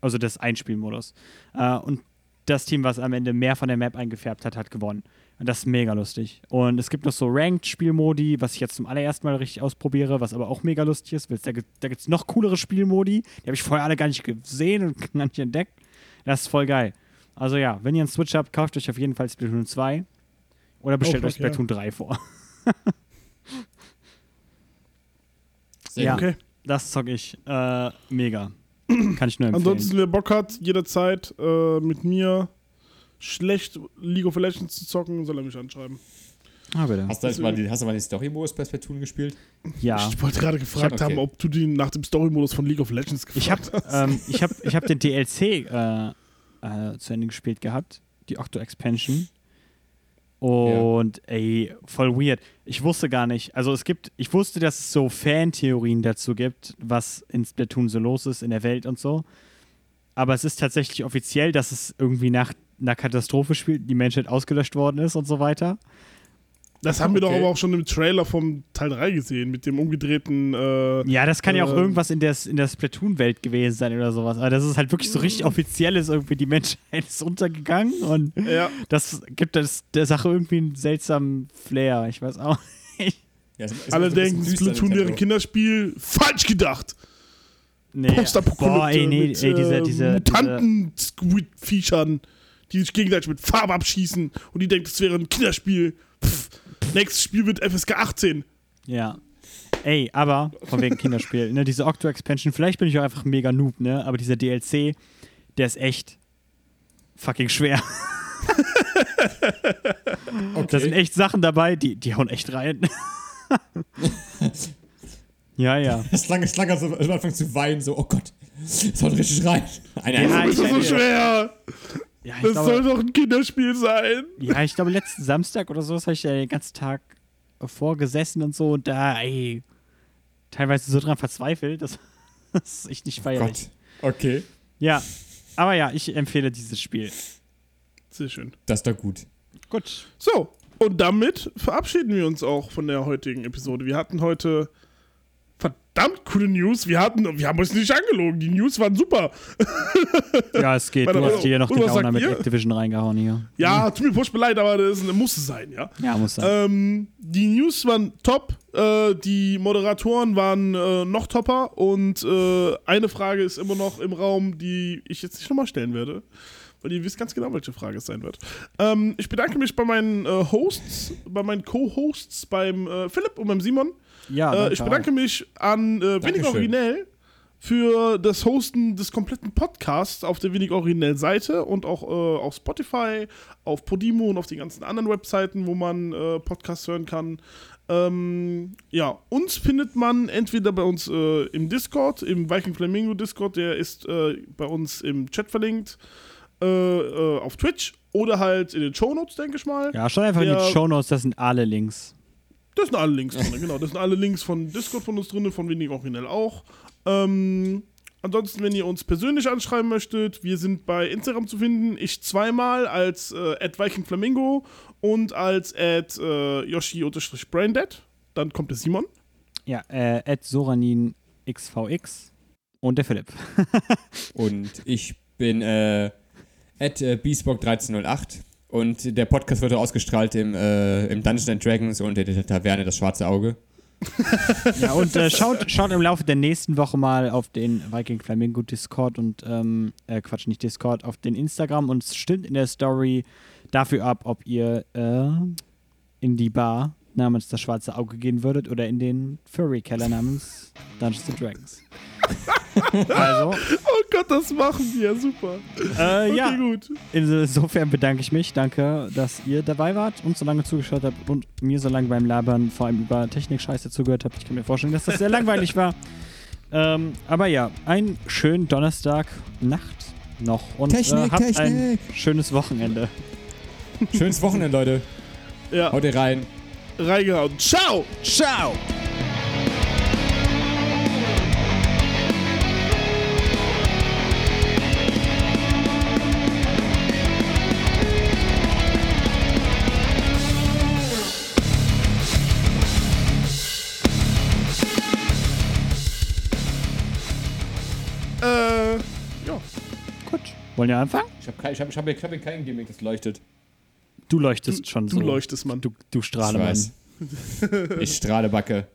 also das Einspielmodus. Äh, und das Team, was am Ende mehr von der Map eingefärbt hat, hat gewonnen. Und das ist mega lustig. Und es gibt noch so Ranked-Spielmodi, was ich jetzt zum allerersten Mal richtig ausprobiere, was aber auch mega lustig ist. weil Da gibt es noch coolere Spielmodi. Die habe ich vorher alle gar nicht gesehen und <laughs> gar nicht entdeckt. Das ist voll geil. Also ja, wenn ihr einen Switch habt, kauft euch auf jeden Fall Splatoon 2 oder bestellt Oh, euch fuck, ja. Splatoon 3 vor. <laughs> Sehr Ja. Okay. Das zocke ich. Äh, mega. <clears throat> Kann ich nur empfehlen. Ansonsten, wer Bock hat, jederzeit äh, mit mir schlecht League of Legends zu zocken, soll er mich anschreiben. ah, bitte. Hast du, jetzt mal die, hast du mal die Story-Modus bei Splatoon gespielt? Ja. Ich wollte gerade gefragt hab- haben, okay. ob du den nach dem Story-Modus von League of Legends gefragt Ich habe hast. ähm, ich hab, ich hab den <laughs> DLC äh, äh, zu Ende gespielt gehabt. Die Octo Und ey, voll weird. Ich wusste gar nicht. Also es gibt, ich wusste, dass es so Fantheorien dazu gibt, was in Splatoon so los ist in der Welt und so. Aber es ist tatsächlich offiziell, dass es irgendwie nach einer Katastrophe spielt, die Menschheit ausgelöscht worden ist und so weiter. Das haben wir doch Okay. aber auch schon im Trailer vom Teil 3 gesehen, mit dem umgedrehten. Äh, Ja, das kann ja auch Ähm. irgendwas in der, in der Splatoon-Welt gewesen sein oder sowas. Aber das ist halt wirklich so richtig offiziell ist, irgendwie die Menschheit <laughs> ist untergegangen und ja, das gibt das, der Sache irgendwie einen seltsamen Flair. Ich weiß auch nicht. Ja, es- es alle denken, Splatoon wäre ein. Kinderspiel. Falsch gedacht! Nee. Boah, ey, nee, mit ey, diese, äh, diese, diese, Mutanten-Squid-Viechern, die sich gegenseitig mit Farbe abschießen und die denkt, es wäre ein Kinderspiel. Nächstes Spiel wird FSK 18. ja. Ey, aber, von wegen Kinderspiel, ne, diese Octo-Expansion, vielleicht bin ich auch einfach ein mega Noob, ne, aber dieser DLC, der ist echt fucking schwer. <laughs> Da sind echt Sachen dabei, die, die hauen echt rein. <laughs> ja, ja. Schlange, Schlange so am Anfang zu weinen, so, oh Gott, es haut richtig rein. Eine Ja, Das ist so schwer. Ja, ich Das soll glaube, doch ein Kinderspiel sein. ja, ich glaube, letzten Samstag oder so habe ich ja den ganzen Tag vorgesessen und so und da, ey, teilweise so dran verzweifelt, das, <laughs> das echt nicht feierlich. Gott. Okay, Ja, aber ja, ich empfehle dieses Spiel. Sehr schön. das ist doch gut. Gut. So, und damit verabschieden wir uns auch von der heutigen Episode. Wir hatten heute verdammt coole News. Wir hatten, wir haben uns nicht angelogen. Die News waren super. Ja, es geht. Du hast hier noch den sagt Downer mit ihr? Activision reingehauen hier. Ja, tut mir furchtbar leid, aber das muss es sein, ja. Ja, muss sein. Ähm, die News waren top, äh, die Moderatoren waren äh, noch topper und äh, eine Frage ist immer noch im Raum, die ich jetzt nicht nochmal stellen werde, weil ihr wisst ganz genau, welche Frage es sein wird. Ähm, ich bedanke mich bei meinen äh, Hosts, bei meinen Co-Hosts, beim äh, Philipp und beim Simon. Ja, Äh, ich bedanke mich an äh, Wenig. Originell für das Hosten des kompletten Podcasts auf der Wenig Originell Seite und auch äh, auf Spotify, auf Podimo und auf den ganzen anderen Webseiten, wo man äh, Podcasts hören kann. Ähm, ja, uns findet man entweder bei uns äh, im Discord, im Viking Flamingo Discord, der ist äh, bei uns im Chat verlinkt, äh, äh, auf Twitch oder halt in den Shownotes, denke ich mal. Ja, schau einfach in Ja. die Shownotes, das sind alle Links. Das sind alle Links drin, genau. Das sind alle Links von Discord von uns drin, von wenig originell auch. Ähm, ansonsten, wenn ihr uns persönlich anschreiben möchtet, wir sind bei Instagram zu finden. Ich zweimal als äh, @vikingflamingo und als at, äh, yoshi-braindead. Dann kommt der Simon. Ja, äh, at Soranin XVX und der Philipp. Und ich bin äh, at äh, Beastbock1308 und der Podcast wird ausgestrahlt im, äh, im Dungeons and Dragons und in der Taverne Das Schwarze Auge. <laughs> Ja, und äh, schaut, schaut im Laufe der nächsten Woche mal auf den Viking Flamingo Discord und, ähm, äh, Quatsch, nicht Discord, auf den Instagram und stimmt in der Story dafür ab, ob ihr äh, in die Bar namens Das Schwarze Auge gehen würdet oder in den Furry-Keller namens Dungeons and Dragons. <laughs> also, Oh Gott, das machen wir. Super. äh, Okay, ja, gut. insofern bedanke ich mich. Danke, dass ihr dabei wart und so lange zugeschaut habt und mir so lange beim Labern vor allem über Technik-Scheiße zugehört habt. Ich kann mir vorstellen, dass das sehr langweilig war. <laughs> Ähm, aber ja, einen schönen Donnerstag, Nacht noch und Technik, äh, habt ein Technik. schönes Wochenende. Schönes Wochenende, Leute. Ja, Haut ihr rein. reingehauen. Ciao! Ciao! Wollen wir anfangen? Ich habe ich hab, ich hab, ich hab hier kein Gimmick, das leuchtet. Du leuchtest schon Du so. leuchtest, Mann. Du, du Ich Strahlemann. Ich strahle Backe.